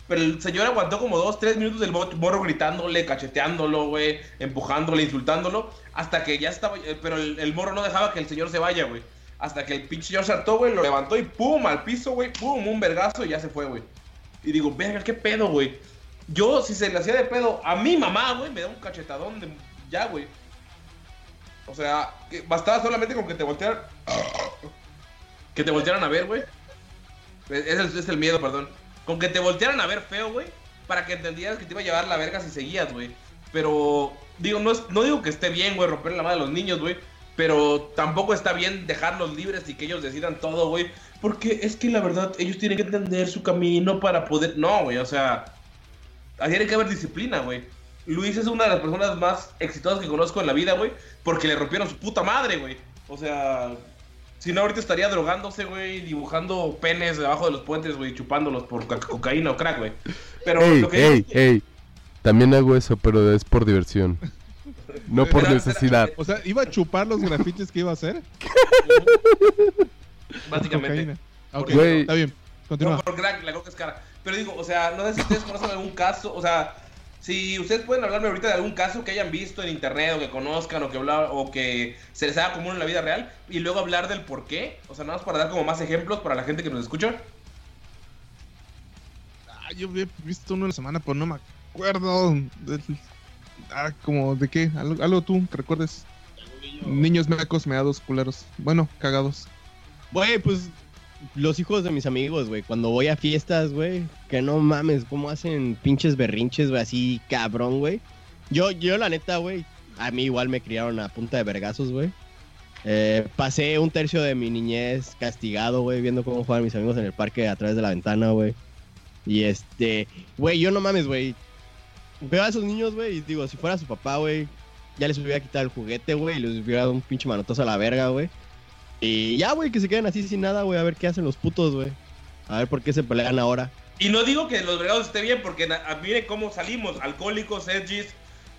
Speaker 4: Pero el señor aguantó como dos, tres minutos del mo- morro gritándole, cacheteándolo, güey, empujándole, insultándolo, hasta que ya estaba, eh, pero el, morro no dejaba que el señor se vaya, güey. Hasta que el pinche señor se güey, lo levantó y pum, al piso, güey, pum, un vergazo y ya se fue, güey. Y digo, verga, qué pedo, güey. Yo, si se le hacía de pedo a mi mamá, güey, me da un cachetadón de ya, güey. O sea, bastaba solamente con que te voltearan. Que te voltearan a ver, güey. Es el miedo, perdón. Con que te voltearan a ver feo, güey. Para que entendieras que te iba a llevar la verga si seguías, güey. Pero, digo, no, es, no digo que esté bien, güey, romper la madre a los niños, güey. Pero tampoco está bien dejarlos libres y que ellos decidan todo, güey. Porque es que la verdad, ellos tienen que entender su camino para poder. No, güey, o sea. Tiene que haber disciplina, güey. Luis es una de las personas más exitosas que conozco en la vida, güey, porque le rompieron su puta madre, güey. O sea, si no, ahorita estaría drogándose, güey, dibujando penes debajo de los puentes, güey, chupándolos por ca- cocaína o crack, güey. Pero
Speaker 5: ey,
Speaker 4: lo que
Speaker 5: ey, ey. También hago eso, pero es por diversión. No por
Speaker 4: Espera,
Speaker 5: necesidad.
Speaker 7: O sea, iba a chupar los grafitis que iba a hacer.
Speaker 4: básicamente.
Speaker 7: Cocaína. Ok,
Speaker 5: Güey.
Speaker 7: está bien.
Speaker 4: No,
Speaker 7: Continúa.
Speaker 4: por crack, la coca es cara. Pero digo, o sea, no sé si ustedes conocen algún caso, o sea, si ustedes pueden hablarme ahorita de algún caso que hayan visto en internet o que conozcan o que habla- o que se les haga común en la vida real y luego hablar del por qué, o sea, nada más para dar como más ejemplos para la gente que nos escucha.
Speaker 7: Ah, yo había visto uno en la semana, pero no me acuerdo. del- Ah, como de qué. Algo, algo tú que recuerdes. Niños mecos, meados, culeros. Bueno, cagados.
Speaker 6: Güey, pues los hijos de mis amigos, güey, cuando voy a fiestas, güey, que no mames, cómo hacen pinches berrinches, güey, así cabrón, güey. Yo, yo la neta, güey, a mí igual me criaron a punta de vergazos, güey. Eh, pasé un tercio de mi niñez castigado, güey, viendo cómo juegan mis amigos en el parque a través de la ventana, güey. Y este, güey, yo no mames, güey. Veo a esos niños, güey, y digo, si fuera su papá, güey, ya les hubiera quitado el juguete, güey, y les hubiera dado un pinche manotazo a la verga, güey. Y ya, güey, que se queden así sin nada, güey, a ver qué hacen los putos, güey. A ver por qué se pelean ahora.
Speaker 4: Y no digo que los bregados esté bien, porque miren cómo salimos, alcohólicos, edgys,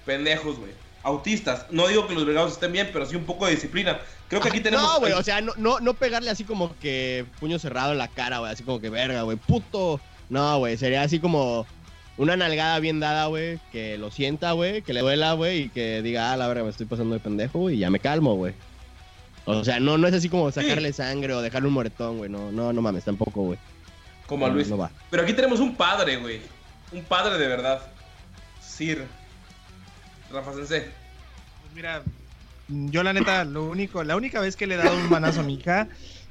Speaker 4: pendejos, güey. Autistas. No digo que los bregados estén bien, pero sí un poco de disciplina. Creo que aquí tenemos...
Speaker 6: No, güey, o sea, no, no, no pegarle así como que puño cerrado en la cara, güey, así como que verga, güey, puto. No, güey, sería así como una nalgada bien dada, güey, que lo sienta, güey, que le duela, güey, y que diga, ah, la verga, me estoy pasando de pendejo, güey, y ya me calmo, güey. O sea, no, no es así como sacarle sangre o dejarle un moretón, güey, no, no, no mames, tampoco, güey.
Speaker 4: Como a Luis.
Speaker 6: no va.
Speaker 4: Pero aquí tenemos un padre, güey. Un padre de verdad. Sir. Rafa Sensei.
Speaker 8: Pues mira, yo la neta, lo único, la única vez que le he dado un manazo a mi hija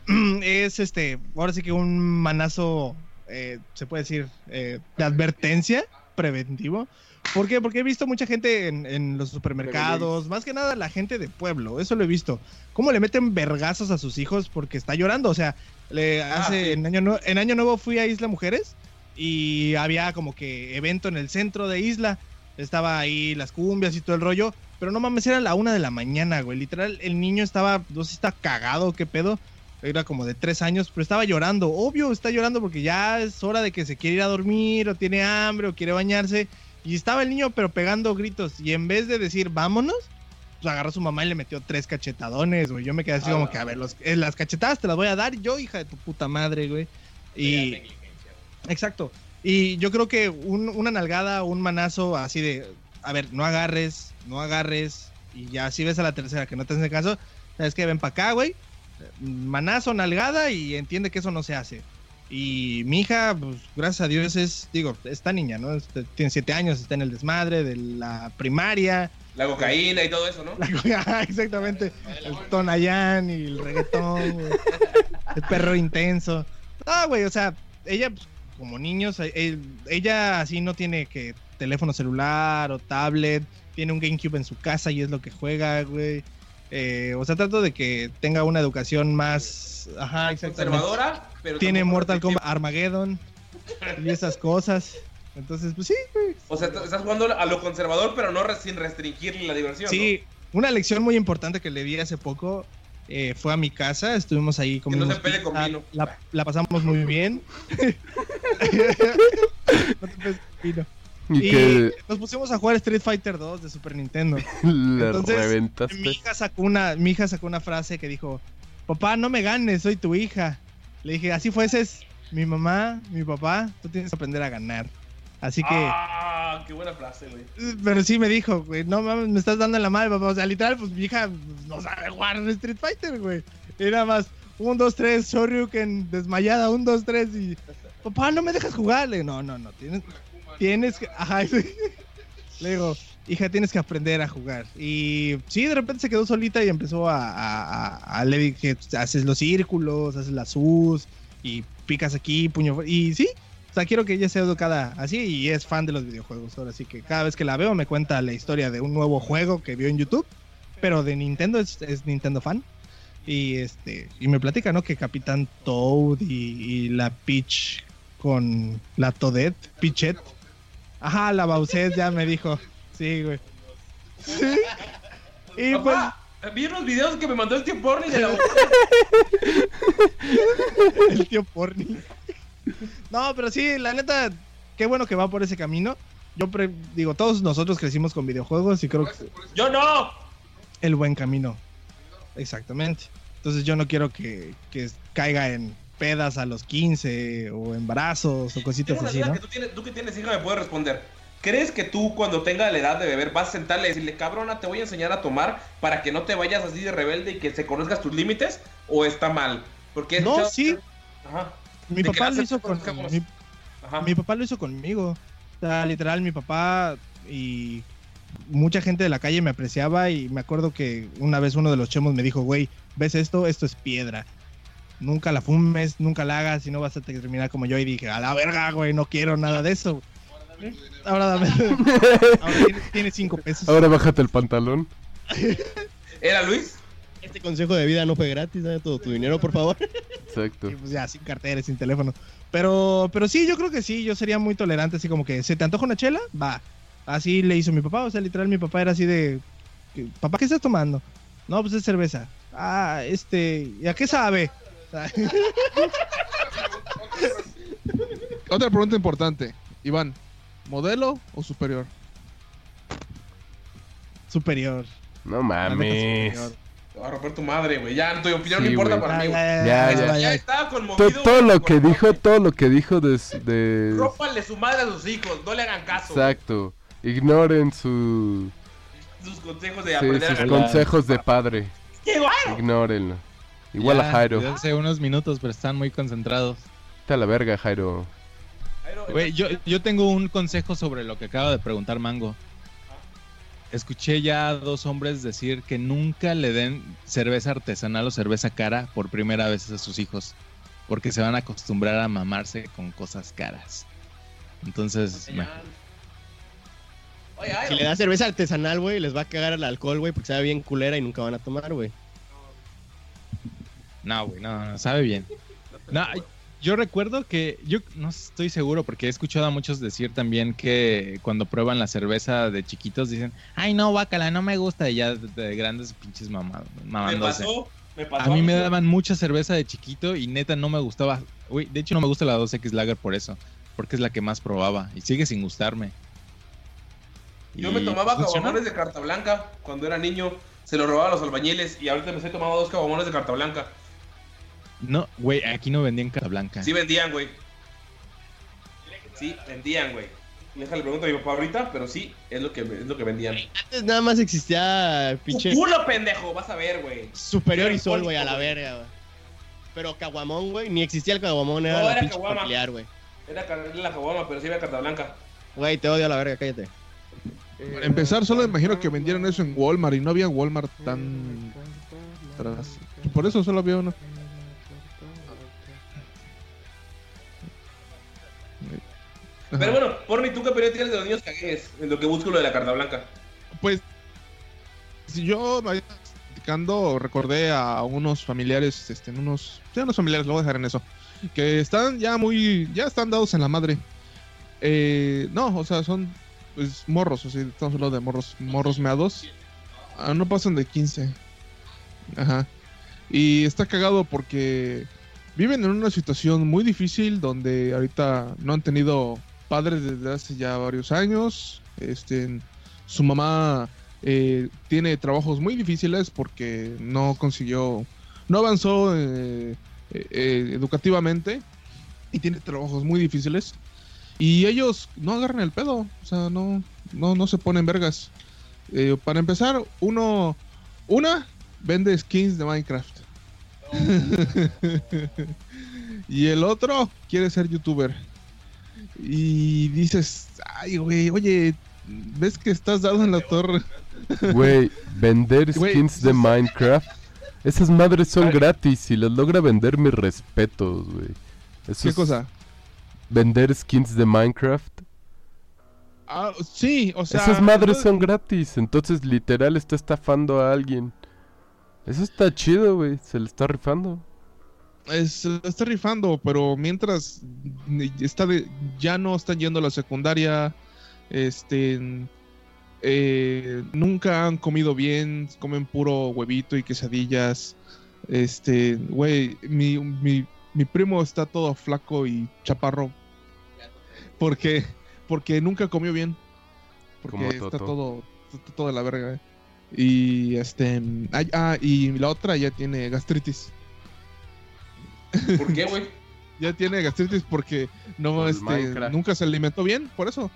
Speaker 8: es este, ahora sí que un manazo, eh, se puede decir, eh, de advertencia, preventivo. ¿Por qué? Porque he visto mucha gente en, en los supermercados, más que nada la gente de pueblo, eso lo he visto. Cómo le meten vergazos a sus hijos porque está llorando. O sea, le hace
Speaker 4: sí.
Speaker 8: en, año en Año Nuevo fui a Isla Mujeres y había como que evento en el centro de Isla. Estaba ahí las cumbias y todo el rollo. Pero no mames, era la una de la mañana, güey. Literal, el niño estaba, no sé si está cagado, qué pedo. Era como de tres años, pero estaba llorando. Obvio, está llorando porque ya es hora de que se quiere ir a dormir, o tiene hambre, o quiere bañarse. Y estaba el niño, pero pegando gritos. Y en vez de decir, vámonos, pues agarró a su mamá y le metió tres cachetadones, güey. Yo me quedé así como que, a ver, los- eh, las cachetadas te las voy a dar yo, hija de tu puta madre, güey. Y. Exacto. Y yo creo que un- una nalgada, un manazo así de, a ver, no agarres, no agarres. Y ya si ves a la tercera que no te hace caso, sabes que ven para acá, güey. Manazo, nalgada y entiende que eso no se hace. Y mi hija, pues gracias a Dios es, digo, esta niña, ¿no? Este, Tiene siete años, está en el desmadre de la primaria.
Speaker 4: La cocaína y todo eso, ¿no?
Speaker 8: La exactamente. El Tonayán y el reggaetón, güey. El perro intenso. Ah, güey, o sea, ella, pues, como niños, eh, eh, ella así no tiene que teléfono celular o tablet. Tiene un GameCube en su casa y es lo que juega, güey. Eh, o sea, trato de que tenga una educación más. Ajá, exactamente.
Speaker 4: Conservadora, pero
Speaker 8: Tiene Mortal. Kombat Armageddon y esas cosas. Entonces, pues sí, güey.
Speaker 4: O sea, estás jugando a lo conservador, pero no re- sin restringirle la diversión.
Speaker 8: Sí, una lección muy importante que le di hace poco eh, fue a mi casa, estuvimos ahí
Speaker 4: Que no se pelee con vino.
Speaker 8: La, la pasamos muy bien. No te peles con vino.
Speaker 5: Y
Speaker 8: Y
Speaker 5: que
Speaker 8: nos pusimos a jugar Street Fighter 2 de Super Nintendo.
Speaker 5: le
Speaker 8: Entonces,
Speaker 5: reventaste.
Speaker 8: Mi hija sacó una, mi hija sacó una frase que dijo, papá, no me ganes, soy tu hija. Le dije, así fueses mi mamá, mi papá, tú tienes que aprender a ganar. Así que,
Speaker 4: Ah, qué buena frase, güey.
Speaker 8: pero sí me dijo, güey, no mames, me estás dando en la madre, papá. O sea, literal, pues mi hija no sabe jugar Street Fighter, güey. Y nada más, un, dos, tres, Shoryuken, desmayada, un, dos, tres, y papá, no me dejas jugar. Le digo, no, no, no, tienes, tienes que, ajá, le digo, hija, tienes que aprender a jugar. Y sí, de repente se quedó solita y empezó a, a, a- a- haces los círculos, haces las U's, y picas aquí, puño, y sí. O sea, quiero que ella sea educada así y es fan de los videojuegos. Ahora sí que cada vez que la veo me cuenta la historia de un nuevo juego que vio en YouTube, pero de Nintendo es, Nintendo fan. Y este y me platica, ¿no? Que Capitán Toad y, la Peach con la Toadette, Peachette. Ajá, la Bowsette ya me dijo. Sí, güey. Sí. Y pues,
Speaker 4: Papá, vi unos videos que me mandó el tío Porni de la
Speaker 8: el tío porni. No, pero sí, la neta, qué bueno que va por ese camino. Yo pre- digo, todos nosotros crecimos con videojuegos y creo que
Speaker 4: ¡Yo no!
Speaker 8: el buen camino. Exactamente. Entonces yo no quiero que, que caiga en pedas a los 15 o embarazos o cositas
Speaker 4: Tengo una
Speaker 8: así,
Speaker 4: duda
Speaker 8: ¿no?
Speaker 4: que tú, tienes, tú que tienes hija me puedes responder. ¿Crees que tú cuando tenga la edad de beber vas a sentarle y decirle, cabrona, te voy a enseñar a tomar para que no te vayas así de rebelde y que se conozcas tus límites? ¿O está mal? Porque
Speaker 8: No, sí.
Speaker 4: Ajá.
Speaker 8: Mi papá lo hizo con mi,
Speaker 4: Ajá.
Speaker 8: mi papá lo hizo conmigo. O sea, literal, mi papá y mucha gente de la calle me apreciaba y me acuerdo que una vez uno de los chemos me dijo, güey, ¿ves esto? Esto es piedra. Nunca la fumes, nunca la hagas y no vas a terminar como yo. Y dije, a la verga, güey, no quiero nada de eso. Ahora dame. Ahora tiene, tiene cinco pesos.
Speaker 5: Ahora bájate el pantalón.
Speaker 4: ¿Era Luis?
Speaker 6: Este consejo de vida no fue gratis, dame todo tu dinero, por favor.
Speaker 5: Exacto.
Speaker 8: Y pues ya, sin cartera, sin teléfono. Pero, pero sí, yo creo que sí, yo sería muy tolerante, así como que, ¿se te antoja una chela? Va. Así le hizo mi papá, o sea, literal, mi papá era así de, papá, ¿qué estás tomando? No, pues es cerveza. Ah, este, ¿y a qué sabe?
Speaker 7: Otra pregunta importante. Iván, ¿modelo o superior?
Speaker 8: superior.
Speaker 5: No mames.
Speaker 8: superior.
Speaker 4: Te va a romper tu madre, güey. Ya, tu opinión no importa
Speaker 5: güey.
Speaker 4: para mí, güey.
Speaker 5: Ya,
Speaker 8: ya,
Speaker 5: ya.
Speaker 8: ya.
Speaker 4: Ya estaba conmovido.
Speaker 5: todo lo que dijo, todo lo que dijo de... de-
Speaker 4: Rópanle su madre a sus hijos, no le hagan caso.
Speaker 5: Exacto. Ignoren su,
Speaker 4: Sus consejos de
Speaker 5: sí,
Speaker 4: aprender a
Speaker 5: sus
Speaker 4: ganar.
Speaker 5: consejos de padre.
Speaker 4: ¡Qué guay!
Speaker 5: Ignórenlo. Igual
Speaker 9: Ya,
Speaker 5: a Jairo.
Speaker 9: Hace unos minutos, pero están muy concentrados.
Speaker 5: Está la verga, Jairo.
Speaker 9: Güey, yo, yo tengo un consejo sobre lo que acaba de preguntar Mango. Escuché ya a dos hombres decir que nunca le den cerveza artesanal o cerveza cara por primera vez a sus hijos. Porque se van a acostumbrar a mamarse con cosas caras. Entonces.
Speaker 4: Oye,
Speaker 6: Si le das cerveza artesanal, güey, les va a cagar el alcohol, güey, porque sabe bien culera y nunca van a tomar, güey.
Speaker 9: No, güey, no, no, sabe bien. No, yo recuerdo que, yo no estoy seguro porque he escuchado a muchos decir también que cuando prueban la cerveza de chiquitos dicen, ay no, bácala, no me gusta, y ya de, de grandes pinches mamados,
Speaker 4: me pasó, me pasó.
Speaker 9: A mí me daban mucha cerveza de chiquito y neta no me gustaba. Uy, de hecho no me gusta la 2X Lager por eso, porque es la que más probaba y sigue sin gustarme.
Speaker 4: Yo me tomaba caguamones de carta blanca cuando era niño. Se lo robaba a los albañiles y ahorita me estoy tomando dos caguamones de carta blanca.
Speaker 9: No, güey, aquí no vendían cara blanca.
Speaker 4: Sí vendían, güey. Sí, vendían, güey. Déjale pregunto a mi papá ahorita, pero sí, es lo que, es lo que vendían.
Speaker 6: Antes nada más existía pinche
Speaker 4: ¡Tu culo, pendejo! Vas a ver, güey.
Speaker 6: superior y sol, güey, a la verga, güey. Pero caguamón, güey, ni existía el caguamón, era
Speaker 4: No,
Speaker 6: la
Speaker 4: era
Speaker 6: pinche
Speaker 4: caguama.
Speaker 6: familiar, güey.
Speaker 4: Era era la caguama, pero sí había carta blanca.
Speaker 6: Güey, te odio a la verga, cállate.
Speaker 7: Para empezar, solo imagino que vendieron eso en Walmart y no había Walmart tan atrás. Por eso solo había uno.
Speaker 4: Pero bueno, Porni, ¿tú qué opinión tienes de los niños cagues en lo que busco lo de la carta blanca?
Speaker 7: Pues, si yo me platicando, recordé a unos familiares, este, unos, sí, unos familiares, lo voy a dejar en eso, que están ya muy, ya están dados en la madre. Eh, no, o sea, son pues morros, o sea, estamos hablando de morros, morros meados. Ah, no pasan de 15. Ajá. Y está cagado porque viven en una situación muy difícil donde ahorita no han tenido padres desde hace ya varios años. Este, su mamá eh, tiene trabajos muy difíciles porque no consiguió, no avanzó eh, eh, educativamente y tiene trabajos muy difíciles. Y ellos no agarran el pedo, o sea, no, no, no se ponen vergas. Para empezar, uno, una vende skins de Minecraft. y el otro quiere ser youtuber. Y dices, ay, güey, oye, ¿ves que estás dado en la torre?
Speaker 5: Güey, vender skins de Minecraft. Esas madres son gratis. Si las logra vender, mis respetos, güey.
Speaker 7: ¿Qué cosa?
Speaker 5: Vender skins de Minecraft.
Speaker 7: Ah, sí, o sea...
Speaker 5: Esas madres son gratis. Entonces, literal, está estafando a alguien. Eso está chido, güey. Se le está rifando.
Speaker 7: Es- se la está rifando, pero mientras está de- ya no están yendo a la secundaria, este, eh, nunca han comido bien, comen puro huevito y quesadillas. Este, güey, mi, mi, mi primo está todo flaco y chaparro. Porque, porque nunca comió bien. Porque está todo, está todo de la verga. eh. Y este, ah, y la otra ya tiene gastritis.
Speaker 4: ¿Por qué, güey?
Speaker 7: Ya tiene gastritis porque no,
Speaker 5: el
Speaker 7: este,
Speaker 5: Minecraft.
Speaker 7: nunca se alimentó bien, por eso.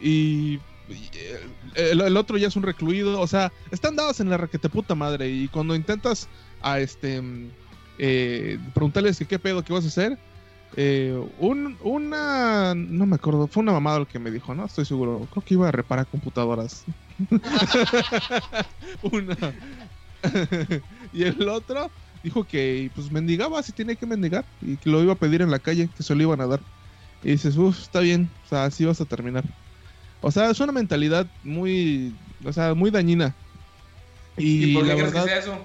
Speaker 7: Y, y, el, el otro ya es un recluido, o sea, están dados en la raquete puta madre. Y cuando intentas a este eh, preguntarles que qué pedo, qué vas a hacer, eh, un, una, no me acuerdo, fue una mamada lo que me dijo, no estoy seguro, creo que iba a reparar computadoras. una. y el otro dijo que pues mendigaba si tiene que mendigar y que lo iba a pedir en la calle, que se lo iban a dar. Y dices, uff, está bien, o sea, así vas a terminar. O sea, es una mentalidad muy, o sea, muy dañina. Y,
Speaker 4: ¿Y, por qué
Speaker 7: la
Speaker 4: crees
Speaker 7: verdad,
Speaker 4: que sea eso?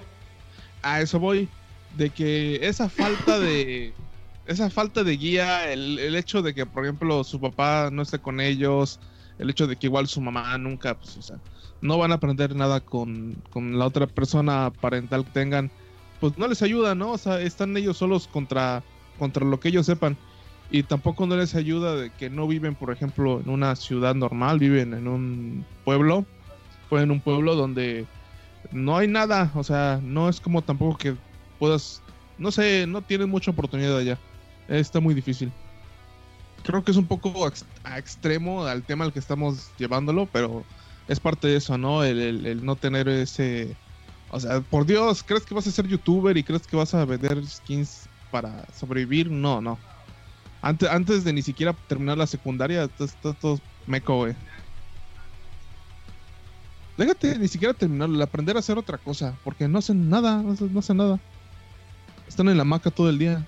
Speaker 7: a eso voy, de que esa falta de, esa falta de guía, el, el hecho de que, por ejemplo, su papá no esté con ellos, el hecho de que igual su mamá nunca, pues, o sea, no van a aprender nada con, con la otra persona parental que tengan, pues no les ayuda, ¿no? O sea, están ellos solos contra, contra lo que ellos sepan. Y tampoco no les ayuda de que no viven, por ejemplo, en una ciudad normal, viven en un pueblo, o en un pueblo donde no hay nada, o sea, no es como tampoco que puedas, no sé, no tienes mucha oportunidad allá. Está muy difícil. Creo que es un poco a extremo al tema al que estamos llevándolo, pero es parte de eso, ¿no? El no tener ese... O sea, por Dios, ¿crees que vas a ser youtuber y crees que vas a vender skins para sobrevivir? No, no. Antes, antes de ni siquiera terminar la secundaria, estás todo meco, güey. Déjate ni siquiera terminarlo, aprender a hacer otra cosa, porque no hacen nada, no hacen, nada. Están en la maca todo el día.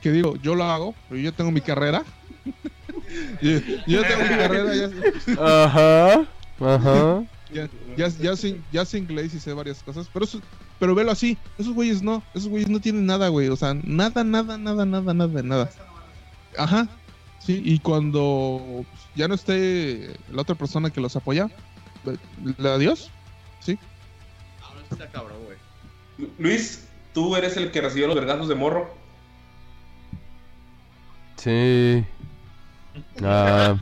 Speaker 7: Que digo, yo lo hago, pero yo tengo mi carrera. yo, tengo mi carrera, ya,
Speaker 5: Ajá, ajá.
Speaker 7: Ya, ya, ya sé, ya sé inglés y sé varias cosas, pero eso, pero velo así, esos güeyes no, esos güeyes no tienen nada, güey, o sea, nada, nada, nada, nada, nada, nada. Ajá, sí, y cuando ya no esté la otra persona que los apoya, le adiós, sí.
Speaker 6: Ahora sí está cabrón, güey.
Speaker 4: Luis, tú eres el que recibió los vergazos de morro.
Speaker 5: Sí. Ah,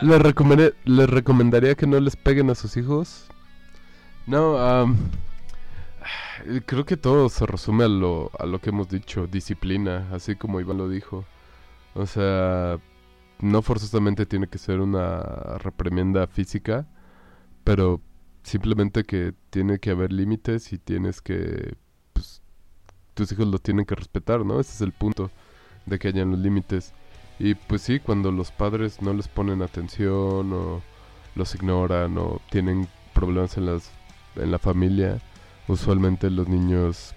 Speaker 5: les, recomendaría que no les peguen a sus hijos. No, am, creo que todo se resume a lo, a lo que hemos dicho, disciplina, así como Iván lo dijo. O sea, no forzosamente tiene que ser una reprimenda física, pero simplemente que tiene que haber límites y tienes que, pues, tus hijos lo tienen que respetar, ¿no? Ese es el punto de que hayan los límites. Y pues sí, cuando los padres no les ponen atención o los ignoran o tienen problemas en las en la familia, usualmente los niños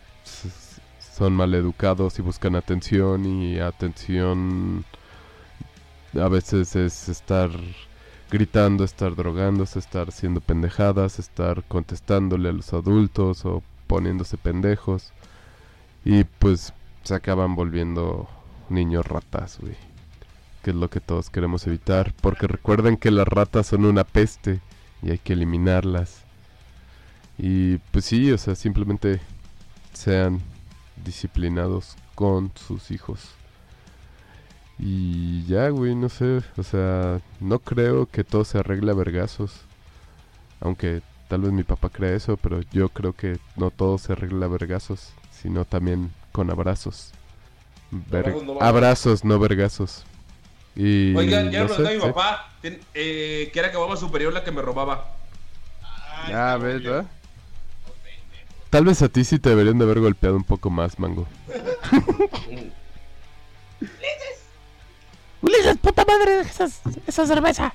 Speaker 5: son mal educados y buscan atención y atención a veces es estar gritando, estar drogándose, estar haciendo pendejadas, estar contestándole a los adultos o poniéndose pendejos y pues se acaban volviendo niños ratas, güey. Que es lo que todos queremos evitar. Porque recuerden que las ratas son una peste y hay que eliminarlas. Y pues sí, o sea, simplemente sean disciplinados con sus hijos. Y ya, güey, no sé, o sea, no creo que todo se arregle a vergazos. Aunque tal vez mi papá crea eso, pero yo creo que no todo se arregla a vergazos, sino también con abrazos. Ver-
Speaker 4: Abrazos, no
Speaker 5: abrazos, no vergazos. Y
Speaker 4: Oigan, ya
Speaker 5: no
Speaker 4: lo
Speaker 5: sé,
Speaker 4: mi
Speaker 5: sí.
Speaker 4: papá, eh, que era que mamá superior la que me robaba.
Speaker 5: Ya ves, ¿verdad? Tal vez a ti sí te deberían de haber golpeado un poco más, Mango.
Speaker 10: Ulises, puta madre, esa, esa cerveza.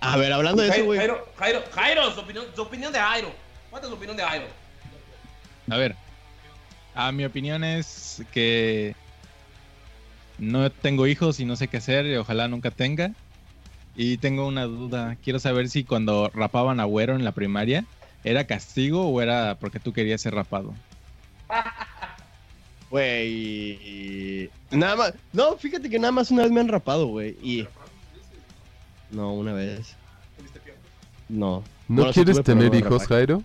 Speaker 6: A ver, hablando de eso,
Speaker 4: Jairo,
Speaker 6: güey.
Speaker 4: Jairo, Jairo, Jairo, su opinión, su opinión de Jairo. ¿Cuál es su opinión de Jairo?
Speaker 9: A ver, a mi opinión es que no tengo hijos y no sé qué hacer y ojalá nunca tenga. Y tengo una duda, quiero saber si cuando rapaban a Güero en la primaria, ¿era castigo o era porque tú querías ser rapado?
Speaker 6: Güey. Nada más. No, fíjate que nada más una vez me han rapado, güey. Y. No, una vez. No.
Speaker 5: ¿No
Speaker 6: Bueno, sí
Speaker 5: quieres
Speaker 6: tuve,
Speaker 5: tener hijos. Jairo?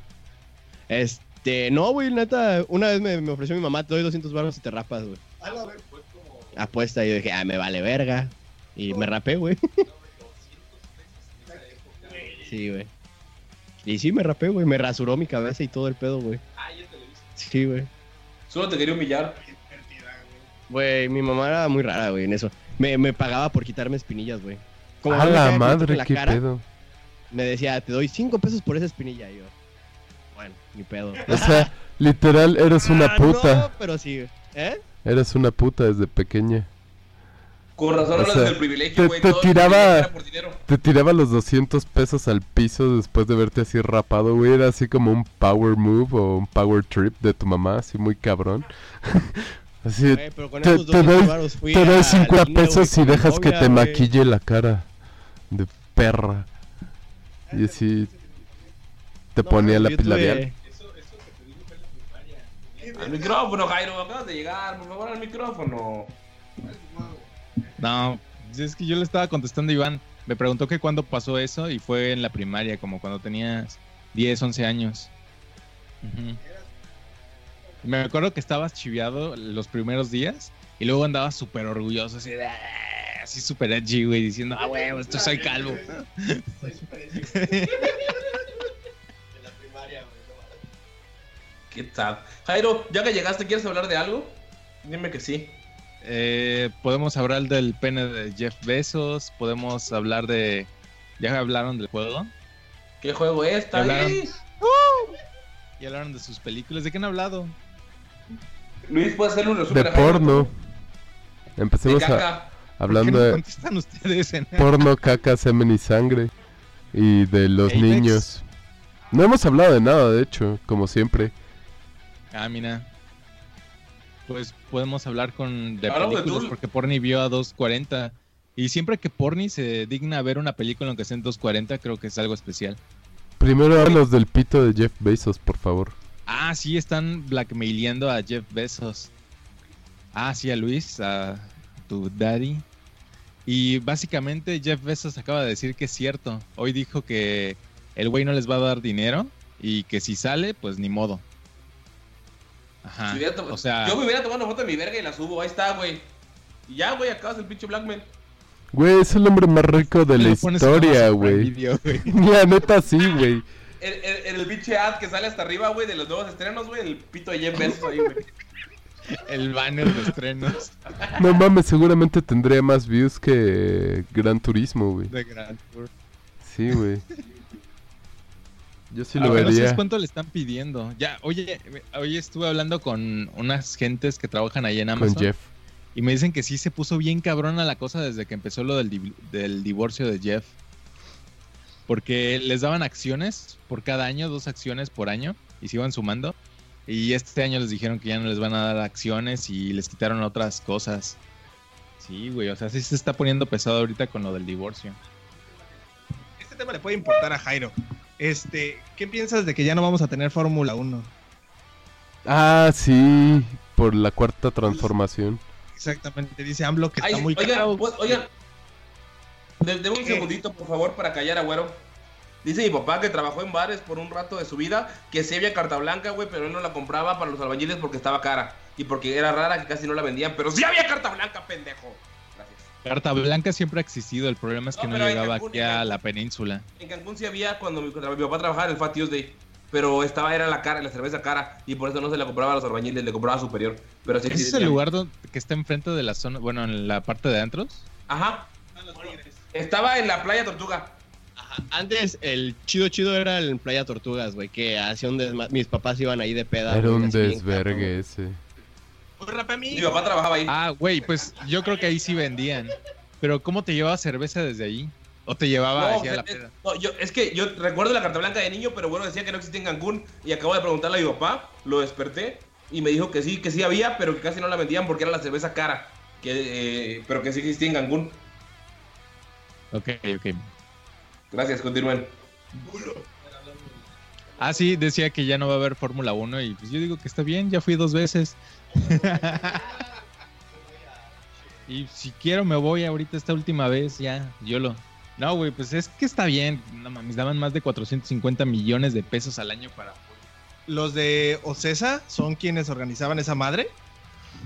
Speaker 6: Este, no, güey, neta, una vez me, me ofreció mi mamá, te doy 200 baros y te rapas, güey. Apuesta y yo dije, ah, me vale verga. Y me rapé, güey. Sí, güey. Y sí, me rapé, güey. Me rasuró mi cabeza y todo el pedo, güey. Sí, güey.
Speaker 4: Solo te quería humillar.
Speaker 6: Güey, mi mamá era muy rara, güey, en eso. Me, me pagaba por quitarme espinillas, güey. Como
Speaker 5: A la madre,
Speaker 6: la
Speaker 5: qué
Speaker 6: cara,
Speaker 5: pedo.
Speaker 6: Me decía, te doy 5 pesos por esa espinilla. Y yo, bueno, ni pedo.
Speaker 5: O sea, literal, eres una
Speaker 6: Ah,
Speaker 5: puta.
Speaker 6: No, pero sí. ¿eh?
Speaker 5: Eres una puta desde pequeña.
Speaker 4: Con razón hablas del privilegio,
Speaker 5: te,
Speaker 4: güey.
Speaker 5: te
Speaker 4: privilegio
Speaker 5: tiraba
Speaker 4: era por dinero.
Speaker 5: te tiraba los 200 pesos al piso después de verte así rapado, güey. Era así como un power move o un power trip de tu mamá, así muy cabrón. así,
Speaker 6: Güey, pero con
Speaker 5: te,
Speaker 6: esos
Speaker 5: te
Speaker 6: 200
Speaker 5: doy, te doy
Speaker 6: a
Speaker 5: 50
Speaker 6: Lino, güey,
Speaker 5: pesos y dejas que te maquille la cara de perra. Y así te
Speaker 6: No,
Speaker 5: ponía la
Speaker 6: tuve-
Speaker 5: labial.
Speaker 4: Al micrófono, Jairo. Acabas de llegar. Por favor, al micrófono.
Speaker 9: No, es que yo le estaba contestando a Iván. Me preguntó que cuándo pasó eso y fue en la primaria, como cuando tenías 10, 11 años. Me acuerdo que estabas chiviado los primeros días y luego andabas súper orgulloso, así, de, así súper edgy, güey, diciendo, ah, huevo, esto soy calvo.
Speaker 4: Qué sad. Jairo, ya que llegaste, ¿quieres hablar de algo? Dime que sí.
Speaker 9: Eh, podemos hablar del pene de Jeff Bezos, podemos hablar de... ¿Ya hablaron del juego?
Speaker 4: ¿Qué juego es?
Speaker 9: ¿Ya hablaron?
Speaker 4: ahí?
Speaker 9: ¿Ya hablaron de sus películas? ¿De qué han hablado?
Speaker 4: Luis, ¿puedes hacerle un
Speaker 5: De
Speaker 4: resumen a Jairo?
Speaker 5: porno. Empecemos
Speaker 4: De
Speaker 5: a,
Speaker 4: caca.
Speaker 5: hablando
Speaker 9: ¿Por qué no
Speaker 5: de
Speaker 9: contestan ustedes en-
Speaker 5: porno, caca, semen y sangre. Y de los
Speaker 9: Apex.
Speaker 5: niños. No hemos hablado de nada, de hecho, como siempre.
Speaker 9: Ah, mira. Pues podemos hablar con de
Speaker 4: de
Speaker 9: películas porque Porni vio a 2.40. Y siempre que Porni se digna a ver una película aunque sea en 2.40, creo que es algo especial.
Speaker 5: Primero háblanos del pito de Jeff Bezos, por favor.
Speaker 9: Ah, sí, están blackmaileando a Jeff Bezos. Ah, sí, a Luis, a tu daddy. Y básicamente Jeff Bezos acaba de decir que es cierto. Hoy dijo que el güey no les va a dar dinero y que si sale, pues ni modo. Ajá.
Speaker 4: Si
Speaker 9: O sea,
Speaker 4: Yo me hubiera tomado una foto de mi verga y la subo. Ahí está, güey. Y ya, güey, acabas el pinche Blackmail.
Speaker 5: Güey, es el hombre más rico de la historia, güey. La neta sí, güey.
Speaker 4: En el, el, el pinche ad que sale hasta arriba, güey, de los nuevos estrenos, güey. El pito de Jeff Bezos ahí, güey.
Speaker 9: el banner de estrenos
Speaker 5: No mames, seguramente tendría más views que Gran Turismo, güey.
Speaker 9: de Grand Tour.
Speaker 5: Sí, güey. Yo sí
Speaker 9: Ah,
Speaker 5: lo
Speaker 9: pero no sabes
Speaker 5: vería.
Speaker 9: cuánto le están pidiendo. Ya, oye, hoy estuve hablando con unas gentes que trabajan ahí en Amazon.
Speaker 5: Con Jeff.
Speaker 9: Y me dicen que sí se puso bien cabrona la cosa desde que empezó lo del, di- del divorcio de Jeff. Porque les daban acciones por cada año, dos acciones por año, y se iban sumando. Y este año les dijeron que ya no les van a dar acciones y les quitaron otras cosas. Sí, güey, o sea, sí se está poniendo pesado ahorita con lo del divorcio.
Speaker 8: Este tema le puede importar a Jairo. Este, ¿qué piensas de que ya no vamos a tener Fórmula 1?
Speaker 5: Ah, sí, por la cuarta transformación.
Speaker 8: Exactamente, dice AMLO que
Speaker 4: Ay,
Speaker 8: está muy
Speaker 4: oigan,
Speaker 8: caro.
Speaker 4: pues, oigan. De- Deme un segundito, por favor, para callar a Güero. Dice mi papá que trabajó en bares por un rato de su vida, que sí había carta blanca, güey, pero él no la compraba para los albañiles porque estaba cara. Y porque era rara, que casi no la vendían, pero sí había carta blanca, pendejo.
Speaker 9: Carta Blanca siempre ha existido, el problema es que
Speaker 4: No,
Speaker 9: llegaba
Speaker 4: Cancún,
Speaker 9: aquí a
Speaker 4: Cancún.
Speaker 9: la península.
Speaker 4: En Cancún sí había cuando mi, cuando mi papá trabajaba en el Fat Tuesday. Pero estaba, era la cara, la cerveza cara. Y por eso no se la compraba a los albañiles, le compraba superior. Pero sí
Speaker 9: ¿Ese es el lugar donde, que está enfrente de la zona, bueno, en la parte de antros?
Speaker 4: Ajá. Estaba en la playa Tortuga.
Speaker 6: Antes, el chido chido era en Playa Tortugas, güey, que hacía un desma- Mis papás iban ahí de peda.
Speaker 5: Era un
Speaker 6: así bien
Speaker 4: Mi papá trabajaba ahí.
Speaker 9: Ah, güey, pues yo creo que ahí sí vendían. Pero ¿cómo te llevaba cerveza desde ahí? ¿O te llevaba
Speaker 4: No,
Speaker 9: hacia
Speaker 4: es-
Speaker 9: la peda?
Speaker 4: no, yo, es que yo recuerdo la carta blanca de niño, pero bueno, decía que no existía en Cancún. Y acabo de preguntarle a mi papá, lo desperté y me dijo que sí, que sí había, pero que casi no la vendían porque era la cerveza cara. Que, eh, pero que sí existía en Cancún.
Speaker 9: Ok, ok.
Speaker 4: Gracias, continúen.
Speaker 9: Ah, sí, decía que ya no va a haber Fórmula 1 y pues yo digo que está bien, ya fui dos veces. Y si quiero me voy ahorita esta última vez, ya, yo lo. No, güey, pues es que está bien. No mames, daban más de 450 millones de pesos al año para.
Speaker 8: Los de Ocesa son quienes organizaban esa madre.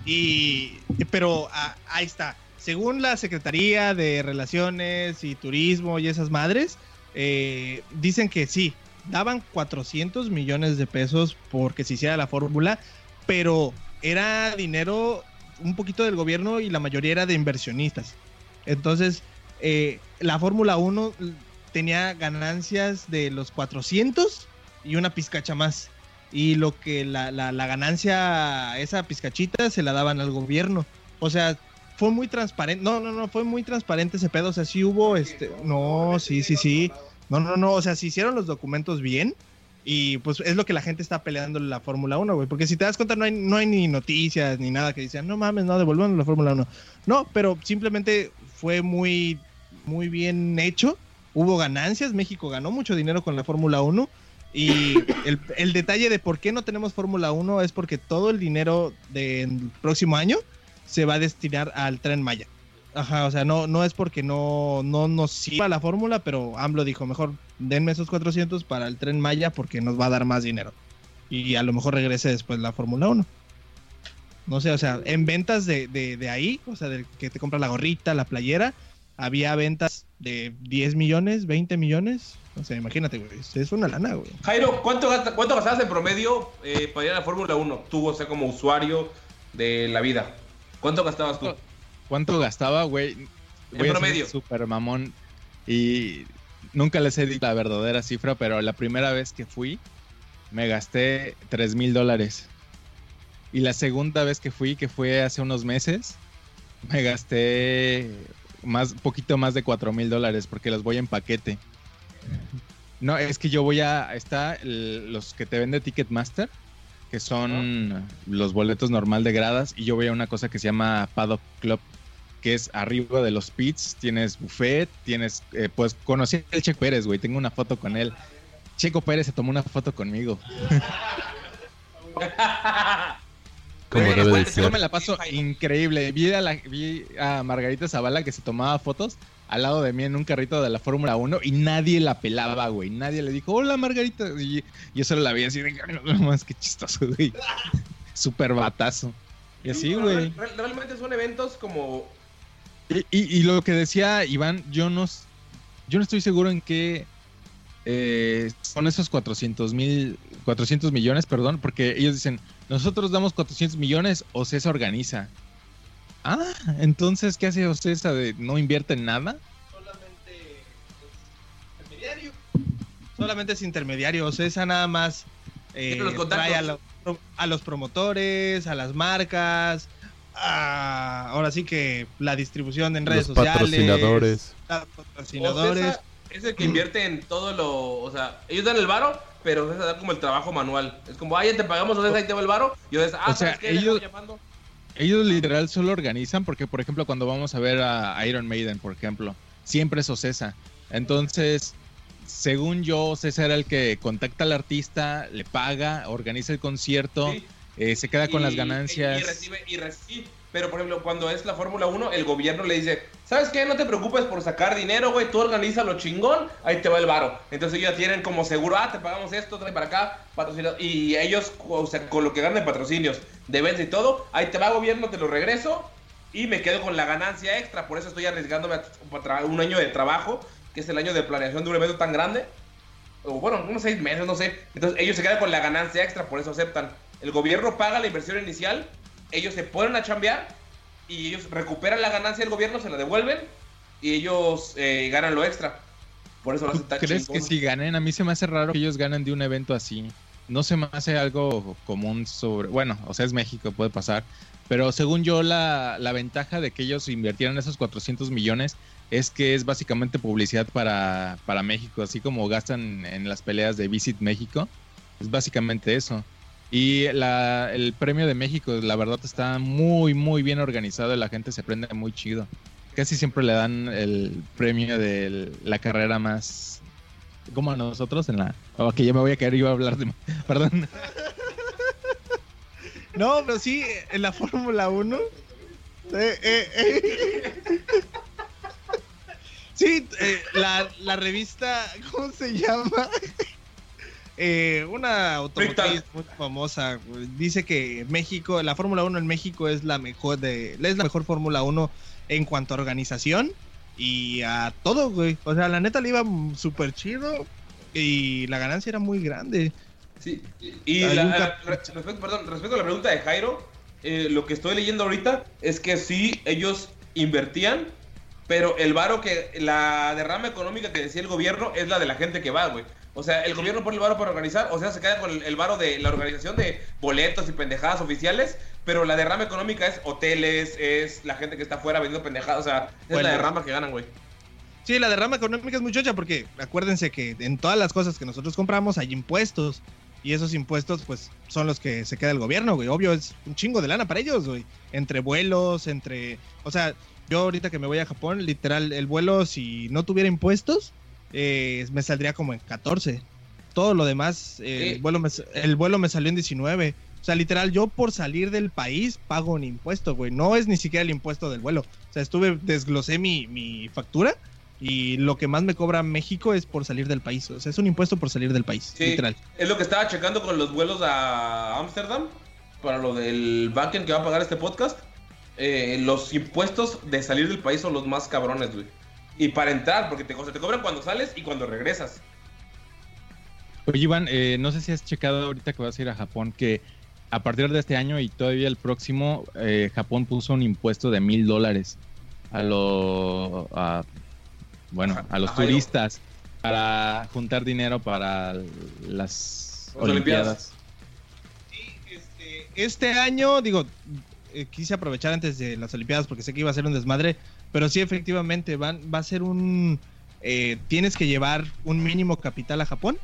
Speaker 8: Y. Pero ah, ahí está. Según la Secretaría de Relaciones y Turismo y esas madres, eh, dicen que sí, daban 400 millones de pesos porque se hiciera la fórmula, pero era dinero un poquito del gobierno y la mayoría era de inversionistas. Entonces, eh, la Fórmula 1 tenía ganancias de los 400 y una pizcacha más. Y lo que la, la, la ganancia, esa pizcachita, se la daban al gobierno. O sea, fue muy transparente. No, no, no, fue muy transparente ese pedo. O sea, sí hubo este. No, sí, sí, sí. No, no, no. O sea, se hicieron los documentos bien. Y pues es lo que la gente está peleando en la Fórmula 1, güey. Porque si te das cuenta, no hay, no hay ni noticias ni nada que dicen, no mames, no, devolvamos la Fórmula 1. No, pero simplemente fue muy, muy bien hecho. Hubo ganancias. México ganó mucho dinero con la Fórmula 1. Y el, el, detalle de por qué no tenemos Fórmula 1 es porque todo el dinero del próximo año se va a destinar al tren Maya. Ajá, o sea, no, no es porque no, no nos sirva la fórmula, pero AMLO dijo, mejor denme esos 400 para el tren Maya porque nos va a dar más dinero. Y a lo mejor regrese después la Fórmula 1. No sé, o sea, en ventas de, de, de ahí, o sea, de que te compra la gorrita, la playera, había ventas de 10 millones, 20 millones. O sea, imagínate, güey, es una lana, güey.
Speaker 4: Jairo, ¿cuánto, gasta, cuánto gastabas en promedio eh, para ir a la Fórmula 1? Tú, o sea, como usuario de la vida. ¿Cuánto gastabas tú?
Speaker 9: ¿Cuánto gastaba, güey?
Speaker 4: En promedio.
Speaker 9: Super mamón. Y nunca les he dicho la verdadera cifra, pero la primera vez que fui, me gasté 3 mil dólares. Y la segunda vez que fui, que fue hace unos meses, me gasté más, poquito más de 4 mil dólares porque los voy en paquete. No, es que yo voy a. Está el, los que te vende Ticketmaster, que son los boletos normal de gradas, y yo voy a una cosa que se llama Paddock Club, que es arriba de los pits. Tienes buffet, tienes. Eh, pues conocí al Checo Pérez, güey. Tengo una foto con él. Checo Pérez se tomó una foto conmigo.
Speaker 5: Como debe de ser.
Speaker 9: Yo me la paso increíble. Vi a, la, vi a Margarita Zavala que se tomaba fotos al lado de mí en un carrito de la Fórmula 1 y nadie la pelaba, güey. Nadie le dijo, hola Margarita. Y yo solo la vi así de, no más que chistoso, güey. Súper batazo. Y así, güey.
Speaker 4: Realmente son eventos como...
Speaker 9: Y, y, y, lo que decía Iván, yo no, yo no estoy seguro en qué eh, son esos 400 mil, 400 millones, perdón, porque ellos dicen, nosotros damos 400 millones o se organiza. Ah, entonces, ¿qué hace Ocesa de no invierte en nada?
Speaker 8: Solamente es intermediario. Solamente es intermediario. Ocesa nada más eh, trae a, lo, a, los promotores, a las marcas. A, ahora sí que la distribución en redes
Speaker 5: los
Speaker 8: sociales.
Speaker 5: Patrocinadores.
Speaker 8: Patrocinadores.
Speaker 4: Es el que invierte en todo lo. O sea, ellos dan el varo, pero Ocesa da como el trabajo manual. Es como, ah, ya te pagamos, Ocesa, ahí te va el varo. Y Ocesa, ah,
Speaker 9: o sea, ellos. Ellos literal solo organizan porque, por ejemplo, cuando vamos a ver a Iron Maiden, por ejemplo, siempre es Ocesa. Entonces, según yo, Ocesa era el que contacta al artista, le paga, organiza el concierto, sí. Eh, se queda con
Speaker 4: y,
Speaker 9: las ganancias.
Speaker 4: Y, recibe, y recibe. Pero, por ejemplo, cuando es la Fórmula 1, el gobierno le dice, ¿sabes qué? No te preocupes por sacar dinero, güey, tú organiza lo chingón, ahí te va el varo. Entonces ellos tienen como seguro, ah, te pagamos esto, trae para acá, patrocinado. Y ellos, o sea, con lo que ganan de patrocinios, de ventas y todo, ahí te va gobierno, te lo regreso y me quedo con la ganancia extra. Por eso estoy arriesgándome a un año de trabajo, que es el año de planeación de un evento tan grande. O bueno, unos seis meses, no sé. Entonces ellos se quedan con la ganancia extra, por eso aceptan. El gobierno paga la inversión inicial ellos se ponen a chambear y ellos recuperan la ganancia del gobierno, se la devuelven y ellos eh, ganan lo extra. Por eso lo hacen tan
Speaker 9: ¿Crees chingón? que si ganen? A mí se me hace raro que ellos ganen de un evento así. No se me hace algo común sobre... Bueno, o sea, es México, puede pasar. Pero según yo, la, la ventaja de que ellos invirtieran esos 400 millones es que es básicamente publicidad para, para México. Así como gastan en las peleas de Visit México. Es básicamente eso. Y la, el premio de México, la verdad, está muy, muy bien organizado y la gente se prende muy chido. Casi siempre le dan el premio de la carrera más. Como a nosotros en la. Oh, que ya me voy a caer y iba a hablar de. Perdón.
Speaker 8: No, pero sí, en la Fórmula 1. Eh, eh, eh. Sí, eh, la, la revista, ¿cómo se llama? Eh, una automotriz muy famosa dice que México, la Fórmula 1 en México es la mejor de, es la mejor Fórmula 1 en cuanto a organización y a todo, güey. O sea, la neta le iba súper chido y la ganancia era muy grande.
Speaker 4: Sí, y la- respecto, perdón, respecto a la pregunta de Jairo, eh, lo que estoy leyendo ahorita es que sí, ellos invertían, pero el varo que, la derrama económica que decía el gobierno es la de la gente que va, güey. O sea, el gobierno pone el varo para organizar, o sea, se queda con el, el varo de la organización de boletos y pendejadas oficiales, pero la derrama económica es hoteles, es la gente que está afuera vendiendo pendejadas, o sea, es
Speaker 8: Bueno.
Speaker 4: la derrama que ganan, güey.
Speaker 8: Sí, la derrama económica es muy chocha porque acuérdense que en todas las cosas que nosotros compramos hay impuestos. Y esos impuestos, pues, son los que se queda el gobierno, güey. Obvio, es un chingo de lana para ellos, güey. Entre vuelos, entre... O sea, yo ahorita que me voy a Japón, literal, el vuelo, si no tuviera impuestos, eh, me saldría como en 14. Todo lo demás, eh, el, vuelo me, el vuelo me salió en 19. O sea, literal, yo por salir del país pago un impuesto, güey. No es ni siquiera el impuesto del vuelo. O sea, estuve, desglosé mi, mi factura y lo que más me cobra México es por salir del país. O sea, es un impuesto por salir del país,
Speaker 4: Sí,
Speaker 8: literal.
Speaker 4: es lo que estaba checando con los vuelos a Ámsterdam para lo del backend que va a pagar este podcast. Eh, los impuestos de salir del país son los más cabrones, güey. Y para entrar, porque te, o sea, te cobran cuando sales y cuando regresas.
Speaker 9: Oye, Iván, eh, no sé si has checado ahorita que vas a ir a Japón que a partir de este año y todavía el próximo, eh, Japón puso un impuesto de mil dólares a los, bueno, a los turistas para juntar dinero para las
Speaker 4: Las
Speaker 9: Olimpiadas.
Speaker 8: Este año, digo, eh, quise aprovechar antes de las Olimpiadas porque sé que iba a ser un desmadre, pero sí, efectivamente, van, va a ser un... eh, tienes que llevar un mínimo capital a Japón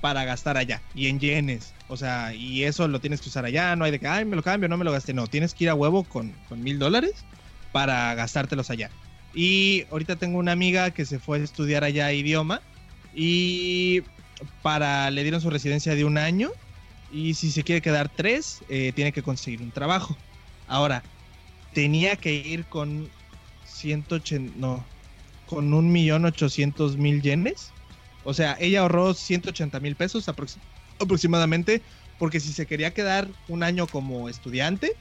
Speaker 8: para gastar allá y en yenes. O sea, y eso lo tienes que usar allá, no hay de que, ay, me lo cambio, no me lo gasté. No, tienes que ir a huevo con, mil dólares para gastártelos allá. Y ahorita tengo una amiga que se fue a estudiar allá idioma y para le dieron su residencia de un año y si se quiere quedar tres, eh, tiene que conseguir un trabajo. Ahora, tenía que ir con 180, no, con un millón ochocientos mil yenes. O sea, ella ahorró 180 mil pesos aproxi- aproximadamente, porque si se quería quedar un año como estudiante,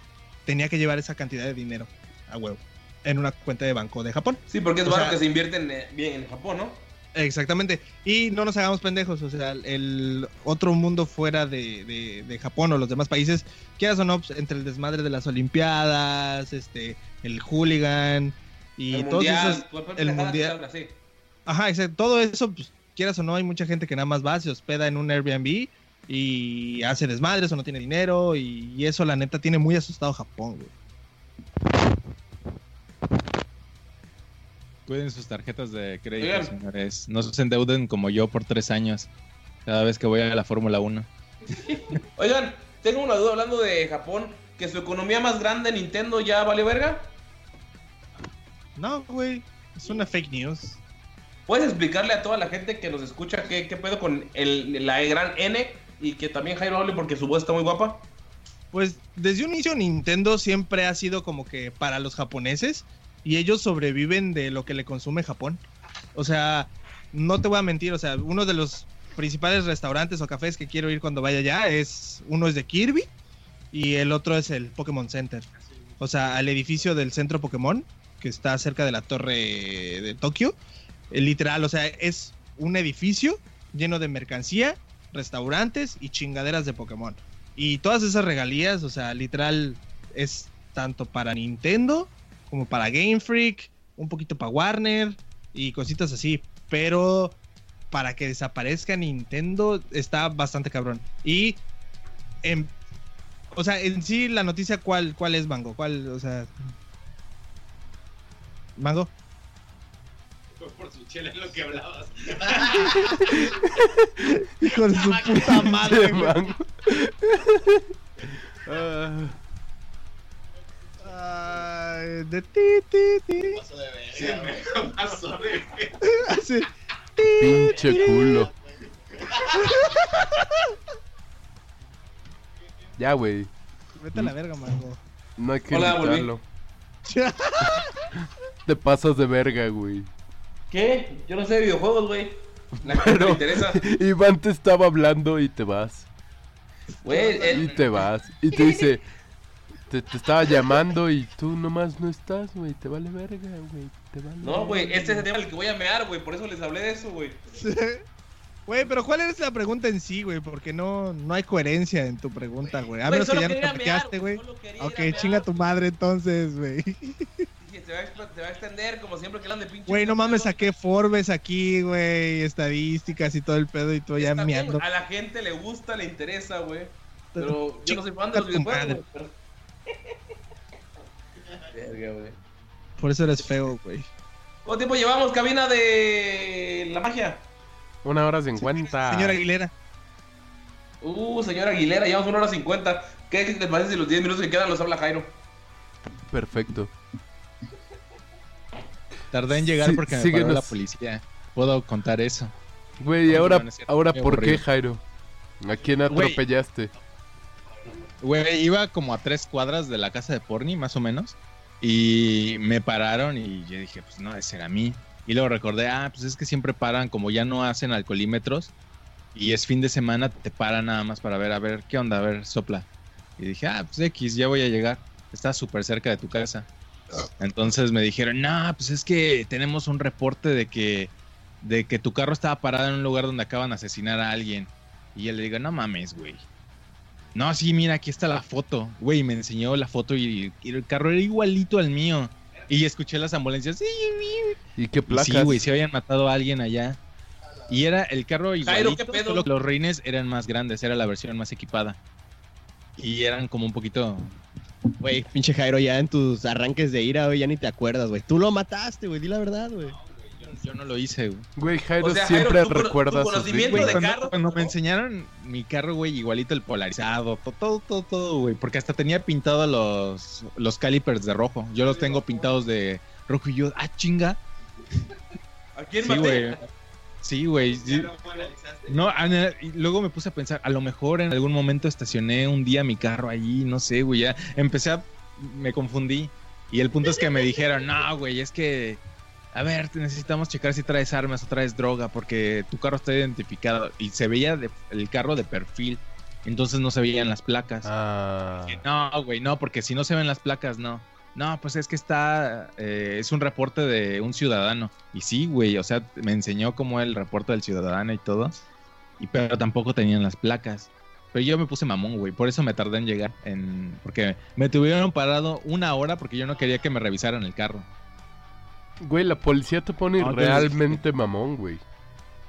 Speaker 8: tenía que llevar esa cantidad de dinero a huevo en una cuenta de banco de Japón.
Speaker 4: Sí, porque es
Speaker 8: O
Speaker 4: barro
Speaker 8: sea,
Speaker 4: que se invierte en, eh, bien en Japón, ¿no?
Speaker 8: Exactamente. Y no nos hagamos pendejos, o sea, el otro mundo fuera de, de- de Japón o los demás países, quieras o no, pues, entre el desmadre de las Olimpiadas, este, el hooligan y
Speaker 4: el
Speaker 8: todos
Speaker 4: mundial,
Speaker 8: esos,
Speaker 4: cualquier
Speaker 8: el mundial,
Speaker 4: sí.
Speaker 8: ajá, exacto, todo eso, pues, quieras o no, hay mucha gente que nada más va, se hospeda en un Airbnb y hace desmadres o no tiene dinero y, y eso la neta tiene muy asustado a Japón, güey.
Speaker 9: Cuiden sus tarjetas de crédito, señores. No se endeuden como yo por tres años cada vez que voy a la Fórmula 1.
Speaker 4: Oigan, tengo una duda hablando de Japón, que su economía más grande, Nintendo, ya vale verga.
Speaker 8: No, güey, es una fake news.
Speaker 4: ¿Puedes explicarle a toda la gente que nos escucha qué, qué pedo con el, la gran N y que también Jairo hable porque su voz está muy guapa?
Speaker 8: Pues desde un inicio Nintendo siempre ha sido como que para los japoneses y ellos sobreviven de lo que le consume Japón. O sea, no te voy a mentir, o sea, uno de los principales restaurantes o cafés que quiero ir cuando vaya allá es uno es de Kirby y el otro es el Pokémon Center. O sea, al edificio del centro Pokémon que está cerca de la torre de Tokio. Eh, literal, o sea, es un edificio lleno de mercancía, restaurantes y chingaderas de Pokémon. Y todas esas regalías, o sea, literal, es tanto para Nintendo como para Game Freak, un poquito para Warner y cositas así. Pero para que desaparezca Nintendo está bastante cabrón. Y, en, o sea, en sí la noticia, ¿cuál, cuál es, Mango? ¿Cuál, o sea... Mango?
Speaker 11: Por su chela es lo que hablabas.
Speaker 8: Hijo de su puta madre,
Speaker 5: mango. Ah,
Speaker 8: Ay, de ti, ti, ti.
Speaker 11: Sí, me pasó de
Speaker 8: Así.
Speaker 5: pinche culo. Ya, güey.
Speaker 8: Vete a la verga, Mango.
Speaker 5: No hay que
Speaker 4: Hola.
Speaker 5: Te pasas de verga, güey.
Speaker 4: ¿Qué? Yo no sé de videojuegos, güey.
Speaker 5: Pero
Speaker 4: interesa.
Speaker 5: Iván te estaba hablando y te vas.
Speaker 4: Güey, el-
Speaker 5: Y te vas. Y te dice, te, te estaba llamando y tú nomás no estás, güey. Te vale verga, güey. Te vale
Speaker 4: No, güey, este es el tema al que voy a mear, güey. Por eso les hablé de eso, güey.
Speaker 8: Güey, pero ¿cuál es la pregunta en sí, güey? Porque no, no hay coherencia en tu pregunta, güey. A menos que ya no te
Speaker 4: güey,
Speaker 8: Ok, chinga tu madre entonces, güey.
Speaker 4: Se va, a, va extender como siempre que hablan de pinche.
Speaker 8: Güey, no mames, saqué Forbes aquí, güey, estadísticas y todo el pedo y tú ya meando.
Speaker 4: A la gente le gusta, le interesa, güey. Pero yo no soy fan de los videojuegos, Verga, güey.
Speaker 8: Por eso eres feo, güey.
Speaker 4: ¿Cuánto tiempo llevamos, cabina de la magia?
Speaker 5: Una hora cincuenta.
Speaker 8: Señora Aguilera.
Speaker 4: Uh, señora Aguilera, llevamos una hora cincuenta. ¿Qué te parece si los 10 minutos que quedan los habla Jairo?
Speaker 5: Perfecto.
Speaker 9: Tardé en llegar
Speaker 5: Sí,
Speaker 9: porque me
Speaker 5: síguenos.
Speaker 9: paró la policía. Puedo contar eso.
Speaker 5: Güey, ¿y
Speaker 9: No,
Speaker 5: ahora,
Speaker 9: no
Speaker 5: ahora por qué. Jairo? ¿A quién atropellaste?
Speaker 9: Güey, iba como a tres cuadras de la casa de Porni, más o menos. Y me pararon y yo dije, pues no, ese era mí. Y luego recordé, ah, pues es que siempre paran, como ya no hacen alcoholímetros. Y es fin de semana, te paran nada más para ver, a ver, ¿qué onda? A ver, sopla. Y dije, ah, pues X, ya voy a llegar. Está súper cerca de tu casa. Entonces me dijeron, no, pues es que tenemos un reporte de que, de que tu carro estaba parado en un lugar donde acaban de asesinar a alguien. Y yo le digo, no mames, güey. No, sí, mira, aquí está la foto. Güey, me enseñó la foto y, y el carro era igualito al mío. Y escuché las ambulancias. Sí,
Speaker 5: ¿Y qué
Speaker 9: y
Speaker 5: placas?
Speaker 9: Sí, güey, sí habían matado a alguien allá. Y era el carro
Speaker 4: Jairo,
Speaker 9: igualito, que los reines eran más grandes, era la versión más equipada. Y eran como un poquito...
Speaker 6: Güey, pinche Jairo, ya en tus arranques de ira, güey, ya ni te acuerdas, güey. Tú lo mataste, güey, di la verdad, güey.
Speaker 9: Yo no lo hice, güey.
Speaker 5: Güey, Jairo
Speaker 4: O sea,
Speaker 5: siempre
Speaker 4: Jairo,
Speaker 5: recuerda
Speaker 4: tu conocimiento de
Speaker 9: cuando,
Speaker 4: carro.
Speaker 9: cuando me enseñaron mi carro, güey, igualito el polarizado, to- todo, todo, todo, güey. Porque hasta tenía pintado los, los calipers de rojo. Yo los tengo pintados de rojo y yo, ah, chinga.
Speaker 4: ¿A quién
Speaker 9: Sí,
Speaker 4: maté?
Speaker 9: güey. Sí, güey. sí. No, a- y luego me puse a pensar, a lo mejor en algún momento estacioné un día mi carro ahí, no sé, güey, ya empecé a, me confundí. Y el punto es que me dijeron, no, güey, es que, a ver, necesitamos checar si traes armas o traes droga, porque tu carro está identificado. Y se veía de- el carro de perfil, entonces no se veían las placas.
Speaker 5: Ah,
Speaker 9: Dije, No, güey, no, porque si no se ven las placas, no. No, pues es que está, eh, es un reporte de un ciudadano. Y sí, güey, o sea, me enseñó cómo el reporte del ciudadano y todo. Y pero tampoco tenían las placas. Pero yo me puse mamón, güey, por eso me tardé en llegar. En, porque me tuvieron parado una hora porque yo no quería que me revisaran el carro.
Speaker 5: güey, la policía te pone
Speaker 9: No,
Speaker 5: realmente mamón, güey.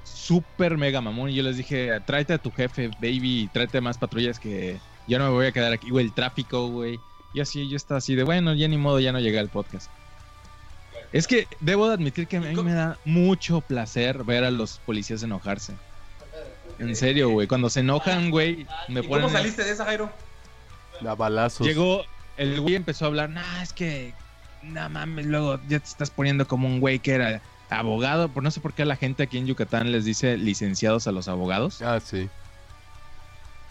Speaker 9: Súper mega mamón. Y yo les dije, tráete a tu jefe, baby, tráete más patrullas que yo no me voy a quedar aquí, güey, el tráfico, güey. Y así, yo estaba así de, bueno, ya ni modo, ya no llegué al podcast. Es que debo de admitir que a mí me da mucho placer ver a los policías enojarse. En serio, güey. Cuando se enojan, güey, me
Speaker 4: ¿Y
Speaker 9: ponen...
Speaker 4: cómo saliste de esa, Jairo?
Speaker 5: A balazos.
Speaker 9: Llegó, el güey empezó a hablar, nah, es que, no mames, luego ya te estás poniendo como un güey que era abogado. Por no sé por qué a la gente aquí en Yucatán les dice licenciados a los abogados.
Speaker 5: Ah, sí.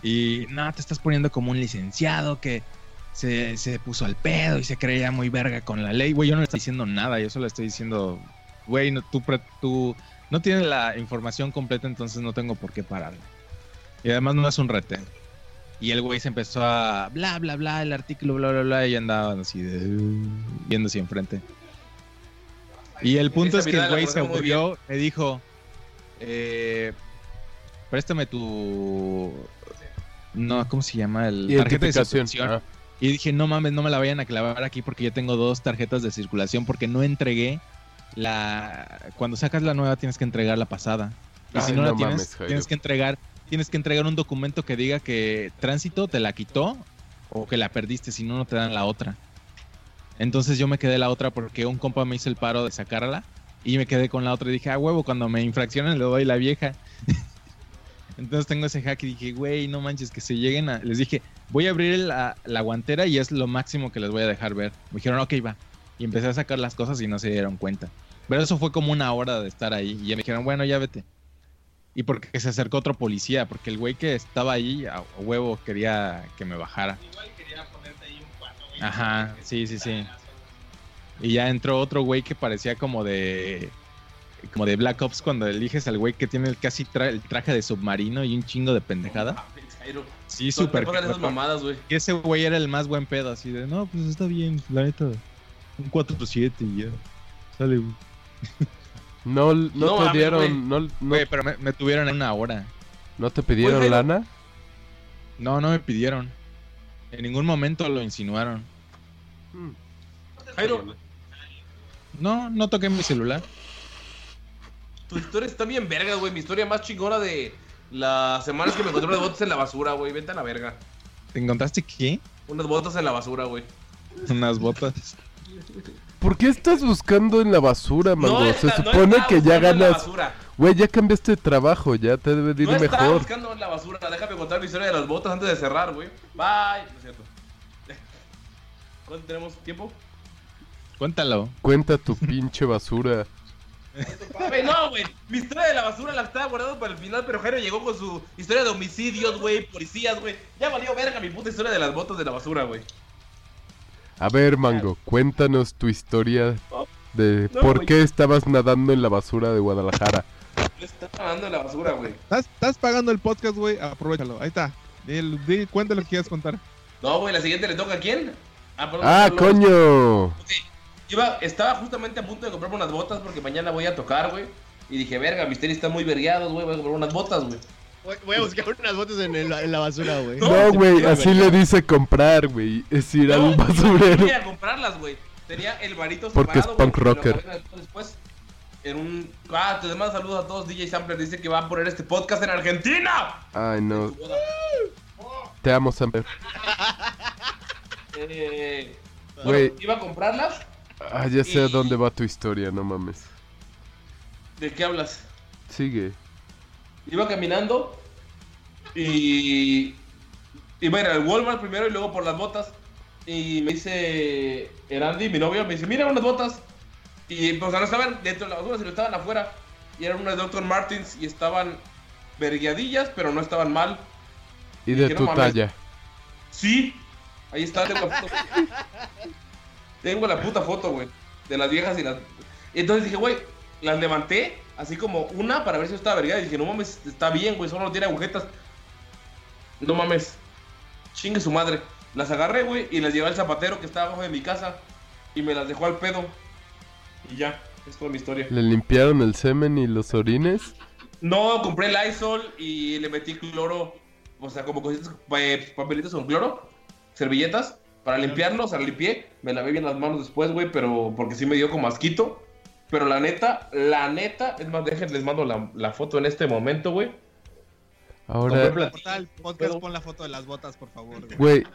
Speaker 9: Y no, te estás poniendo como un licenciado que se, se puso al pedo y se creía muy verga con la ley. Güey, yo no le estoy diciendo nada, yo solo estoy diciendo, güey, no, tú, tú no tienes la información completa, entonces no tengo por qué pararle. Y además no es un retén. Y el güey se empezó a bla, bla, bla, el artículo, bla, bla, bla, y andaba así de, viendo hacia enfrente. Y el punto es que el güey se volvió, me dijo, eh, préstame tu... No, ¿cómo se llama? El tarjeta de.
Speaker 5: Ah,
Speaker 9: Y dije, no mames, no me la vayan a clavar aquí porque yo tengo dos tarjetas de circulación porque no entregué la... Cuando sacas la nueva tienes que entregar la pasada. Y si no,
Speaker 5: no
Speaker 9: la tienes,
Speaker 5: Jairo.
Speaker 9: tienes que entregar tienes que entregar un documento que diga que tránsito te la quitó o que la perdiste, si no, no te dan la otra. Entonces yo me quedé la otra porque un compa me hizo el paro de sacarla y me quedé con la otra y dije, ah, huevo, cuando me infraccionen le doy la vieja. Entonces tengo ese hack y dije, güey, no manches, que se lleguen a... Les dije, voy a abrir la, la guantera y es lo máximo que les voy a dejar ver. Me dijeron, ok, va. Y empecé a sacar las cosas y no se dieron cuenta. Pero eso fue como una hora de estar ahí. Y ya me dijeron, bueno, ya vete. Y porque se acercó otro policía, porque el güey que estaba ahí, a huevo, quería que me bajara. Ajá, sí, sí, sí. Y ya entró otro güey que parecía como de... como de Black Ops cuando eliges al güey que tiene casi tra- el traje de submarino y un chingo de pendejada.
Speaker 4: Jairo.
Speaker 9: Sí,
Speaker 4: No,
Speaker 9: súper.
Speaker 4: esas mamadas, güey.
Speaker 9: Ese güey era el más buen pedo, así de, no, pues está bien, la neta. Un 4-7 y ya. Sale, güey.
Speaker 5: No, no,
Speaker 9: No
Speaker 5: te dieron,
Speaker 9: güey.
Speaker 5: no, no,
Speaker 9: Güey, pero me, me tuvieron en una hora.
Speaker 5: ¿no te pidieron
Speaker 9: Pues,
Speaker 5: lana?
Speaker 9: No, no me pidieron. En ningún momento lo insinuaron.
Speaker 4: Jairo,
Speaker 9: No, no toqué mi celular.
Speaker 4: tu historia está bien verga, güey. Mi historia más chingona de las semanas que me encontré unas botas en la basura, güey. Vete a la verga.
Speaker 9: ¿Te encontraste qué?
Speaker 4: Unas botas en la basura, güey.
Speaker 9: Unas botas.
Speaker 5: ¿Por qué estás buscando en la basura, mango?
Speaker 4: está-
Speaker 5: Se
Speaker 4: no
Speaker 5: supone que ya
Speaker 4: buscando en la
Speaker 5: ganas.
Speaker 4: basura.
Speaker 5: Güey, ya cambiaste de trabajo, ya te debe de ir
Speaker 4: No
Speaker 5: mejor.
Speaker 4: buscando en la basura. Déjame contar mi historia de las botas antes de cerrar, güey. Bye. No es cierto. ¿Cuánto tenemos tiempo?
Speaker 9: Cuéntalo.
Speaker 5: Cuenta tu pinche basura.
Speaker 4: Güey, no, güey. Mi historia de la basura la estaba guardando para el final, pero Jairo llegó con su historia de homicidios, güey, policías, güey. Ya valió verga mi puta historia de las botas de la basura, güey.
Speaker 5: A ver, mango, cuéntanos tu historia de
Speaker 4: no,
Speaker 5: por qué estabas nadando en la basura de Guadalajara.
Speaker 4: Estaba dando en la basura, güey.
Speaker 8: ¿Estás, estás pagando el podcast, güey. Aprovechalo. Ahí está. Di, cuenta lo que quieras contar.
Speaker 4: No, güey, la siguiente le toca a quién? perdón,
Speaker 5: ¡Ah,
Speaker 4: no,
Speaker 5: coño!
Speaker 4: Iba, estaba justamente a punto de comprarme unas botas porque mañana voy a tocar, güey. Y dije, verga, mis tenis están muy vergueados, güey. Voy a comprar unas botas, güey.
Speaker 6: Voy, voy a buscar unas botas en, el- en la basura, güey.
Speaker 5: No, güey, así le dice comprar, güey. Es ir al
Speaker 4: Yo
Speaker 5: basurero.
Speaker 4: quería comprarlas, güey. Tenía el varito
Speaker 5: Porque es
Speaker 4: separado,
Speaker 5: punk rocker.
Speaker 4: Después, en un... Ah, te mando saludos a todos. DJ Sampler dice que va a poner este podcast en Argentina.
Speaker 5: Ay, no. Te amo, Samper.
Speaker 4: Eh, bueno, iba a comprarlas.
Speaker 5: Ah, ya sé a dónde va tu historia, no mames.
Speaker 4: ¿De qué hablas?
Speaker 5: Sigue.
Speaker 4: Iba caminando y iba a ir al Walmart primero y luego por las botas. Y me dice Erandi, mi novio, me dice, mira unas botas. Y pues no estaban dentro de la basura, sino estaban afuera. Y eran unas de Dr. Martins y estaban verguiadillas, pero no estaban mal.
Speaker 5: Y de
Speaker 4: Dije,
Speaker 5: tu
Speaker 4: "No mames".
Speaker 5: talla.
Speaker 4: Sí, ahí está, tengo la puta foto, güey. De las viejas y las. Y entonces dije, güey, las levanté, así como una para ver si estaba vergada. Y dije, no mames, está bien, güey, solo tiene agujetas. No mames. Chingue su madre. Las agarré, güey, y las llevé al zapatero que estaba abajo de mi casa. Y me las dejó al pedo. Y ya, es toda mi historia.
Speaker 5: ¿Le limpiaron el semen y los orines?
Speaker 4: No, compré Lysol y le metí cloro. O sea, como cositas, eh, papelitos con cloro, servilletas, para limpiarlo. O sea, limpié. Me lavé bien las manos después, güey, pero porque sí me dio como asquito. Pero la neta, la neta, es más, déjenles les mando la, la foto en este momento, güey.
Speaker 5: Ahora,
Speaker 8: Portal, podcast, pon la foto de las botas, por favor.
Speaker 5: güey.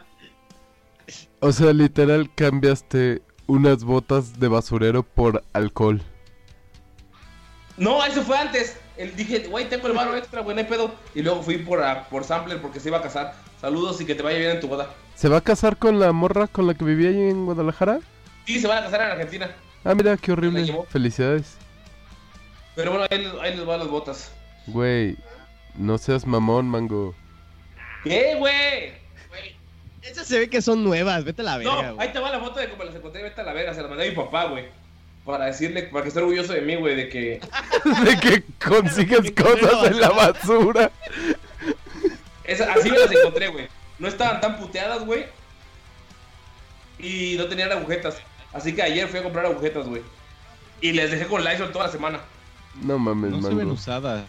Speaker 5: O sea, literal cambiaste unas botas de basurero por alcohol.
Speaker 4: No, eso fue antes. El, dije, güey, tengo el varo extra, güey, no hay pedo. Y luego fui por, a- por Sampler porque se iba a casar. Saludos y que te vaya bien en tu boda.
Speaker 5: ¿Se va a casar con la morra con la que vivía ahí en Guadalajara?
Speaker 4: Sí, se van a casar en Argentina.
Speaker 5: Ah, mira, qué horrible. Felicidades.
Speaker 4: Pero bueno, ahí, les- ahí les van las botas.
Speaker 5: Güey, no seas mamón, mango.
Speaker 4: ¿Qué, güey?
Speaker 6: Esas se ve que son nuevas, vete a la verga,
Speaker 4: No, ahí te va la foto de cómo las encontré, vete a la verga, se la mandé a mi papá, güey. Para decirle, para que esté orgulloso de mí, güey, de que...
Speaker 5: de que consigues cosas en la basura.
Speaker 4: Esa- así me las encontré, güey. No estaban tan puteadas, güey. Y no tenían agujetas. Así que ayer fui a comprar agujetas, güey. Y les dejé con Lysol toda la semana.
Speaker 5: No mames,
Speaker 9: No se
Speaker 5: mango.
Speaker 9: ven usadas.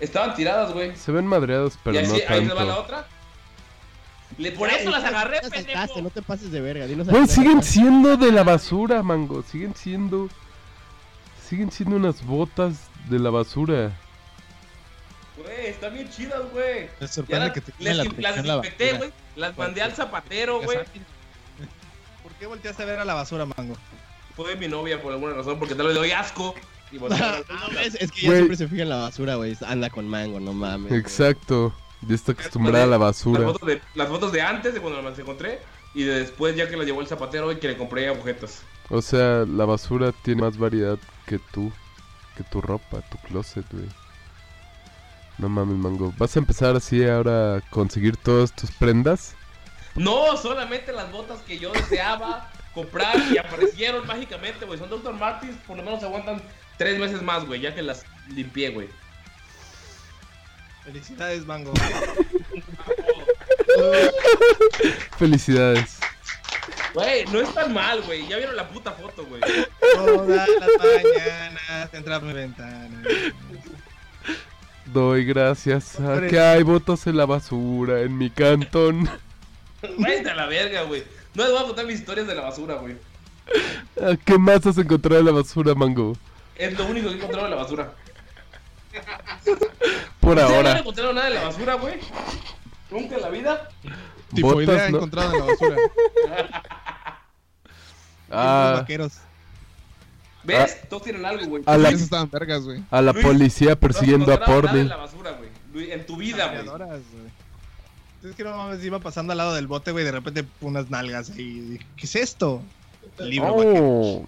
Speaker 4: Estaban tiradas, güey.
Speaker 5: Se ven madreados, pero
Speaker 4: y
Speaker 5: no
Speaker 4: así, ahí les va la
Speaker 5: tanto.
Speaker 4: otra. Le, por eso las agarré, pendejo.
Speaker 6: saltaste, no te pases de verga. dinos a
Speaker 5: Güey, siguen siendo de la basura, mango. Siguen siendo. Siguen siendo unas botas de la basura.
Speaker 4: Güey, están bien chidas, güey.
Speaker 9: Me
Speaker 4: Ya
Speaker 9: sorprende
Speaker 4: las,
Speaker 9: que te
Speaker 4: les-
Speaker 9: la
Speaker 4: las desinfecté, güey. Las mandé al zapatero, güey.
Speaker 8: ¿Por qué volteaste a ver a la basura, mango?
Speaker 4: Fue mi novia por alguna razón, porque tal vez le doy asco. Y
Speaker 6: No, es, es que ya siempre se fija en la basura, güey. Anda con mango, no mames.
Speaker 5: Exacto. Ya está acostumbrada a la
Speaker 4: Las
Speaker 5: basura.
Speaker 4: fotos, de, las fotos de antes, de cuando las encontré, y de después ya que las llevó el zapatero y que le compré agujetas.
Speaker 5: O sea, la basura tiene más variedad que tú. Que tu ropa, tu closet, güey. No mames, mango. ¿Vas a empezar así ahora a conseguir todas tus prendas?
Speaker 4: No, solamente las botas que yo deseaba comprar y aparecieron mágicamente, güey. Son Dr. Martins, por lo menos aguantan tres veces más, güey, ya que las limpié, güey.
Speaker 8: Felicidades, Mango.
Speaker 5: Felicidades.
Speaker 4: Güey, no es tan mal, güey. Ya vieron la puta foto, güey.
Speaker 8: Todas las mañanas entra a mi ventana.
Speaker 5: Doy gracias a
Speaker 8: Hombre.
Speaker 5: que hay botas en la basura en mi cantón.
Speaker 4: Váyate a la verga, güey. No les voy a contar mis historias de la basura, güey.
Speaker 5: ¿Qué más has encontrado en la basura, Mango?
Speaker 4: Es lo único que he encontrado en la basura.
Speaker 5: Por
Speaker 4: ¿Ustedes no
Speaker 5: ahora.
Speaker 4: encontrado nada en la basura, güey? ¿Nunca en la vida?
Speaker 7: Tifoidea
Speaker 5: Botas, ¿no?
Speaker 7: encontrada en la basura.
Speaker 8: Los
Speaker 5: Ah,
Speaker 8: vaqueros.
Speaker 4: ¿Ves? Todos tienen algo, güey.
Speaker 5: A la-
Speaker 7: estaban vergas, güey.
Speaker 5: a la
Speaker 4: Luis,
Speaker 5: policía persiguiendo a Porni.
Speaker 4: en la basura, güey. Luis, En tu vida, güey.
Speaker 8: Güey. Es que no mames, iba pasando al lado del bote, güey, de repente unas nalgas ahí. ¿Qué es esto? Libro vaquero.
Speaker 5: Oh.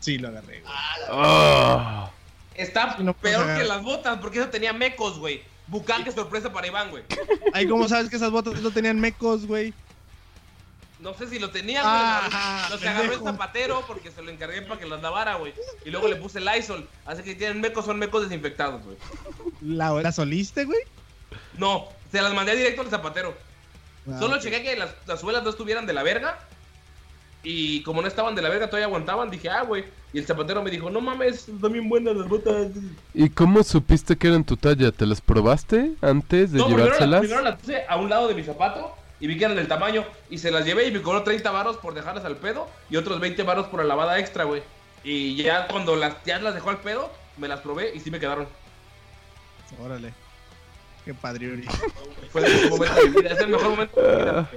Speaker 8: Sí, lo agarré. güey.
Speaker 5: Ah.
Speaker 4: Está
Speaker 8: no puedes
Speaker 4: peor que las botas, porque eso tenía mecos, güey. Bucán, qué sorpresa para Iván, güey.
Speaker 8: Ay, ¿cómo sabes que esas botas no tenían mecos, güey?
Speaker 4: No sé si lo tenían,
Speaker 8: Ah,
Speaker 4: güey. Los que agarró el zapatero porque se lo encargué para que los lavara, güey. Y luego le puse Lysol. Así que tienen mecos, son mecos desinfectados, güey.
Speaker 8: ¿La, la soliste, güey?
Speaker 4: No, se las mandé directo al zapatero.
Speaker 8: Ah,
Speaker 4: Solo
Speaker 8: ok.
Speaker 4: chequé que las, las suelas no estuvieran de la verga. Y como no estaban de la verga, todavía aguantaban. Dije, ah, güey. Y el zapatero me dijo, no mames, están bien buenas las botas.
Speaker 5: ¿Y cómo supiste que eran tu talla? ¿Te las probaste antes de
Speaker 4: No, primero, la-
Speaker 5: llevárselas?
Speaker 4: primero las puse a un lado de mi zapato y vi que eran del tamaño. Y se las llevé y me cobró 30 varos por dejarlas al pedo y otros 20 varos por la lavada extra, güey. Y ya cuando las, ya las dejó al pedo, me las probé y sí me quedaron.
Speaker 8: Órale. Qué padre, Uri.
Speaker 4: Fue el mejor momento de mi vida. Es el mejor momento de mi vida.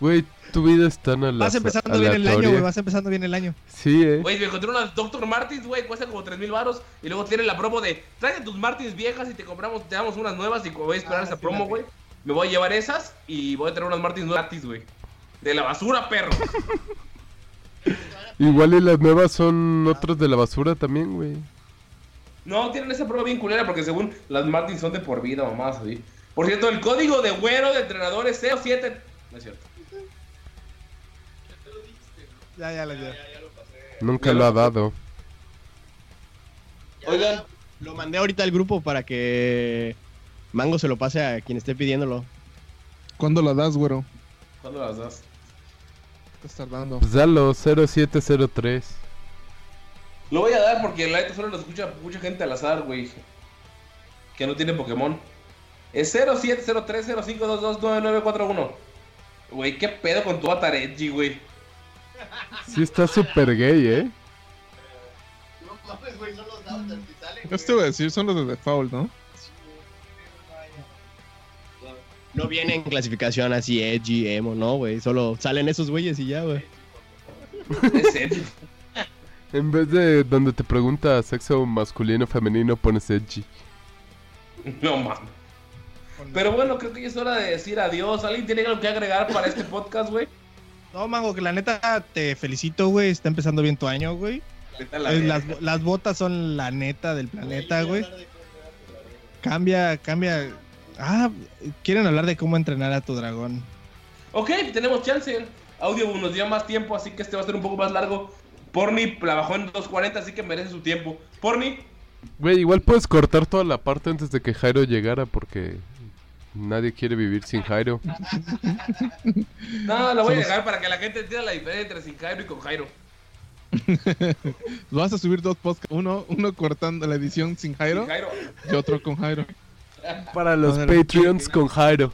Speaker 5: Güey, tu vida es tan ala-
Speaker 8: Vas empezando bien el año, güey. Vas empezando bien el año.
Speaker 5: Sí, eh.
Speaker 4: Güey, me encontré unas Dr. Martins, güey, cuestan como 3 mil varos. Y luego tienen la promo de, tráete tus Martins viejas y te compramos, te damos unas nuevas y voy a esperar
Speaker 8: Ah,
Speaker 4: esa
Speaker 8: sí,
Speaker 4: promo,
Speaker 8: la
Speaker 4: güey. Me voy a llevar esas y voy a traer unas Martins nuevas gratis, güey. De la basura, perro.
Speaker 5: Igual y las nuevas son otras de la basura también, güey.
Speaker 4: No, tienen esa prueba bien culera porque según las Martins son de por vida, mamás, así. Por cierto, el código de güero de entrenador es 07. No es cierto.
Speaker 8: Ya, ya, lo ya.
Speaker 5: Nunca lo ha dado.
Speaker 4: Oigan,
Speaker 6: Lo mandé ahorita al grupo para que Mango se lo pase a quien esté pidiéndolo.
Speaker 7: ¿Cuándo la das, güero?
Speaker 4: ¿cuándo las das?
Speaker 7: Estás tardando.
Speaker 5: Pues dalo, 0703.
Speaker 4: Lo voy a dar porque la neta solo lo escucha mucha gente al azar, güey. Que no tiene Pokémon. Es 070305229941. Güey, qué pedo con tu Atareji, güey.
Speaker 5: Sí está súper gay, eh.
Speaker 11: No mames, güey, son los dados que salen.
Speaker 7: Esto te voy a decir, son los de default, ¿no?
Speaker 6: No viene en clasificación así edgy, emo, no, güey. Solo salen esos güeyes y ya, güey.
Speaker 4: Es serio.
Speaker 5: En vez de donde te pregunta sexo masculino o femenino, pones edgy.
Speaker 4: No mames. Pero bueno, creo que ya es hora de decir adiós. ¿Alguien tiene algo que agregar para este podcast, güey?
Speaker 8: No, Mango, que la neta te felicito, güey. Está empezando bien tu año, güey.
Speaker 4: La verga.
Speaker 8: Las, las botas son la neta del planeta, güey. Cambia, cambia. Ah, quieren hablar de cómo entrenar a tu dragón.
Speaker 4: Ok, tenemos chance. Audio nos dio más tiempo, así que este va a ser un poco más largo. Porni la bajó en 2.40, así que merece su tiempo. Porni,
Speaker 5: Güey, igual puedes cortar toda la parte antes de que Jairo llegara porque nadie quiere vivir sin Jairo.
Speaker 4: no, lo voy a dejar para que la gente entienda la diferencia entre sin Jairo y con Jairo.
Speaker 7: Vas a subir dos podcasts. Uno, uno cortando la edición sin Jairo
Speaker 4: Sin Jairo.
Speaker 7: y otro con Jairo.
Speaker 5: Para los
Speaker 7: Ándale.
Speaker 5: Patreons con Jairo.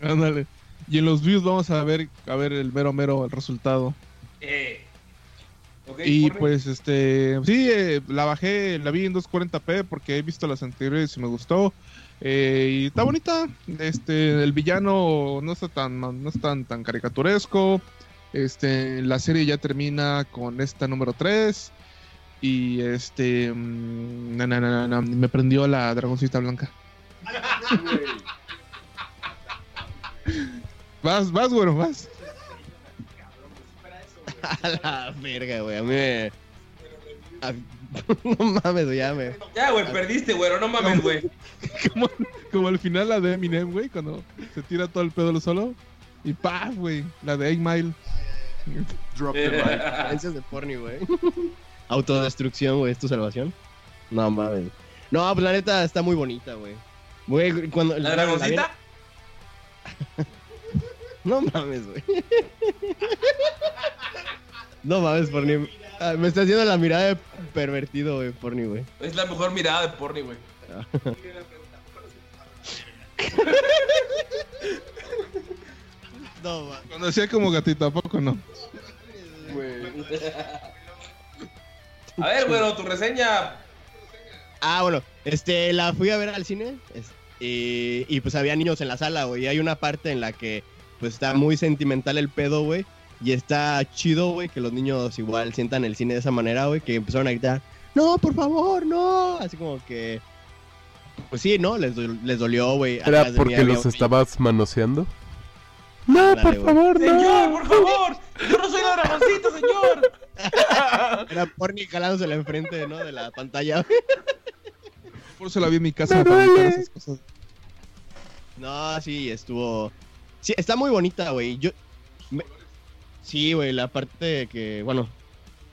Speaker 7: Ándale. Y en los views vamos a ver, a ver el mero mero el resultado.
Speaker 4: Eh. Ok,
Speaker 7: Y pues este, sí, eh, la bajé, la vi en 240p porque he visto las anteriores y me gustó. Eh, y está bonita. Este, el villano no está tan, no es tan, tan caricaturesco. Este, la serie ya termina con esta número 3. Y este, mm, na, na, na, na, me prendió la dragoncita blanca. Vas, vas, güero, vas.
Speaker 6: A la verga, güey. A mí me. a- No mames, güey, ya me.
Speaker 4: Ya, güey, perdiste, güero, no mames, güey.
Speaker 7: Como, como al final la de Eminem, güey, cuando se tira todo el pedo solo. Y ¡paf, güey! La de 8 Mile.
Speaker 6: Referencias de porni, güey. Autodestrucción, güey, es tu salvación. No mames. No, pues la neta está muy bonita, güey. Güey, cuando.
Speaker 4: ¿La dragoncita?
Speaker 6: No mames, güey. No mames, Porni. Ah, me está haciendo la mirada de pervertido, güey, Porni, güey.
Speaker 4: Es la mejor mirada de porni, güey.
Speaker 6: No, mames.
Speaker 7: Cuando decía como gatito, ¿a poco no?
Speaker 4: A ver, bueno, tu reseña.
Speaker 6: Ah, bueno, este, la fui a ver al cine es- y, y, pues había niños en la sala, güey. Y hay una parte en la que pues está muy sentimental el pedo, güey. Y está chido, güey, que los niños igual sientan el cine de esa manera, güey, que empezaron a gritar, no, por favor, no. Así como que, pues sí, ¿no? Les, do- les dolió, güey.
Speaker 5: ¿Era porque los
Speaker 6: un-
Speaker 5: estabas manoseando?
Speaker 10: No,
Speaker 6: Ándale,
Speaker 10: por favor, no.
Speaker 4: Señor, por favor. Yo no soy la dragoncito, señor.
Speaker 6: Era porni jalándosela enfrente, ¿no? De la pantalla, güey.
Speaker 7: Por eso la vi en mi casa
Speaker 10: Me
Speaker 7: para evitar esas cosas.
Speaker 6: No, sí, estuvo. Sí, está muy bonita, güey. Yo. me- Sí, güey, la parte que. Bueno,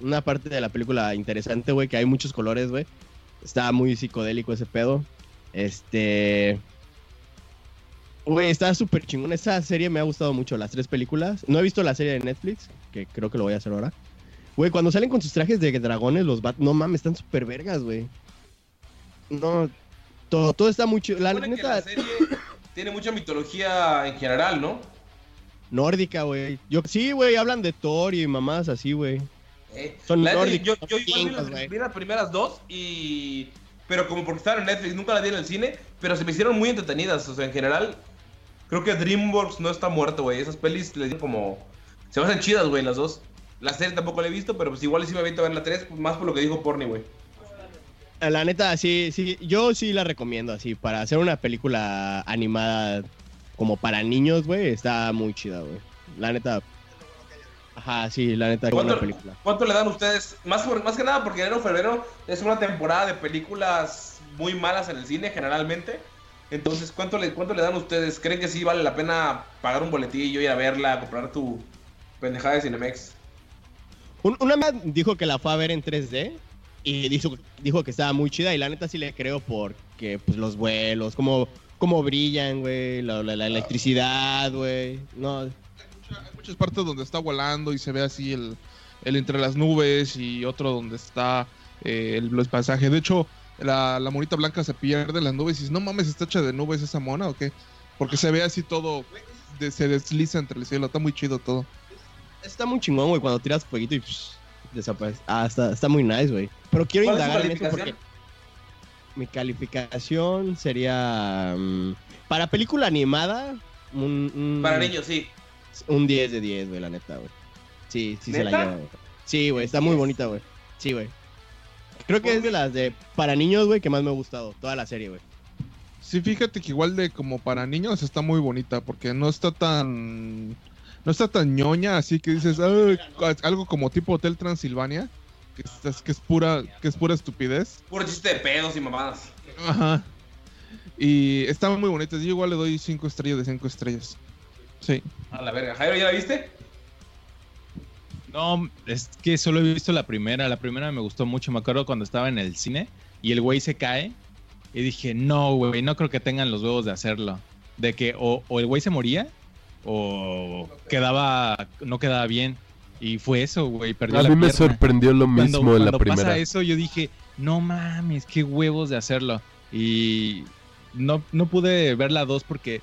Speaker 6: una parte de la película interesante, güey, que hay muchos colores, güey. Está muy psicodélico ese pedo. Este. Güey, está súper chingón. Esa serie me ha gustado mucho, las tres películas. No he visto la serie de Netflix, que creo que lo voy a hacer ahora. Güey, cuando salen con sus trajes de dragones, los bat... No mames, están súper vergas, güey. No, todo, todo está muy chido. La neta,
Speaker 4: la serie tiene mucha mitología en general, ¿no?
Speaker 6: Nórdica, güey. Yo, sí, güey, hablan de Thor y mamás así, güey.
Speaker 4: Eh,
Speaker 6: Son
Speaker 4: la neta,
Speaker 6: nórdicos,
Speaker 4: yo, yo
Speaker 6: son
Speaker 4: igual vi, las, vi las primeras dos y... Pero como porque estaban en Netflix, nunca las vi en el cine, pero se me hicieron muy entretenidas. O sea, en general, creo que DreamWorks no está muerto, güey. Esas pelis le dieron como... Se me hacen chidas, güey, las dos. La serie tampoco la he visto, pero pues igual sí me aviento a ver la 3, pues, más por lo que dijo Porni, güey.
Speaker 6: La neta, sí, sí, yo sí la recomiendo así. Para hacer una película animada como para niños, güey, está muy chida, güey. La neta. Ajá, sí, la neta,
Speaker 4: ¿Cuánto,
Speaker 6: película.
Speaker 4: cuánto le dan ustedes? Más, por- más que nada porque enero febrero es una temporada de películas muy malas en el cine generalmente. Entonces, ¿cuánto le, ¿cuánto le dan ustedes? ¿Creen que sí vale la pena pagar un boletillo, ir a verla, comprar tu pendejada de Cinemex?
Speaker 6: Un- una dijo que la fue a ver en 3D y dijo, dijo que estaba muy chida y la neta sí le creo porque pues los vuelos, como, como brillan, güey, la, la- la electricidad, güey. No,
Speaker 7: Hay muchas partes donde está volando y se ve así el, el entre las nubes y otro donde está eh, el, los pasajes. De hecho, la, la monita blanca se pierde en las nubes y dices, no mames, está hecha de nubes esa mona o qué? Porque se ve así todo, de- se desliza entre el cielo, está muy chido todo.
Speaker 6: está muy chingón, güey, cuando tiras fueguito y psh, desaparece. Ah, está, está muy nice, güey. Pero quiero
Speaker 4: ¿Cuál es tu
Speaker 6: indagar en eso porque mi calificación sería mm, para película animada un, un-
Speaker 4: Para niños, sí.
Speaker 6: un 10 de 10, güey, la neta, güey. Sí, sí se la lleva, güey. Sí, güey, está muy bonita, güey. Sí, güey. Creo que es de las de para niños, güey, que más me ha gustado, toda la serie, güey.
Speaker 7: Sí, fíjate que igual de como para niños está muy bonita porque no está tan no está tan ñoña, así que dices "Ay", algo como tipo Hotel Transilvania, que es, que es pura que es pura estupidez.
Speaker 4: Puro chiste de pedos y mamadas.
Speaker 7: Ajá. Y está muy bonita. Yo igual le doy 5 estrellas de 5 estrellas. Sí.
Speaker 4: A la verga. Jairo, ¿ya la viste?
Speaker 9: No, es que solo he visto la primera. La primera me gustó mucho. Me acuerdo cuando estaba en el cine y el güey se cae. Y dije, no, güey, no creo que tengan los huevos de hacerlo. De que o, o el güey se moría o quedaba, no quedaba bien. Y fue eso, güey. Perdió
Speaker 5: A
Speaker 9: la
Speaker 5: mí me sorprendió lo
Speaker 9: Cuando-
Speaker 5: mismo en la
Speaker 9: cuando
Speaker 5: primera.
Speaker 9: pasa eso, yo dije, no mames, qué huevos de hacerlo. Y no, no pude ver la 2 porque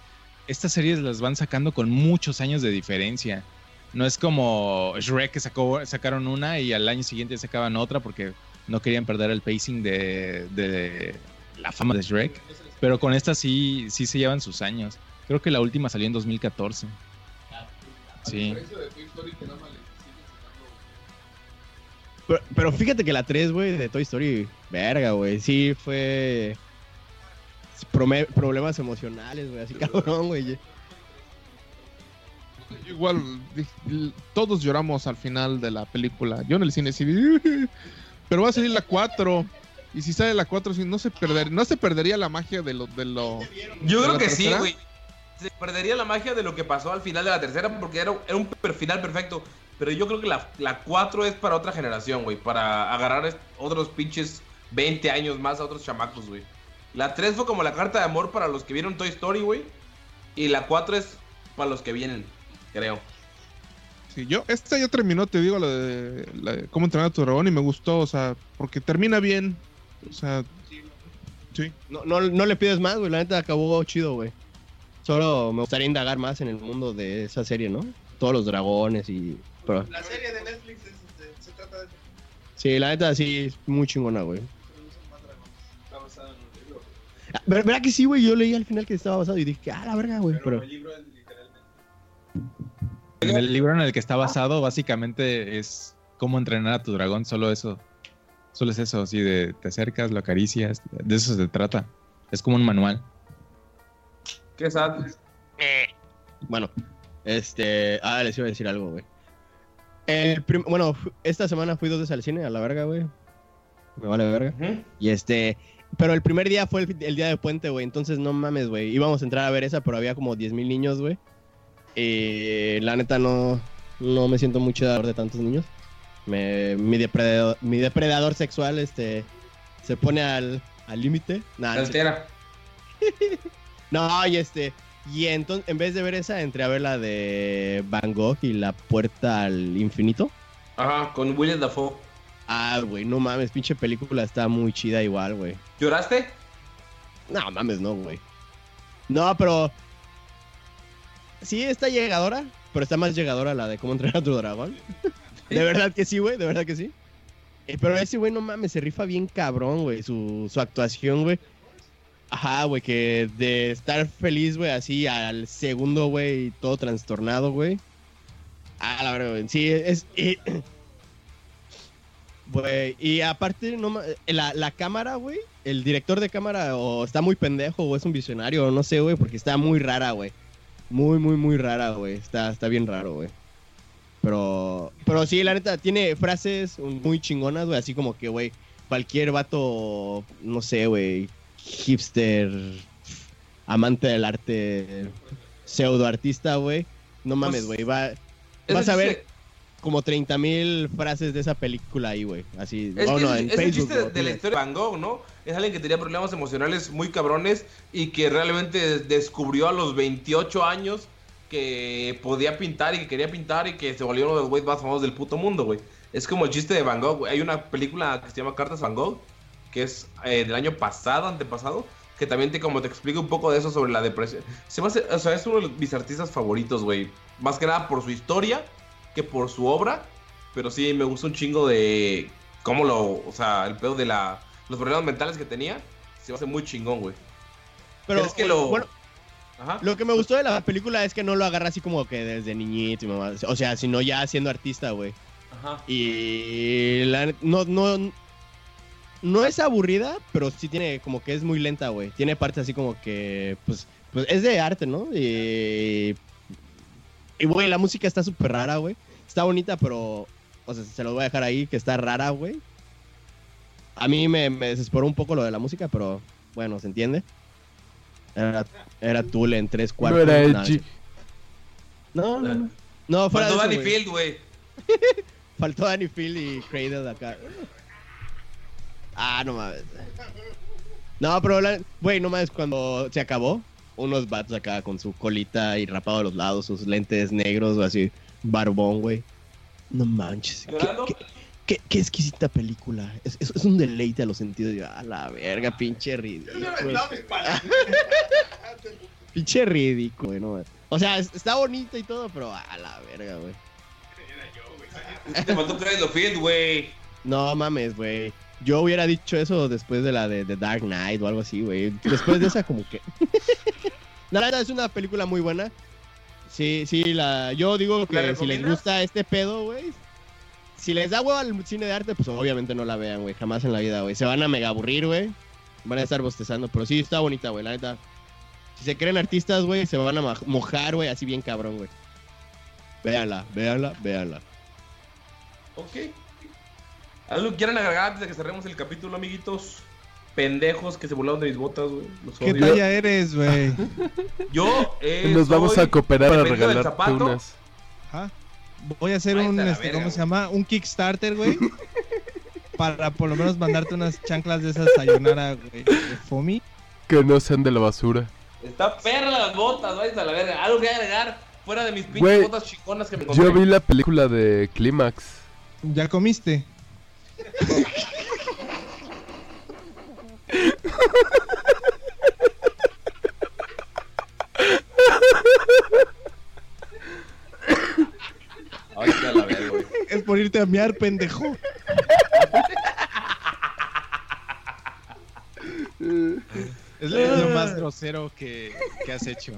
Speaker 9: estas series las van sacando con muchos años de diferencia. No es como Shrek que sacó, sacaron una y al año siguiente sacaban otra porque no querían perder el pacing de, de la fama de Shrek. Pero con esta sí, sí se llevan sus años. Creo que la última salió en 2014. Sí.
Speaker 6: Pero, pero fíjate que la 3, güey, de Toy Story, verga, güey, sí fue problemas emocionales, güey, así cabrón, güey.
Speaker 7: Igual todos lloramos al final de la película. Yo en el cine sí vi, pero va a salir la 4 y si sale la 4 sí, no se perder, no se perdería la magia de lo de lo
Speaker 4: Yo
Speaker 7: de
Speaker 4: creo que sí, güey. Se perdería la magia de lo que pasó al final de la tercera porque era, era un per- final perfecto. Pero yo creo que la, la 4 es para otra generación, güey. Para agarrar otros pinches 20 años más a otros chamacos, güey. La 3 fue como la carta de amor para los que vieron Toy Story, güey. Y la 4 es para los que vienen, creo.
Speaker 7: Sí, yo, esta ya terminó, te digo, la de, la de cómo entrenar a tu dragón y me gustó, o sea, porque termina bien. O sea, sí.
Speaker 6: No, no, no le pides más, güey. La neta acabó chido, güey. Solo me gustaría indagar más en el mundo de esa serie, ¿no? Todos los dragones y. Pero,
Speaker 11: La serie de Netflix es, este, se trata de eso.
Speaker 6: sí, la neta sí es muy chingona, güey.
Speaker 11: Producen más dragones. Está basado en un libro.
Speaker 6: Ah, ver- ¿Verdad que sí, güey? Yo leí al final que estaba basado y dije, ah, la verga, güey. Pero,
Speaker 11: el libro es literalmente.
Speaker 9: En el libro en el que está basado, básicamente es cómo entrenar a tu dragón, solo eso. Solo es eso, así de te acercas, lo acaricias, de eso se trata. Es como un manual.
Speaker 4: ¿Qué sad?
Speaker 6: bueno, este. Ah, les iba a decir algo, güey. El prim- bueno, esta semana fui dos veces al cine, a la verga, güey. Me vale verga.
Speaker 4: Ujú.
Speaker 6: Y este. Pero el primer día fue el, el día de puente, güey. Entonces no mames, güey. Íbamos a entrar a ver esa, pero había como 10.000 niños, güey. Y la neta no. No me siento mucho de tantos niños. Me- mi, depredador, mi depredador sexual, este. Se pone al al límite. Nah, no.
Speaker 4: Altera.
Speaker 6: no, y este. Y entonces, en vez de ver esa, entré a ver la de Van Gogh y la puerta al infinito.
Speaker 4: Ajá, con William Dafoe.
Speaker 6: Ah, güey, no mames, pinche película está muy chida igual, güey.
Speaker 4: ¿Lloraste?
Speaker 6: No, mames, no, güey. No, pero. Sí, está llegadora, pero está más llegadora la de cómo entrenar a tu dragón. De verdad que sí, güey, de verdad que sí. Eh, pero ese güey, no mames, se rifa bien cabrón, güey. Su, su actuación, güey. Ajá, güey, que de estar feliz, güey, así al segundo, güey, todo trastornado, güey. Ah, la verdad, güey. Sí, es. Güey, y aparte, no ma- la, la cámara, güey, el director de cámara o está muy pendejo o es un visionario, o no sé, güey, porque está muy rara, güey. Muy, muy, muy rara, güey. Está, está bien raro, güey. Pero, pero sí, la neta, tiene frases muy chingonas, güey, así como que, güey, cualquier vato, no sé, güey, hipster, amante del arte, pseudo artista, güey. No mames, güey, va, vas a ver como 30 mil frases de esa película ahí, güey. Así,
Speaker 4: Es,
Speaker 6: oh,
Speaker 4: que
Speaker 6: no,
Speaker 4: es-
Speaker 6: en
Speaker 4: es el chiste de, de la historia de Van Gogh, ¿no? Es alguien que tenía problemas emocionales muy cabrones y que realmente descubrió a los 28 años que podía pintar y que quería pintar y que se volvió uno de los güeyes más famosos del puto mundo, güey. Es como el chiste de Van Gogh, güey. Hay una película que se llama Cartas Van Gogh, que es eh, del año pasado, antepasado, que también te, como te explica un poco de eso sobre la depresión. Se me hace- o sea, es uno de mis artistas favoritos, güey. Más que nada por su historia que por su obra. Pero sí, me gusta un chingo de cómo lo, o sea, el pedo de la, los problemas mentales que tenía. Se me hace muy chingón, güey.
Speaker 6: Pero
Speaker 4: ¿Crees que
Speaker 6: bueno,
Speaker 4: lo-
Speaker 6: bueno,
Speaker 4: Ajá.
Speaker 6: lo que me gustó de la película es que no lo agarra así como que desde niñito, y mamá. o sea, sino ya siendo artista, güey.
Speaker 4: Ajá.
Speaker 6: Y la, no, no, no es aburrida, pero sí tiene como que es muy lenta, güey. Tiene partes así como que, pues, pues es de arte, ¿no? Y, y güey, la música está súper rara, güey. Está bonita, pero, o sea, se lo voy a dejar ahí, que está rara, güey. A mí me, me desesperó un poco lo de la música, pero bueno, ¿se entiende? Era, era Tool en tres
Speaker 5: No
Speaker 6: cuartos.
Speaker 5: era
Speaker 6: no,
Speaker 5: edgy.
Speaker 6: No, no, no. No, fuera
Speaker 4: Faltó Danny
Speaker 6: güey.
Speaker 4: Field, güey.
Speaker 6: Faltó Danny Field y Cradle acá. Ah, no mames. No, pero, güey, no mames, cuando se acabó, unos vatos acá con su colita y rapado a los lados, sus lentes negros o así, barbón, güey. No manches. ¿Qué, qué- qué- qué exquisita película. Es, es- es un deleite a los sentidos. Yo, a la verga, pinche ridículo. Pinche ridículo, güey, no mames. O sea, es- está bonito y todo, pero a la verga, güey.
Speaker 4: Te faltó Cradle Field, güey.
Speaker 6: No mames, güey. Yo hubiera dicho eso después de la de, The Dark Knight o algo así, güey. Después de esa, como que. la verdad es una película muy buena. Sí, sí, la. Yo digo
Speaker 4: ¿La
Speaker 6: que si les gusta este pedo, güey. Si les da huevo al cine de arte, pues obviamente no la vean, güey. Jamás en la vida, güey. Se van a mega aburrir, güey. Van a estar bostezando, pero sí está bonita, güey, la neta. Si se creen artistas, güey, se van a mojar, güey, así bien cabrón, güey. Véanla, véanla, véanla.
Speaker 4: Ok. ¿Algo que quieran agregar antes de que cerremos el capítulo, amiguitos? Pendejos que se burlaron de mis botas, güey. Los
Speaker 8: ¿Qué
Speaker 4: odio.
Speaker 8: talla eres, güey?
Speaker 4: Yo eh,
Speaker 5: Nos vamos a cooperar para
Speaker 4: zapato.
Speaker 5: unas.
Speaker 8: Ajá. Voy a hacer un, este,
Speaker 4: verga,
Speaker 8: ¿cómo se
Speaker 4: güey.
Speaker 8: llama? Un Kickstarter, güey. para por lo menos mandarte unas chanclas de esas sayonara, güey. De Fomi.
Speaker 5: Que no sean de la basura.
Speaker 4: Está perra las botas, váyanse a la verga. Algo que agregar fuera de mis pinches
Speaker 5: Güey,
Speaker 4: botas chiconas que me encontré.
Speaker 5: Yo vi la película de Clímax.
Speaker 8: ¿Ya comiste?
Speaker 4: Ay, está la verga, güey.
Speaker 8: Es por irte a miar, pendejo.
Speaker 9: Es lo, es lo más grosero que, que has hecho.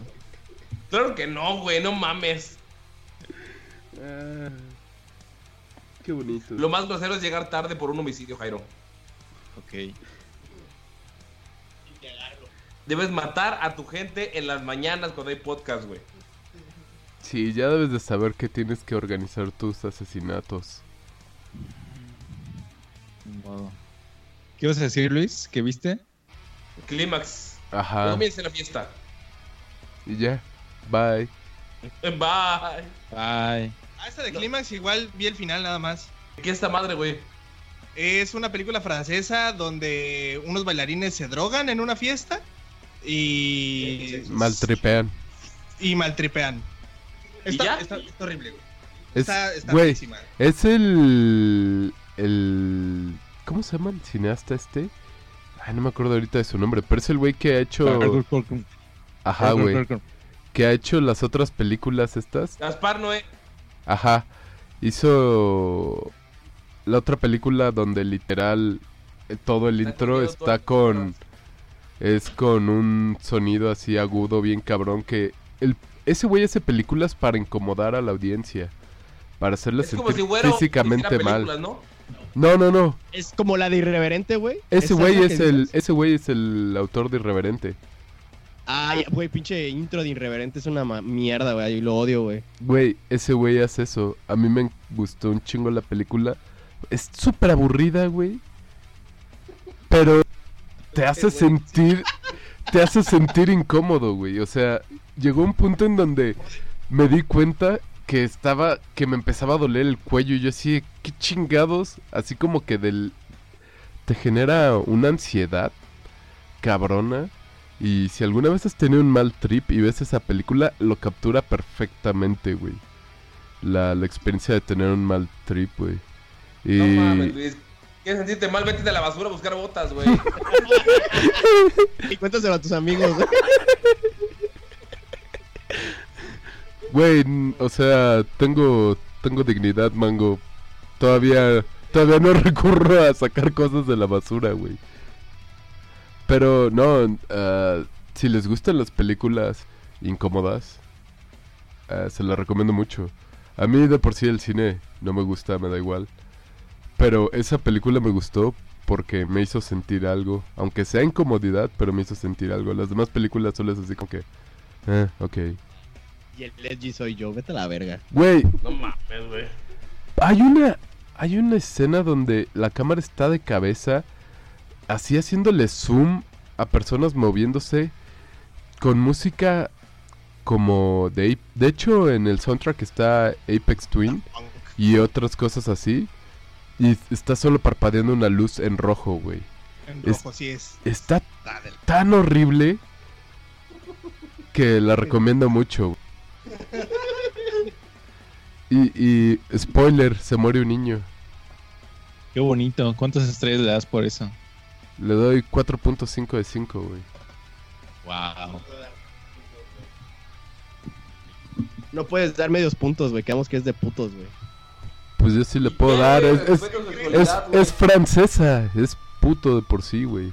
Speaker 4: Claro que no, güey, no mames.
Speaker 5: Qué bonito.
Speaker 4: Lo más grosero es llegar tarde por un homicidio, Jairo.
Speaker 9: Ok.
Speaker 4: Debes matar a tu gente en las mañanas cuando hay podcast, güey.
Speaker 5: Sí, ya debes de saber que tienes que organizar tus asesinatos.
Speaker 9: ¿Qué ibas a decir, Luis? ¿Qué viste?
Speaker 4: Clímax.
Speaker 5: Ajá.
Speaker 4: No comience la fiesta.
Speaker 5: Y ya. Bye.
Speaker 4: Bye.
Speaker 9: Bye.
Speaker 8: Ah, esta de Clímax igual vi el final nada más.
Speaker 4: ¿Qué es esta madre, güey?
Speaker 8: Es una película francesa donde unos bailarines se drogan en una fiesta y
Speaker 5: Maltripean.
Speaker 8: y maltripean.
Speaker 4: ¿Y
Speaker 8: Está,
Speaker 4: ya?
Speaker 8: está- está horrible, güey.
Speaker 5: Es,
Speaker 8: Está- está
Speaker 5: güey, es el, el... ¿Cómo se llama el cineasta este? Ay, no me acuerdo ahorita de su nombre, pero es el güey que ha hecho... Ajá, güey. Que ha hecho las otras películas estas.
Speaker 4: Gaspar Noé.
Speaker 5: Ajá. Hizo la otra película donde literal eh, todo el intro está con es con un sonido así agudo bien cabrón que el ese güey hace películas para incomodar a la audiencia, para hacerla
Speaker 4: Es
Speaker 5: sentir
Speaker 4: si
Speaker 5: físicamente mal.
Speaker 4: ¿no?
Speaker 5: No, no, no.
Speaker 6: Es como la de Irreverente, güey.
Speaker 5: Ese
Speaker 6: ¿Esa
Speaker 5: güey es
Speaker 6: que
Speaker 5: el ese güey es el autor de Irreverente.
Speaker 6: Ay, güey, pinche intro de Irreverente es una mierda, güey. Lo odio, güey.
Speaker 5: Güey, ese güey hace eso. A mí me gustó un chingo la película. Es súper aburrida, güey. Pero te hace sentir. Te hace sentir incómodo, güey. O sea, llegó un punto en donde me di cuenta que estaba. que me empezaba a doler el cuello. Y yo así, qué chingados. Así como que del. Te genera una ansiedad cabrona. Y si alguna vez has tenido un mal trip y ves esa película, lo captura perfectamente, güey. La, la experiencia de tener un mal trip, güey. Y...
Speaker 4: No mames, Luis. ¿Quieres sentirte mal? Vete a la basura a buscar botas, güey.
Speaker 6: Y cuéntaselo a tus amigos, güey.
Speaker 5: Güey, o sea, tengo, tengo dignidad, mango. Todavía, todavía no recurro a sacar cosas de la basura, güey. Pero no, ah, si les gustan las películas incómodas, ah, se las recomiendo mucho. A mí de por sí el cine no me gusta, me da igual. Pero esa película me gustó porque me hizo sentir algo. Aunque sea incomodidad, pero me hizo sentir algo. Las demás películas solo es así como que... Eh, ok.
Speaker 6: Y el edgy soy yo, vete a la verga.
Speaker 5: Güey,
Speaker 4: No mames, güey.
Speaker 5: hay una, hay una escena donde la cámara está de cabeza, así haciéndole zoom a personas moviéndose con música como de... De hecho, en el soundtrack está Apex Twin y otras cosas así. Y está solo parpadeando una luz en rojo, güey.
Speaker 8: En
Speaker 5: Es-
Speaker 8: rojo, sí es.
Speaker 5: Está
Speaker 8: Está del-
Speaker 5: tan horrible que la recomiendo mucho. Y, y spoiler, se muere un niño.
Speaker 9: Qué bonito. ¿Cuántas estrellas le das por eso?
Speaker 5: Le doy 4.5 de 5, güey.
Speaker 9: Wow.
Speaker 6: No puedes dar medios puntos, güey. Quedamos que es de putos, güey.
Speaker 5: Pues yo sí le puedo dar. Es, es, es francesa. Es puto de por sí, güey.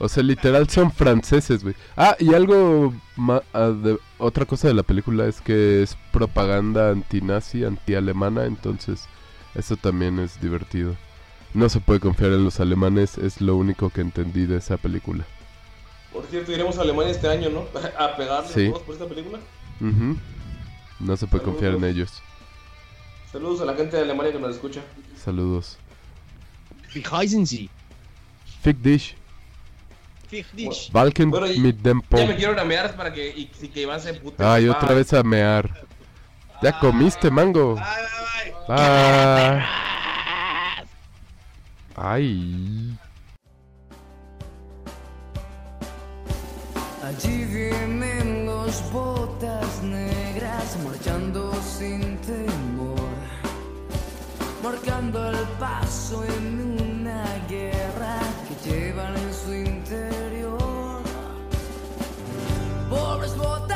Speaker 5: O sea, literal son franceses, güey. Ah, y algo... ma- ah, de- otra cosa de la película es que es propaganda antinazi, anti-alemana. Entonces, eso también es divertido. No se puede confiar en los alemanes. Es lo único que entendí de esa película.
Speaker 4: Por cierto, iremos a Alemania este año, ¿no? A pegarle
Speaker 5: Sí.
Speaker 4: por esta película.
Speaker 5: No se puede confiar en ellos.
Speaker 4: Saludos a la gente de Alemania que nos escucha.
Speaker 5: Saludos.
Speaker 6: Fijáisense. sí.
Speaker 5: Fick dich.
Speaker 6: Fijáisense.
Speaker 5: Valken
Speaker 4: Bueno, y-
Speaker 5: mit dem
Speaker 4: Ya me quiero ir a mear para que, y, y que Iván se empute.
Speaker 5: Ay, otra vez a mear. Ya comiste mango.
Speaker 12: Bye, bye, bye.
Speaker 5: Bye. Ay.
Speaker 13: Allí vienen los botas negras marchando sin temor, marcando el paso en una guerra que llevan en su interior. Pobres botas